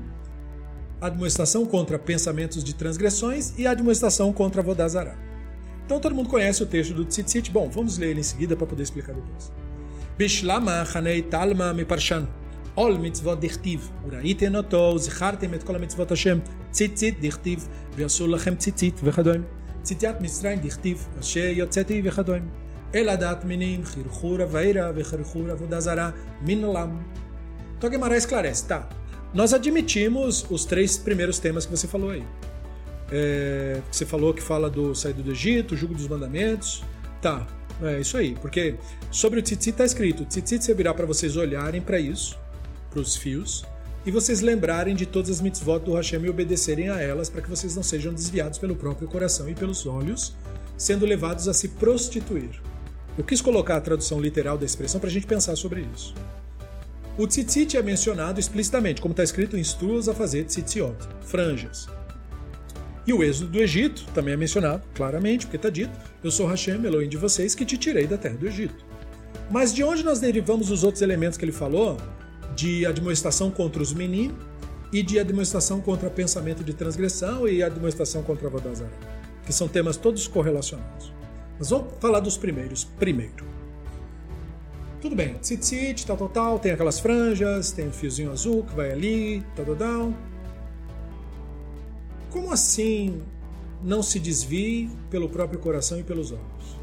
a admoestação contra pensamentos de transgressões e a admoestação contra Vodazara. Então todo mundo conhece o texto do Tzitzit. Bom, vamos ler ele em seguida para poder explicar depois. Bishlama chanei talma me parshan. Ol mitzvot dichtiv. Uraiten oto, zichartem et kol mitzvot Hashem. Tzitzit dichtiv. Ve'asur lachem tzitzit vechadoim. Tzitziat Mitzrayim dichtiv. Asher yotzeti vechadoim. Eladat minim, chirchura, vaira, vechirchura, vodazara, minolam. Então Guimarães esclarece, tá? Nós admitimos os três primeiros temas que você falou aí. É, você falou que fala do saído do Egito, jugo dos mandamentos. Tá, é isso aí. Porque sobre o tzitzit está escrito: tzitzit servirá para vocês olharem para isso, para os fios, e vocês lembrarem de todas as mitzvot do Hashem e obedecerem a elas, para que vocês não sejam desviados pelo próprio coração e pelos olhos, sendo levados a se prostituir. Eu quis colocar a tradução literal da expressão para a gente pensar sobre isso. O tzitzit é mencionado explicitamente, como está escrito, instrua-os a fazer tzitziot, franjas. E o êxodo do Egito também é mencionado, claramente, porque está dito: Eu sou Hashem, Elohim de vocês, que te tirei da terra do Egito. Mas de onde nós derivamos os outros elementos que ele falou? De admoestação contra os meninos e de admoestação contra pensamento de transgressão e admoestação contra Vodazara, que são temas todos correlacionados. Mas vamos falar dos primeiros primeiro. Tudo bem, tzitzit, tal, tal, tal, tem aquelas franjas, tem um fiozinho azul que vai ali, tal, tal, tal. Como assim não se desvie pelo próprio coração e pelos olhos?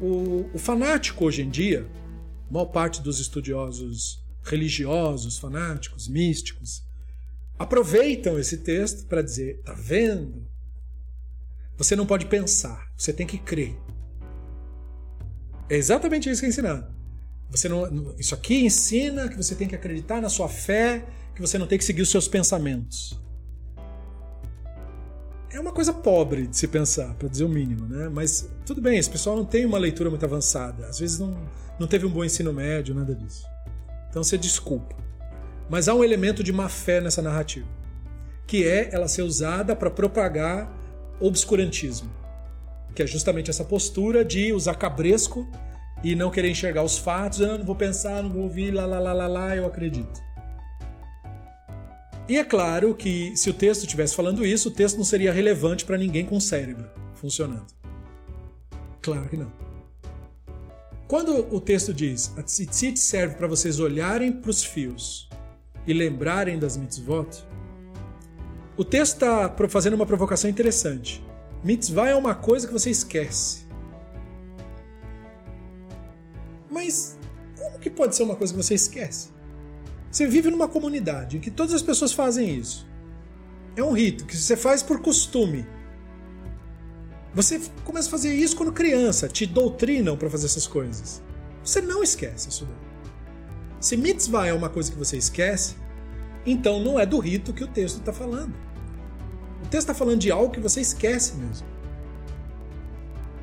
O, o fanático hoje em dia, maior parte dos estudiosos religiosos, fanáticos, místicos, aproveitam esse texto para dizer: tá vendo? Você não pode pensar, você tem que crer. É exatamente isso que é ensinado. Você não, isso aqui ensina que você tem que acreditar na sua fé, que você não tem que seguir os seus pensamentos. É uma coisa pobre de se pensar, para dizer o mínimo, né? Mas tudo bem, esse pessoal não tem uma leitura muito avançada. Às vezes não, não teve um bom ensino médio, nada disso. Então você desculpa. Mas há um elemento de má fé nessa narrativa, que é ela ser usada para propagar obscurantismo, que é justamente essa postura de usar cabresco e não querer enxergar os fatos, ah, não vou pensar, não vou ouvir, lá, lá, lá, lá, lá, eu acredito. E é claro que se o texto estivesse falando isso, o texto não seria relevante para ninguém com cérebro funcionando. Claro que não. Quando o texto diz a tzitzit serve para vocês olharem para os fios e lembrarem das mitzvot, o texto está fazendo uma provocação interessante. Mitzvah é uma coisa que você esquece. Mas como que pode ser uma coisa que você esquece? Você vive numa comunidade em que todas as pessoas fazem isso. É um rito que você faz por costume. Você começa a fazer isso quando criança, te doutrinam para fazer essas coisas. Você não esquece isso daí. Se mitzvah é uma coisa que você esquece, então não é do rito que o texto está falando. O texto está falando de algo que você esquece mesmo.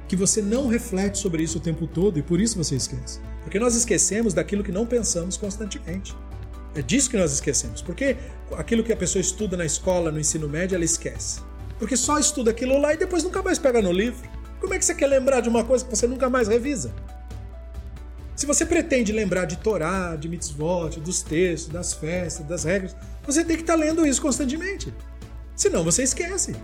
Que você não reflete sobre isso o tempo todo e por isso você esquece. Porque nós esquecemos daquilo que não pensamos constantemente. É disso que nós esquecemos. Porque aquilo que a pessoa estuda na escola, no ensino médio, ela esquece. Porque só estuda aquilo lá e depois nunca mais pega no livro. Como é que você quer lembrar de uma coisa que você nunca mais revisa? Se você pretende lembrar de Torá, de mitzvot, dos textos, das festas, das regras, você tem que estar lendo isso constantemente. Senão você esquece.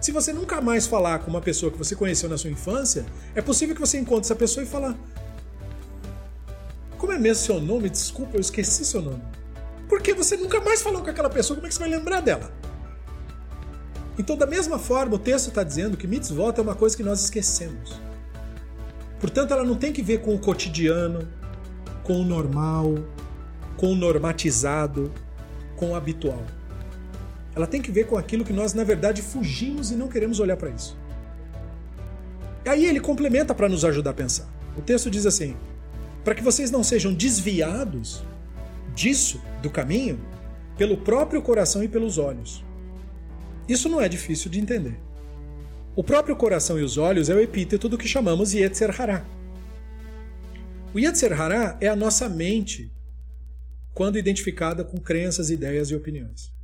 Se você nunca mais falar com uma pessoa que você conheceu na sua infância, é possível que você encontre essa pessoa e falar: Como é mesmo seu nome? Desculpa, eu esqueci seu nome. Porque você nunca mais falou com aquela pessoa, como é que você vai lembrar dela? Então, da mesma forma, o texto está dizendo que mitzvot é uma coisa que nós esquecemos. Portanto, ela não tem que ver com o cotidiano, com o normal, com o normatizado, com o habitual. Ela tem que ver com aquilo que nós, na verdade, fugimos e não queremos olhar para isso. E aí ele complementa para nos ajudar a pensar. O texto diz assim: para que vocês não sejam desviados disso, do caminho, pelo próprio coração e pelos olhos. Isso não é difícil de entender. O próprio coração e os olhos é o epíteto do que chamamos Yetzer Hará. O Yetzer Hará é a nossa mente quando identificada com crenças, ideias e opiniões.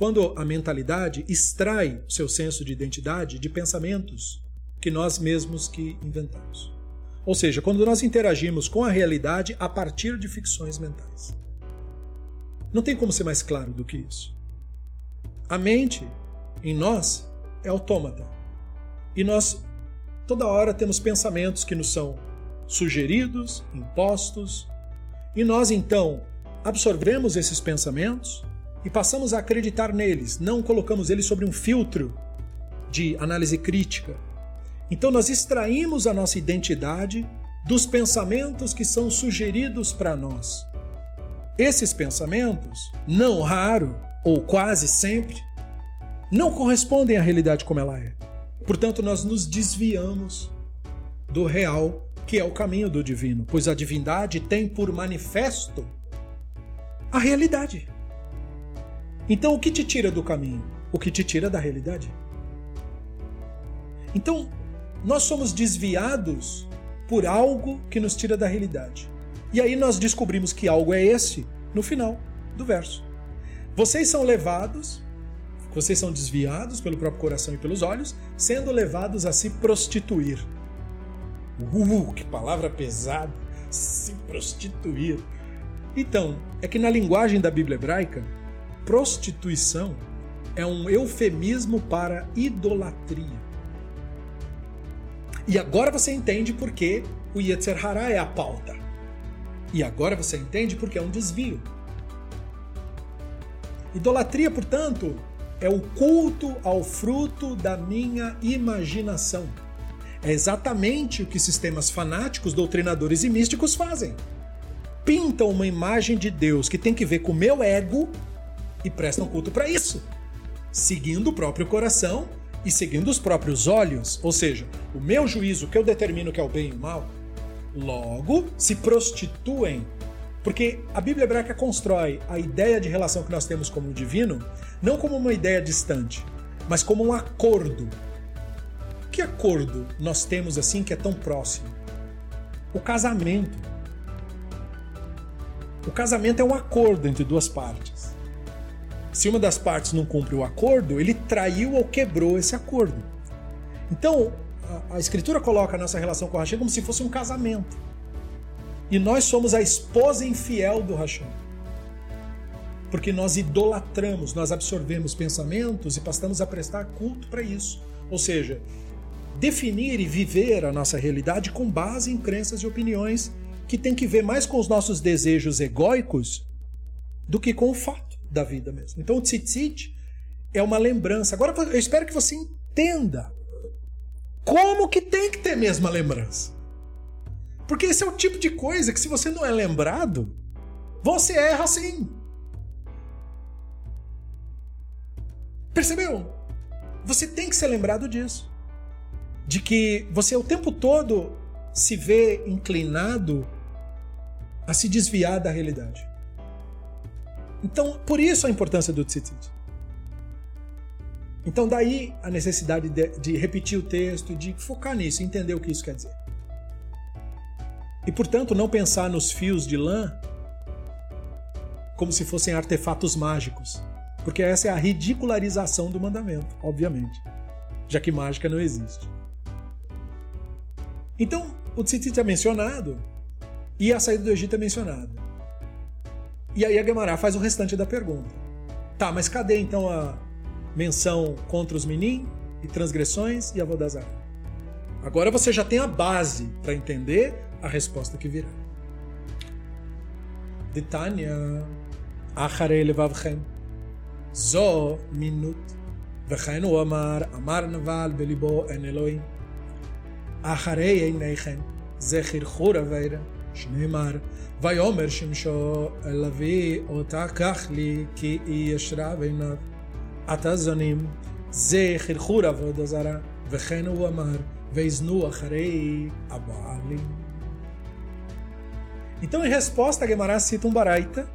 Quando a mentalidade extrai seu senso de identidade de pensamentos que nós mesmos que inventamos. Ou seja, quando nós interagimos com a realidade a partir de ficções mentais. Não tem como ser mais claro do que isso. A mente, em nós, é autômata. E nós toda hora temos pensamentos que nos são sugeridos, impostos, e nós então absorvemos esses pensamentos e passamos a acreditar neles, não colocamos eles sobre um filtro de análise crítica. Então nós extraímos a nossa identidade dos pensamentos que são sugeridos para nós. Esses pensamentos, não raro ou quase sempre, não correspondem à realidade como ela é. Portanto, nós nos desviamos do real, que é o caminho do divino, pois a divindade tem por manifesto a realidade. Então, o que te tira do caminho? O que te tira da realidade? Então, nós somos desviados por algo que nos tira da realidade. E aí nós descobrimos que algo é esse no final do verso. Vocês são levados vocês são desviados pelo próprio coração e pelos olhos, sendo levados a se prostituir. Uh, que palavra pesada! Se prostituir. Então, é que na linguagem da Bíblia hebraica, prostituição é um eufemismo para idolatria. E agora você entende por que o Yetzer é a pauta. E agora você entende porque é um desvio. Idolatria, portanto, é o culto ao fruto da minha imaginação. É exatamente o que sistemas fanáticos, doutrinadores e místicos fazem. Pintam uma imagem de Deus que tem que ver com o meu ego e prestam culto para isso, seguindo o próprio coração e seguindo os próprios olhos, ou seja, o meu juízo que eu determino que é o bem e o mal. Logo, se prostituem porque a Bíblia hebraica constrói a ideia de relação que nós temos como divino não como uma ideia distante, mas como um acordo. Que acordo nós temos assim que é tão próximo? O casamento. O casamento é um acordo entre duas partes. Se uma das partes não cumpre o acordo, ele traiu ou quebrou esse acordo. Então, a, a Escritura coloca a nossa relação com a Hashem como se fosse um casamento. E nós somos a esposa infiel do Hashem. Porque nós idolatramos, nós absorvemos pensamentos e passamos a prestar culto para isso. Ou seja, definir e viver a nossa realidade com base em crenças e opiniões que tem que ver mais com os nossos desejos egóicos do que com o fato da vida mesmo. Então o tzitzit é uma lembrança. Agora eu espero que você entenda como que tem que ter mesmo a lembrança. Porque esse é o tipo de coisa que, se você não é lembrado, você erra sim. Percebeu? Você tem que ser lembrado disso. De que você o tempo todo se vê inclinado a se desviar da realidade. Então, por isso a importância do tzitzit. Então, daí a necessidade de, de repetir o texto, de focar nisso, entender o que isso quer dizer. E, portanto, não pensar nos fios de lã como se fossem artefatos mágicos, porque essa é a ridicularização do mandamento, obviamente, já que mágica não existe. Então, o tzitzit é mencionado e a saída do Egito é mencionada. E aí a Gemara faz o restante da pergunta. Tá, mas cadê então a menção contra os menin e transgressões e a Vodazar? Agora você já tem a base para entender a resposta que virá. דתניא, אחרי לבבכם. זו מינות. וכן הוא אמר, אמר נבל בליבו אין אלוהים. אחרי עיניכם, זה חרחור אבירה, שנאמר, ויאמר שמשו אל אבי אותה קח לי כי היא ישרה בעיניו. עתה זונים, זה חרחור עבודה זרה, וכן הוא אמר, ויזנו אחרי הבעלים. Então, em resposta, a Guimarães cita um Baraita.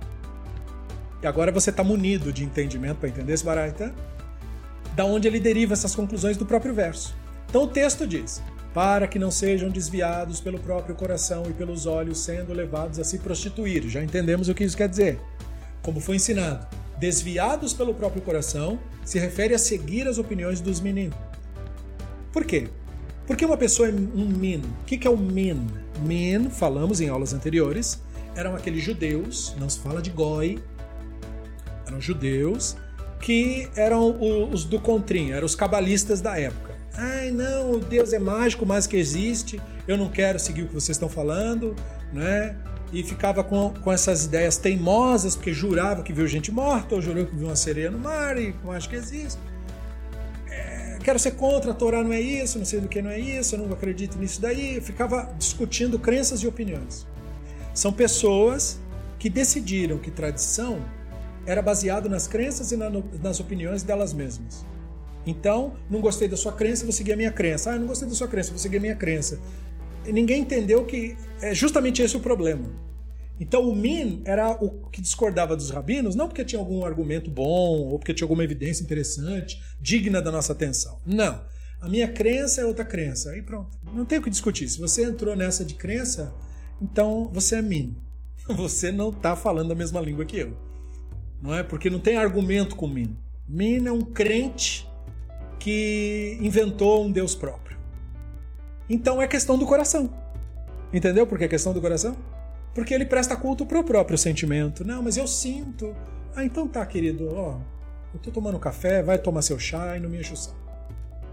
E agora você está munido de entendimento para entender esse Baraita. Da onde ele deriva essas conclusões do próprio verso. Então, o texto diz: para que não sejam desviados pelo próprio coração e pelos olhos, sendo levados a se prostituir. Já entendemos o que isso quer dizer. Como foi ensinado. Desviados pelo próprio coração se refere a seguir as opiniões dos meninos. Por quê? Porque uma pessoa é um min. O que é o min? Min, falamos em aulas anteriores, eram aqueles judeus, não se fala de goi, eram judeus que eram os do contrim, eram os cabalistas da época. Ai, não, o Deus é mágico, mas que existe, eu não quero seguir o que vocês estão falando, né? E ficava com, com essas ideias teimosas, porque jurava que viu gente morta, ou jurou que viu uma sereia no mar, e acho que existe quero ser contra, a Torá não é isso, não sei do que não é isso, eu não acredito nisso daí. Eu ficava discutindo crenças e opiniões. São pessoas que decidiram que tradição era baseado nas crenças e na, nas opiniões delas mesmas. Então, não gostei da sua crença, vou seguir a minha crença. Ah, não gostei da sua crença, vou seguir a minha crença. E ninguém entendeu que é justamente esse o problema. Então o Min era o que discordava dos rabinos, não porque tinha algum argumento bom ou porque tinha alguma evidência interessante, digna da nossa atenção. Não. A minha crença é outra crença. Aí pronto. Não tem o que discutir. Se você entrou nessa de crença, então você é Min. <laughs> Você não está falando a mesma língua que eu. Não é? Porque não tem argumento com Min. Min é um crente que inventou um Deus próprio. Então é questão do coração. Entendeu por que é questão do coração? Porque ele presta culto pro próprio sentimento. Não, mas eu sinto. Ah, então tá, querido, ó. Eu tô tomando café, vai tomar seu chá e não me enche o saco.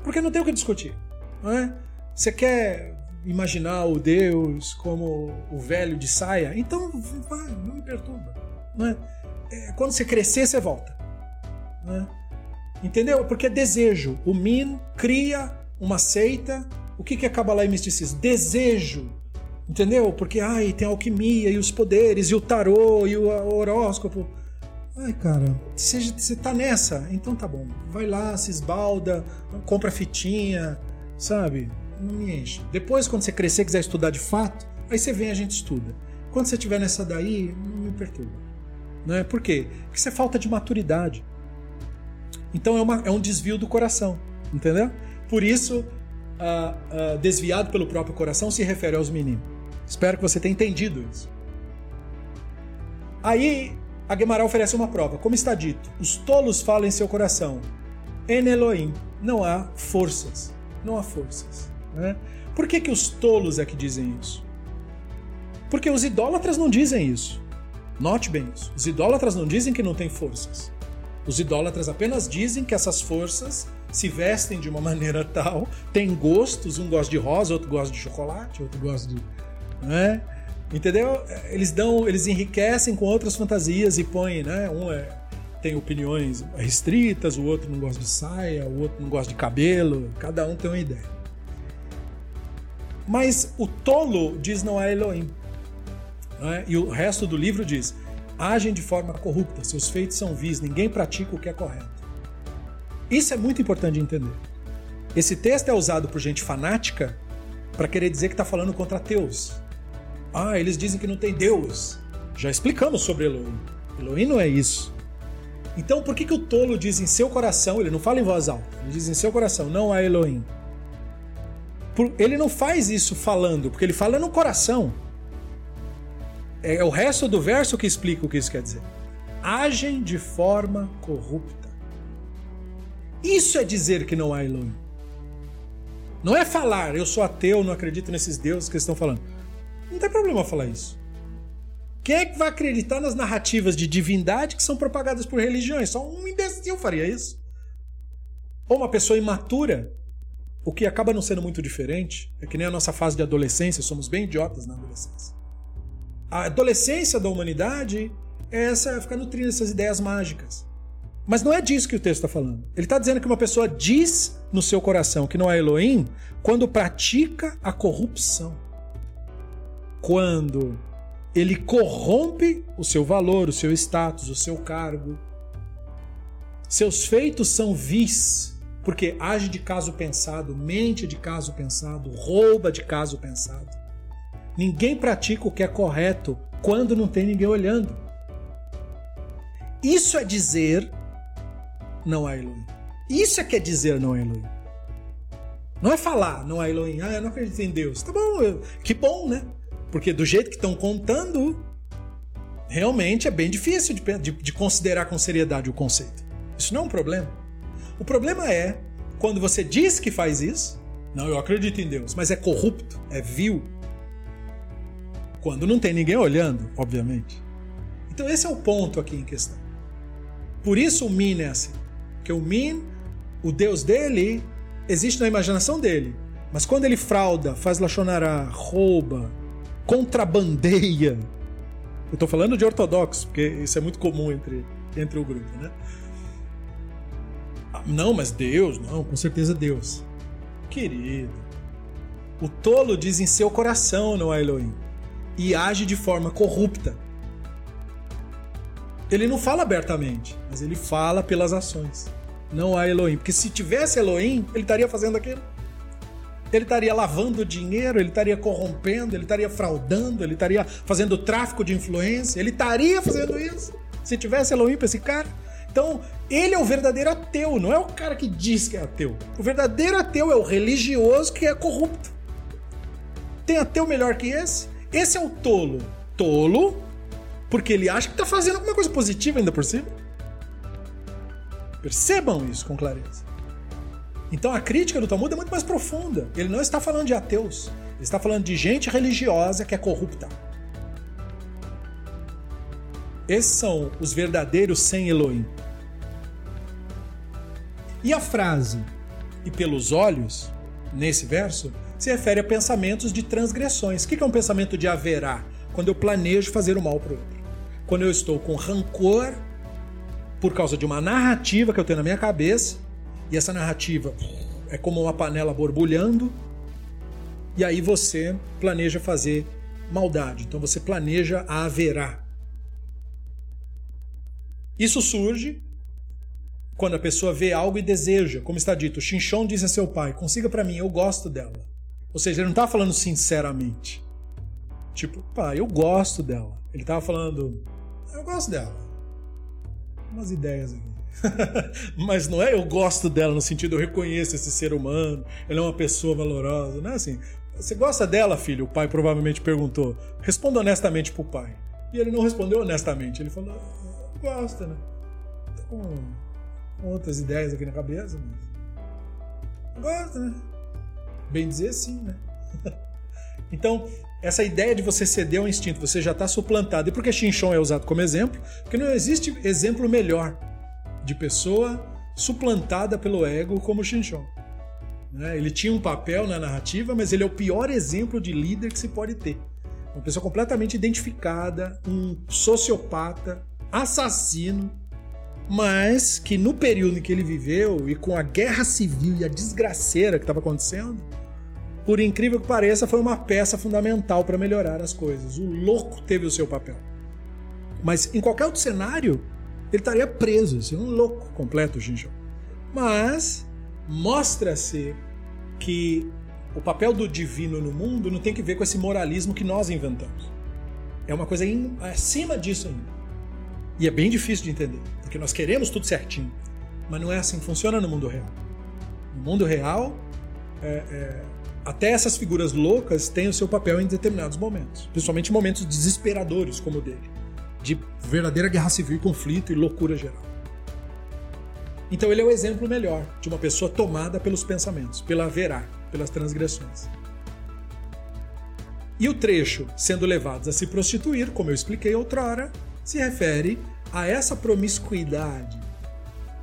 Porque não tem o que discutir. Não é? Você quer imaginar o Deus como o velho de saia? Então vai, não me perturba. Não é? é quando você crescer, você volta. Não é? Entendeu? Porque é desejo. O Min cria uma seita. O que é Kabbalah e misticismo? Desejo Entendeu? Porque ai, tem alquimia e os poderes e o tarô e o horóscopo. Ai, cara, você tá nessa, então tá bom. Vai lá, se esbalda, compra fitinha, sabe? Não me enche. Depois, quando você crescer quiser estudar de fato, aí você vem a gente estuda. Quando você estiver nessa daí, não me perturba. Não é? Por quê? Porque isso é falta de maturidade. Então é, uma, é um desvio do coração, entendeu? Por isso, desviado pelo próprio coração se refere aos meninos. Espero que você tenha entendido isso. Aí a Gemara oferece uma prova. Como está dito, os tolos falam em seu coração. En Elohim. Não há forças. Não há forças. Né? Por que, que os tolos é que dizem isso? Porque os idólatras não dizem isso. Note bem isso. Os idólatras não dizem que não tem forças. Os idólatras apenas dizem que essas forças se vestem de uma <laughs> maneira tal, têm gostos, um gosta de rosa, outro gosta de chocolate, outro gosta de né? Entendeu? Eles dão, eles enriquecem com outras fantasias e põem, né? Um é, tem opiniões restritas, o outro não gosta de saia, o outro não gosta de cabelo, cada um tem uma ideia. Mas o tolo diz não há Elohim. Né? E o resto do livro diz: agem de forma corrupta, seus feitos são vis, ninguém pratica o que é correto. Isso é muito importante de entender. Esse texto é usado por gente fanática para querer dizer que está falando contra ateus. Ah, eles dizem que não tem Deus. Já explicamos sobre Elohim. Elohim não é isso. Então por que, que o tolo diz em seu coração, ele não fala em voz alta, ele diz em seu coração, não há Elohim? Ele não faz isso falando, porque ele fala no coração. É o resto do verso que explica o que isso quer dizer. Agem de forma corrupta. Isso é dizer que não há Elohim. Não é falar, eu sou ateu, não acredito nesses deuses que estão falando. Não tem problema falar isso. Quem é que vai acreditar nas narrativas de divindade que são propagadas por religiões? Só um imbecil faria isso. Ou uma pessoa imatura, o que acaba não sendo muito diferente, é que nem a nossa fase de adolescência, somos bem idiotas na adolescência. A adolescência da humanidade é essa, ficar nutrindo essas ideias mágicas. Mas não é disso que o texto está falando. Ele está dizendo que uma pessoa diz no seu coração que não é Elohim quando pratica a corrupção. Quando ele corrompe o seu valor, o seu status, o seu cargo. Seus feitos são vis, porque age de caso pensado, mente de caso pensado, rouba de caso pensado. Ninguém pratica o que é correto quando não tem ninguém olhando. Isso é dizer não há Elohim. Isso é que é dizer não há Elohim. Não é falar não há Elohim. Ah, eu não acredito em Deus. Tá bom, eu... que bom, né? Porque do jeito que estão contando, realmente é bem difícil de, de, de considerar com seriedade o conceito. Isso não é um problema. O problema é quando você diz que faz isso, não, eu acredito em Deus, mas é corrupto, é vil. Quando não tem ninguém olhando, obviamente. Então esse é o ponto aqui em questão. Por isso o min é assim. Porque o min, o Deus dele, existe na imaginação dele. Mas quando ele frauda, faz lachonará, rouba, contrabandeia. Eu estou falando de ortodoxo, porque isso é muito comum entre, entre o grupo, né? Ah, não, mas Deus, não, com certeza Deus. Querido, o tolo diz em seu coração, não é Elohim, e age de forma corrupta. Ele não fala abertamente, mas ele fala pelas ações. Não há Elohim. Porque se tivesse Elohim, ele estaria fazendo aquilo. Ele estaria lavando dinheiro, ele estaria corrompendo, ele estaria fraudando, ele estaria fazendo tráfico de influência, ele estaria fazendo isso. Se tivesse Elohim para esse cara. Então, ele é o verdadeiro ateu, não é o cara que diz que é ateu. O verdadeiro ateu é o religioso que é corrupto. Tem ateu melhor que esse? Esse é o tolo. Tolo porque ele acha que está fazendo alguma coisa positiva ainda por cima. Percebam isso com clareza. Então a crítica do Talmud é muito mais profunda. Ele não está falando de ateus. Ele está falando de gente religiosa que é corrupta. Esses são os verdadeiros sem Elohim. E a frase, e pelos olhos, nesse verso, se refere a pensamentos de transgressões. O que é um pensamento de haverá? Quando eu planejo fazer o mal para o outro quando eu estou com rancor por causa de uma narrativa que eu tenho na minha cabeça, e essa narrativa é como uma panela borbulhando, e aí você planeja fazer maldade. Então você planeja a haverá. Isso surge quando a pessoa vê algo e deseja, como está dito, Xinchon diz a seu pai: consiga para mim, eu gosto dela. Ou seja, ele não está falando sinceramente. Tipo, pai, eu gosto dela. Ele estava falando, eu gosto dela. Umas ideias aqui. <laughs> Mas não é eu gosto dela no sentido eu reconheço esse ser humano, ela é uma pessoa valorosa, não é assim. Você gosta dela, filho? O pai provavelmente perguntou. Responda honestamente pro pai. E ele não respondeu honestamente. Ele falou: gosta, né? Tô com, com outras ideias aqui na cabeça, mas. Gosta, né? Bem dizer sim, né? <laughs> então, essa ideia de você ceder ao instinto, você já está suplantado. E por que Xinchon é usado como exemplo? Porque não existe exemplo melhor de pessoa suplantada pelo ego como Xinchon. Né? Ele tinha um papel na narrativa, mas ele é o pior exemplo de líder que se pode ter. Uma pessoa completamente identificada, um sociopata, assassino, mas que no período em que ele viveu e com a guerra civil e a desgraceira que estava acontecendo, por incrível que pareça, foi uma peça fundamental para melhorar as coisas. O louco teve o seu papel. Mas em qualquer outro cenário, ele estaria preso, assim, um louco completo, Ginjão. Mas mostra-se que o papel do divino no mundo não tem que ver com esse moralismo que nós inventamos. É uma coisa acima disso ainda. E é bem difícil de entender, porque nós queremos tudo certinho. Mas não é assim que funciona no mundo real. No mundo real, é, é, até essas figuras loucas têm o seu papel em determinados momentos, principalmente momentos desesperadores como o dele, de verdadeira guerra civil, conflito e loucura geral. Então ele é o exemplo melhor de uma pessoa tomada pelos pensamentos, pela verá, pelas transgressões. E o trecho, sendo levados a se prostituir, como eu expliquei outrora, se refere a essa promiscuidade,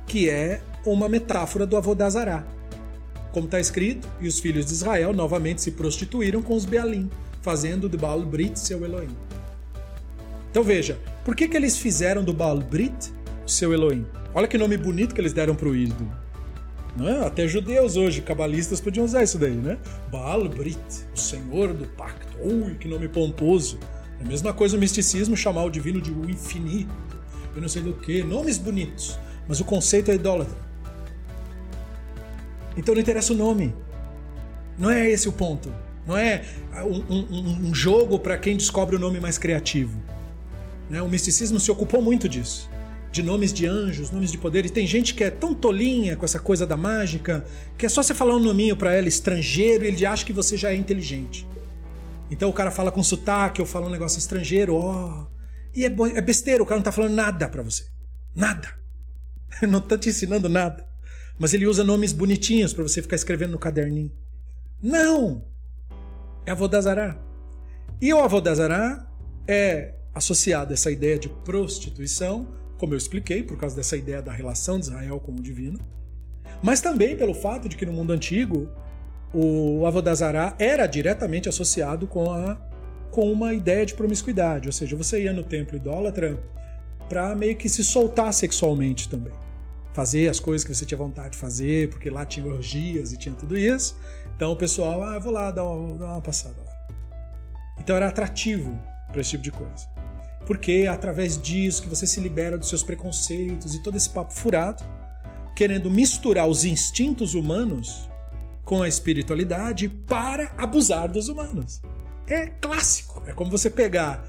que é uma metáfora do Avodazará, como está escrito, e os filhos de Israel novamente se prostituíram com os Bealim, fazendo de Baal Brit seu Elohim. Então veja, por que, que eles fizeram do Baal Brit seu Elohim? Olha que nome bonito que eles deram para o ídolo. É? Até judeus hoje, cabalistas, podiam usar isso daí, né? Baal Brit, o senhor do pacto. Ui, que nome pomposo. É a mesma coisa o misticismo chamar o divino de o infinito. Eu não sei do que. Nomes bonitos. Mas o conceito é idólatra. Então não interessa o nome. Não é esse o ponto. Não é um, um, um jogo para quem descobre o nome mais criativo. Né? O misticismo se ocupou muito disso de nomes de anjos, nomes de poder. E tem gente que é tão tolinha com essa coisa da mágica, que é só você falar um nominho para ela estrangeiro e ele acha que você já é inteligente. Então o cara fala com sotaque ou fala um negócio estrangeiro, ó. Oh, e é, é besteira, o cara não tá falando nada para você. Nada. <laughs> não tá te ensinando nada. Mas ele usa nomes bonitinhos para você ficar escrevendo no caderninho. Não! É Avodazará. E o Avodazará é associado a essa ideia de prostituição como eu expliquei, por causa dessa ideia da relação de Israel com o divino, mas também pelo fato de que no mundo antigo o Avodazará era diretamente associado com, a, com uma ideia de promiscuidade, ou seja, você ia no templo idólatra para meio que se soltar sexualmente também. Fazer as coisas que você tinha vontade de fazer, porque lá tinha orgias e tinha tudo isso. Então o pessoal, ah, vou lá dar uma, dar uma passada lá. Então era atrativo para esse tipo de coisa porque é através disso que você se libera dos seus preconceitos e todo esse papo furado, querendo misturar os instintos humanos com a espiritualidade para abusar dos humanos. É clássico. É como você pegar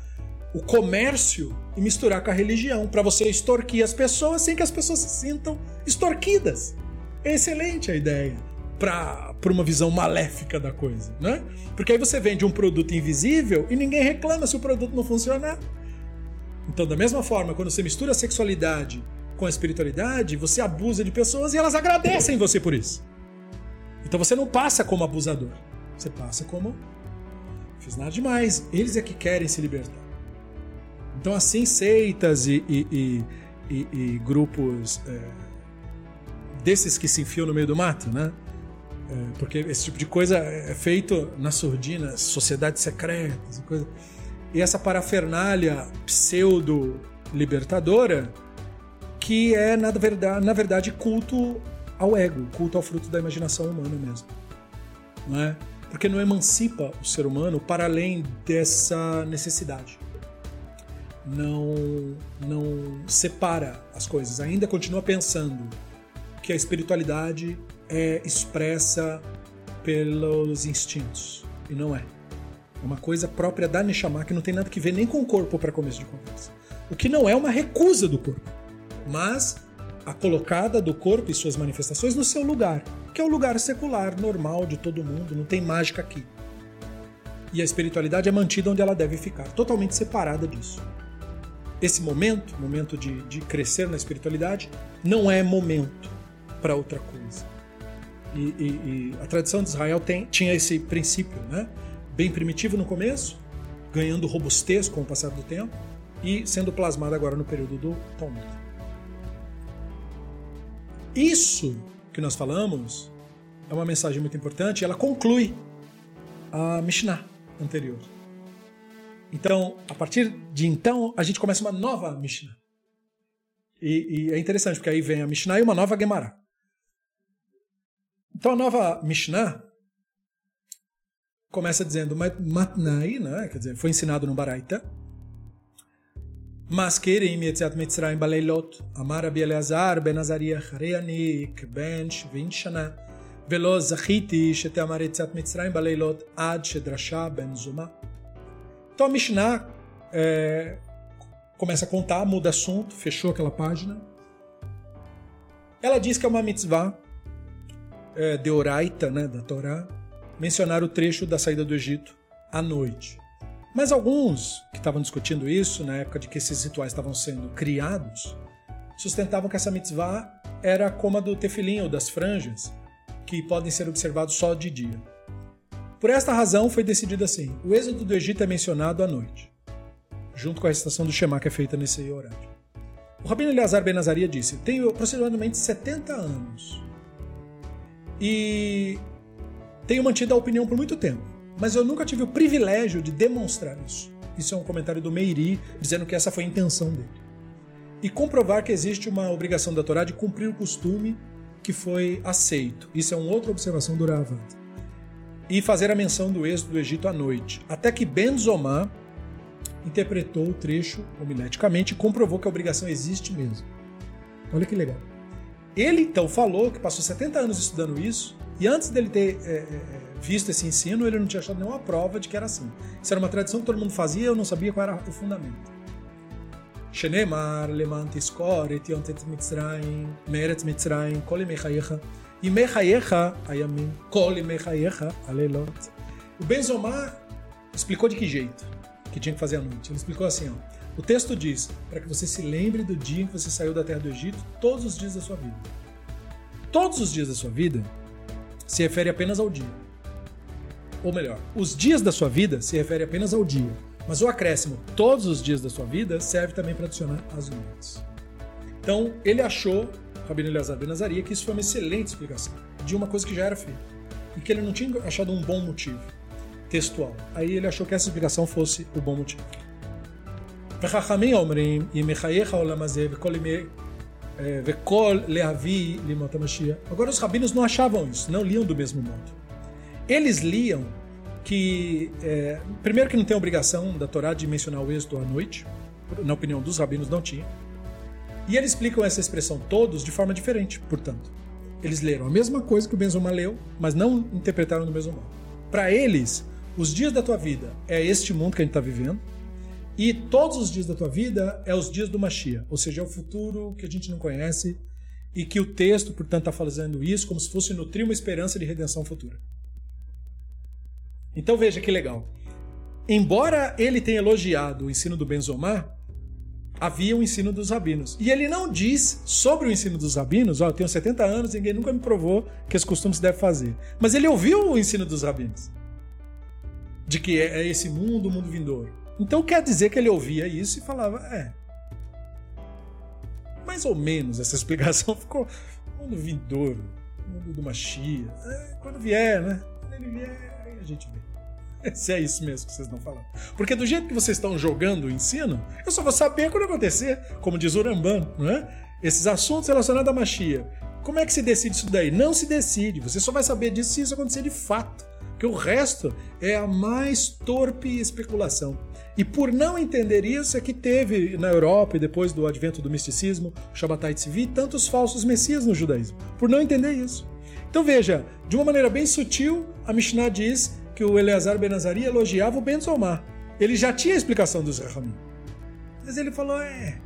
o comércio e misturar com a religião para você extorquir as pessoas sem que as pessoas se sintam extorquidas. É excelente a ideia para uma visão maléfica da coisa, né? Porque aí você vende um produto invisível e ninguém reclama se o produto não funcionar. Então, da mesma forma, quando você mistura a sexualidade com a espiritualidade, você abusa de pessoas e elas agradecem você por isso. Então você não passa como abusador, você passa como fiz nada demais. Eles é que querem se libertar. Então, assim, seitas e, e, e, e grupos é, desses que se enfiam no meio do mato, né? É, porque esse tipo de coisa é feito na surdina, sociedades secretas e coisa e essa parafernália pseudo-libertadora que é, na verdade, na verdade, culto ao ego, culto ao fruto da imaginação humana mesmo. Não é? Porque não emancipa o ser humano para além dessa necessidade. Não, não separa as coisas. Ainda continua pensando que a espiritualidade é expressa pelos instintos. E não é. É uma coisa própria da Neshama que não tem nada que ver nem com o corpo para começo de conversa. O que não é uma recusa do corpo, mas a colocada do corpo e suas manifestações no seu lugar, que é o lugar secular, normal de todo mundo, não tem mágica aqui. E a espiritualidade é mantida onde ela deve ficar, totalmente separada disso. Esse momento, momento de, de crescer na espiritualidade, não é momento para outra coisa. E, e, e, a tradição de Israel tem, tinha esse princípio, né? bem primitivo no começo, ganhando robustez com o passar do tempo e sendo plasmado agora no período do Talmud. Isso que nós falamos é uma mensagem muito importante, ela conclui a Mishnah anterior. Então, a partir de então, a gente começa uma nova Mishnah. E, e é interessante, porque aí vem a Mishnah e uma nova Gemara. Então, a nova Mishnah começa dizendo Matnai, né? quer dizer, foi ensinado no Baraita. Maskerim, etc. Mitzrayim, Baleilot, Amar Eleazar, Ben Ben Shana, Velo Zachiti, Yetziat Mitzrayim, Baleilot, Ad Ben Zuma. Então a Mishnah é, começa a contar, muda assunto, fechou aquela página. Ela diz que é uma mitzvah é, de Oraita, né, da Torá, mencionar o trecho da saída do Egito à noite. Mas alguns que estavam discutindo isso, na época de que esses rituais estavam sendo criados, sustentavam que essa mitzvah era como a do tefilim ou das franjas, que podem ser observados só de dia. Por esta razão foi decidido assim: o êxodo do Egito é mencionado à noite, junto com a recitação do Shema que é feita nesse horário. O Rabino Eleazar Ben Azaria disse: Tenho aproximadamente 70 anos. E tenho mantido a opinião por muito tempo, mas eu nunca tive o privilégio de demonstrar isso. isso é um comentário do Meiri, dizendo que essa foi a intenção dele. E comprovar que existe uma obrigação da Torá de cumprir o costume que foi aceito. Isso é uma outra observação do Ravad. E fazer a menção do êxodo do Egito à noite. Até que Ben Zomar interpretou o trecho homileticamente e comprovou que a obrigação existe mesmo. Olha que legal. Ele então falou que passou 70 anos estudando isso e antes dele ter é, é, visto esse ensino, ele não tinha achado nenhuma prova de que era assim. Isso era uma tradição que todo mundo fazia e eu não sabia qual era o fundamento. Shenemar למען תזכור את יום ט' מצרים, מארץ מצרים, כל ימי חייך, ימי חייך הימים, כל ימי חייך הלילות. O Benzomar explicou de que jeito que tinha que fazer a noite. Ele explicou assim, ó. O texto diz, para que você se lembre do dia em que você saiu da terra do Egito, todos os dias da sua vida. Todos os dias da sua vida se refere apenas ao dia. Ou melhor, os dias da sua vida se refere apenas ao dia. Mas o acréscimo todos os dias da sua vida serve também para adicionar as noites. Então, ele achou, Rabino Eleazar Ben Azaria, que isso foi uma excelente explicação de uma coisa que já era feita. E que ele não tinha achado um bom motivo textual. Aí ele achou que essa explicação fosse o bom motivo. Agora os rabinos não achavam isso, não liam do mesmo modo. Eles liam que, é, primeiro, que não tem obrigação da Torá de mencionar o êxodo à noite, na opinião dos rabinos, não tinha. E eles explicam essa expressão todos de forma diferente, portanto. Eles leram a mesma coisa que o Benzoma leu, mas não interpretaram do mesmo modo. Para eles, os dias da tua vida é este mundo que a gente está vivendo, e todos os dias da tua vida é os dias do Machia, ou seja, é o futuro que a gente não conhece e que o texto, portanto, está fazendo isso como se fosse nutrir uma esperança de redenção futura. Então veja que legal. Embora ele tenha elogiado o ensino do Benzomar, havia um ensino dos rabinos. E ele não diz sobre o ensino dos rabinos, ó, eu tenho 70 anos e ninguém nunca me provou que esse costume se deve fazer. Mas ele ouviu o ensino dos rabinos. De que é, é esse mundo, o mundo vindouro. Então quer dizer que ele ouvia isso e falava, é. Mais ou menos essa <laughs> explicação ficou. Mundo vindouro, mundo do Machia. É, quando vier, né? Quando ele vier, a gente vê. <laughs> Se é isso mesmo que vocês estão falando. Porque do jeito que vocês estão jogando o ensino, eu só vou saber quando acontecer, como diz o Ramban, não é? Esses assuntos relacionados à machia. Como é que se decide isso daí? Não se decide. Você só vai saber disso se isso acontecer de fato. Porque o resto é a mais torpe especulação. E por não entender isso é que teve na Europa e depois do advento do misticismo, o Shabbatai Tzvi, tantos falsos messias no judaísmo. Por não entender isso. Então veja, de uma maneira bem sutil, a Mishnah diz que o Eleazar Benazari elogiava o Benzomar. Ele já tinha a explicação dos Rahamim. Mas ele falou, é...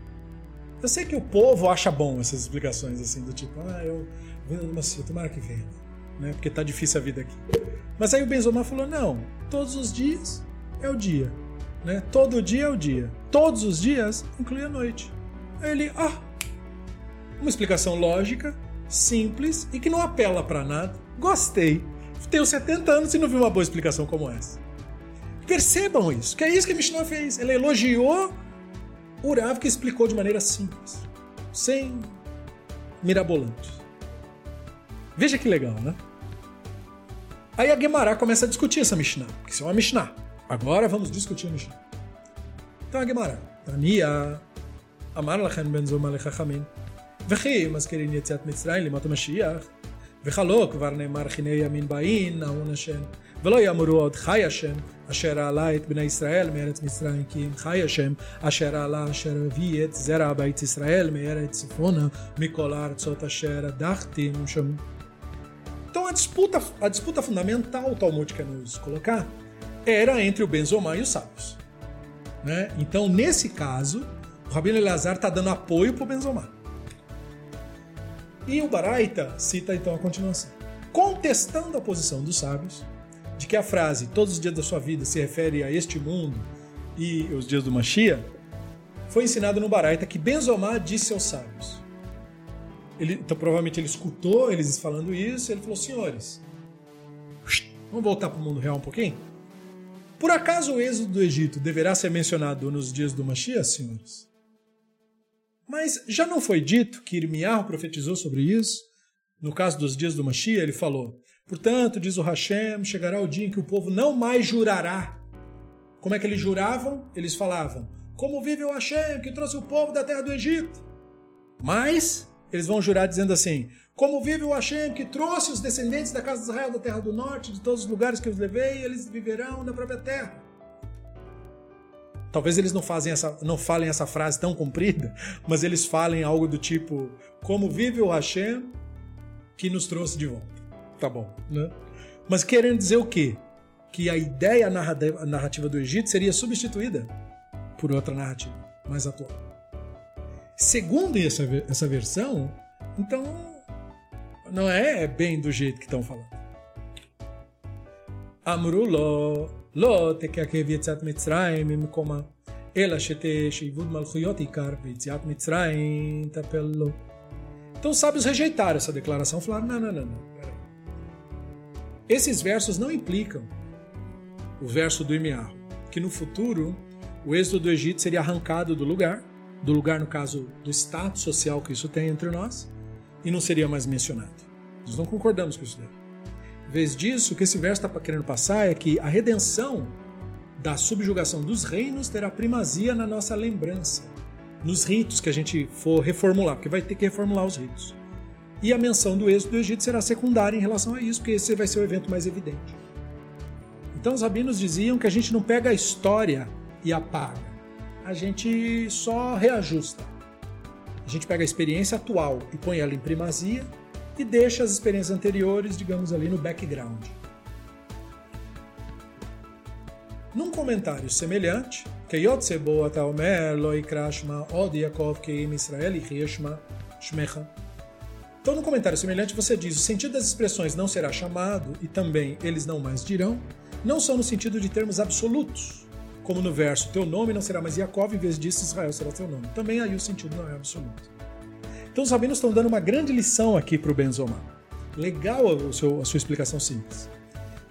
Eu sei que o povo acha bom essas explicações, assim, do tipo, ah, eu vendo uma tomara que venha, né? Porque tá difícil a vida aqui. Mas aí o Benzomar falou, não, todos os dias é o dia, né? Todo dia é o dia. Todos os dias inclui a noite. Aí ele, ah, uma explicação lógica, simples e que não apela para nada. Gostei. Tenho 70 anos e não vi uma boa explicação como essa. Percebam isso, que é isso que a Mishnah fez. Ela elogiou o Rav que explicou de maneira simples, sem mirabolantes. Veja que legal, né? Aí a Gemara começa a discutir essa Mishnah, que isso é uma Mishnah. Agora vamos discutir a Mishnah. Então a Gemara, Tania, Amar lachem ben zoma lechachamim, וכי מזכירים יציאת מצרים לימות המשיח, וחלוק כבר נאמר חיני ימין באין נעון השם, ולא יאמרו עוד חי השם, אשר עלה את בני ישראל מארץ מצרים, כי אם חי השם, אשר עלה אשר הביא את זרע בית ישראל מארץ צפונה, מכל הארצות אשר הדחתי שם. Então a disputa, a disputa fundamental, o Talmud quer nos colocar, era entre o Benzomar e os sábios. Né? Então, nesse caso, o Rabino Eleazar está dando apoio para o Benzomar. E o Baraita cita então a continuação. Contestando a posição dos sábios, de que a frase todos os dias da sua vida se refere a este mundo e os dias do Machia, foi ensinado no Baraita que Benzomar disse aos sábios. Ele, então provavelmente ele escutou eles falando isso e ele falou, senhores, vamos voltar para o mundo real um pouquinho? Por acaso o êxodo do Egito deverá ser mencionado nos dias do Machia, senhores? Mas já não foi dito que Irmiah profetizou sobre isso? No caso dos dias do Mashiach, ele falou: Portanto, diz o Hashem, chegará o dia em que o povo não mais jurará Como é que eles juravam? Eles falavam: Como vive o Hashem que trouxe o povo da terra do Egito? Mas eles vão jurar dizendo assim: Como vive o Hashem que trouxe os descendentes da casa de Israel da terra do norte, de todos os lugares que os levei, eles viverão na própria terra. Talvez eles não, fazem essa, não falem essa frase tão comprida, <laughs> mas eles falem algo do tipo: Como vive o Hashem que nos trouxe de volta. Tá bom, né? Mas querendo dizer o quê? Que a ideia narrativa do Egito seria substituída por outra narrativa mais atual. Segundo essa, essa versão, então não é bem do jeito que estão falando. Amru lo, lo תקעכב יציאת מצרים ממקומה, אלא שעבוד מלכויות עיקר ויציאת מצרים טפל לו. Então os sábios rejeitaram essa declaração, falaram: não, não, não, não. Esses versos não implicam o verso do Imiarro, que no futuro o êxodo do Egito seria arrancado do lugar, do lugar no caso do status social que isso tem entre nós, e não seria mais mencionado. Nós não concordamos com isso daí. Vez disso, o que esse verso está querendo passar é que a redenção da subjugação dos reinos terá primazia na nossa lembrança nos ritos que a gente for reformular, porque vai ter que reformular os ritos. E a menção do êxodo do Egito será secundária em relação a isso, porque esse vai ser o evento mais evidente. Então os rabinos diziam que a gente não pega a história e apaga, a gente só reajusta. A gente pega a experiência atual e põe ela em primazia e deixa as experiências anteriores, digamos ali, no background. Num comentário semelhante, Krashma Rishma Então, num comentário semelhante, você diz: o sentido das expressões não será chamado e também eles não mais dirão, não são no sentido de termos absolutos, como no verso: teu nome não será mais Yakov, em vez disso, Israel será teu nome. Também aí o sentido não é absoluto. Então, os rabinos estão dando uma grande lição aqui para o Benzomar. Legal a, seu, a sua explicação simples.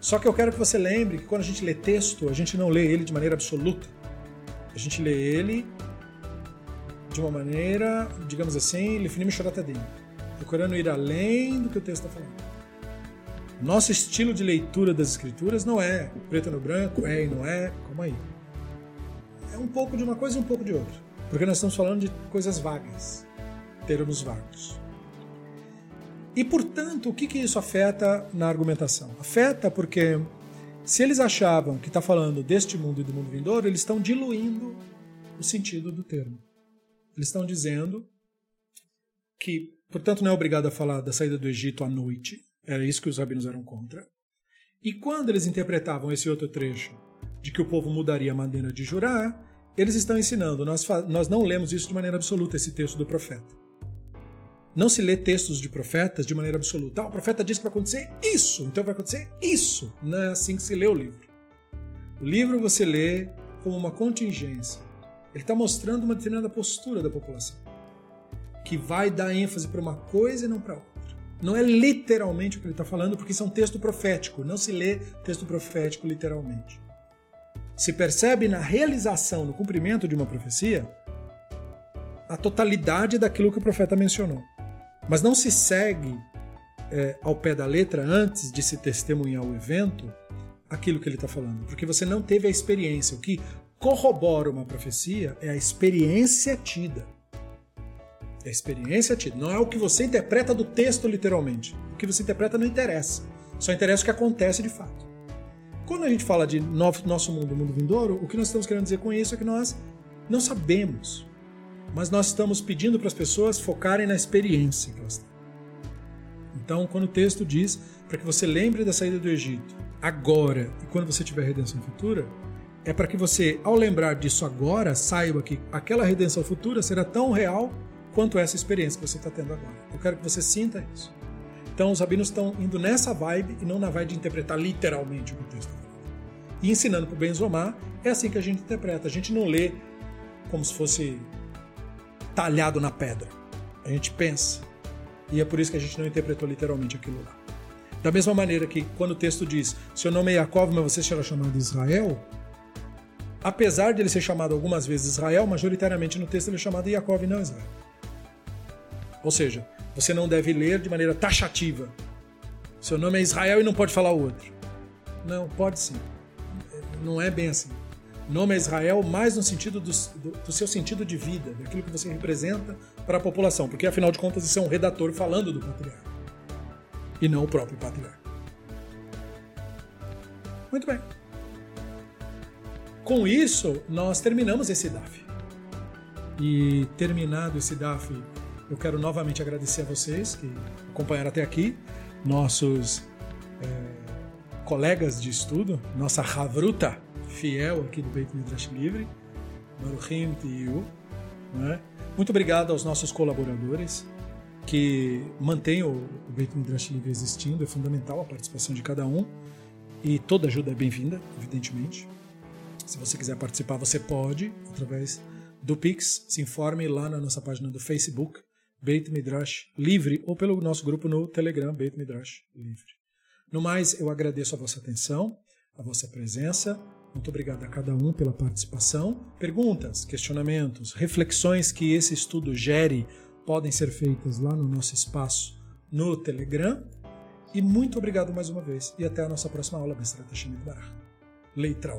Só que eu quero que você lembre que quando a gente lê texto, a gente não lê ele de maneira absoluta. A gente lê ele de uma maneira, digamos assim, Lifnim Shoratadin, procurando ir além do que o texto está falando. Nosso estilo de leitura das escrituras não é preto no branco, é e não é, como aí. É um pouco de uma coisa e um pouco de outra. Porque nós estamos falando de coisas vagas, termos vagos. E, portanto, o que, que isso afeta na argumentação? Afeta porque se eles achavam que está falando deste mundo e do mundo vindouro, eles estão diluindo o sentido do termo. Eles estão dizendo que, portanto, não é obrigado a falar da saída do Egito à noite. Era isso que os rabinos eram contra. E quando eles interpretavam esse outro trecho de que o povo mudaria a maneira de jurar, eles estão ensinando. Nós, nós não lemos isso de maneira absoluta, esse texto do profeta. Não se lê textos de profetas de maneira absoluta. Ah, o profeta disse que vai acontecer isso, então vai acontecer isso. Não é assim que se lê o livro. O livro você lê como uma contingência. Ele está mostrando uma determinada postura da população, que vai dar ênfase para uma coisa e não para outra. Não é literalmente o que ele está falando, porque isso é um texto profético. Não se lê texto profético literalmente. Se percebe na realização, no cumprimento de uma profecia, a totalidade daquilo que o profeta mencionou. Mas não se segue é, ao pé da letra antes de se testemunhar o evento aquilo que ele está falando, porque você não teve a experiência. O que corrobora uma profecia é a experiência tida. É a experiência tida. Não é o que você interpreta do texto literalmente. O que você interpreta não interessa. Só interessa o que acontece de fato. Quando a gente fala de nosso mundo, mundo vindouro, o que nós estamos querendo dizer com isso é que nós não sabemos mas nós estamos pedindo para as pessoas focarem na experiência que elas têm. Então, quando o texto diz para que você lembre da saída do Egito agora e quando você tiver redenção futura, é para que você, ao lembrar disso agora, saiba que aquela redenção futura será tão real quanto essa experiência que você está tendo agora. Eu quero que você sinta isso. Então, os rabinos estão indo nessa vibe e não na vibe de interpretar literalmente o que o texto falando. E ensinando para o Benzomar, é assim que a gente interpreta. A gente não lê como se fosse talhado na pedra. A gente pensa. E é por isso que a gente não interpretou literalmente aquilo lá. Da mesma maneira que quando o texto diz seu nome é Jacob, mas você será chamado Israel, apesar de ele ser chamado algumas vezes Israel, majoritariamente no texto ele é chamado de Jacob e não Israel. Ou seja, você não deve ler de maneira taxativa. Seu nome é Israel e não pode falar o outro. Não, pode sim. Não é bem assim. Nome é Israel mais no sentido do, do, do, seu sentido de vida, daquilo que você representa para a população, porque afinal de contas isso é um redator falando do patriarca e não o próprio patriarca. Muito bem. Com isso, nós terminamos esse DAF. E terminado esse DAF, eu quero novamente agradecer a vocês que acompanharam até aqui, nossos é, colegas de estudo, nossa Havruta fiel aqui do Beit Midrash Livre, Baruchim Tiu. Né? Muito obrigado aos nossos colaboradores que mantêm o Beit Midrash Livre existindo, é fundamental a participação de cada um e toda ajuda é bem-vinda, evidentemente. Se você quiser participar, você pode, através do Pix. Se informe lá na nossa página do Facebook, Beit Midrash Livre, ou pelo nosso grupo no Telegram, Beit Midrash Livre. No mais, eu agradeço a vossa atenção, a vossa presença. Muito obrigado a cada um pela participação. Perguntas, questionamentos, reflexões que esse estudo gere podem ser feitas lá no nosso espaço no Telegram. E muito obrigado mais uma vez. E até a nossa próxima aula, Bestrat Hashem Leitra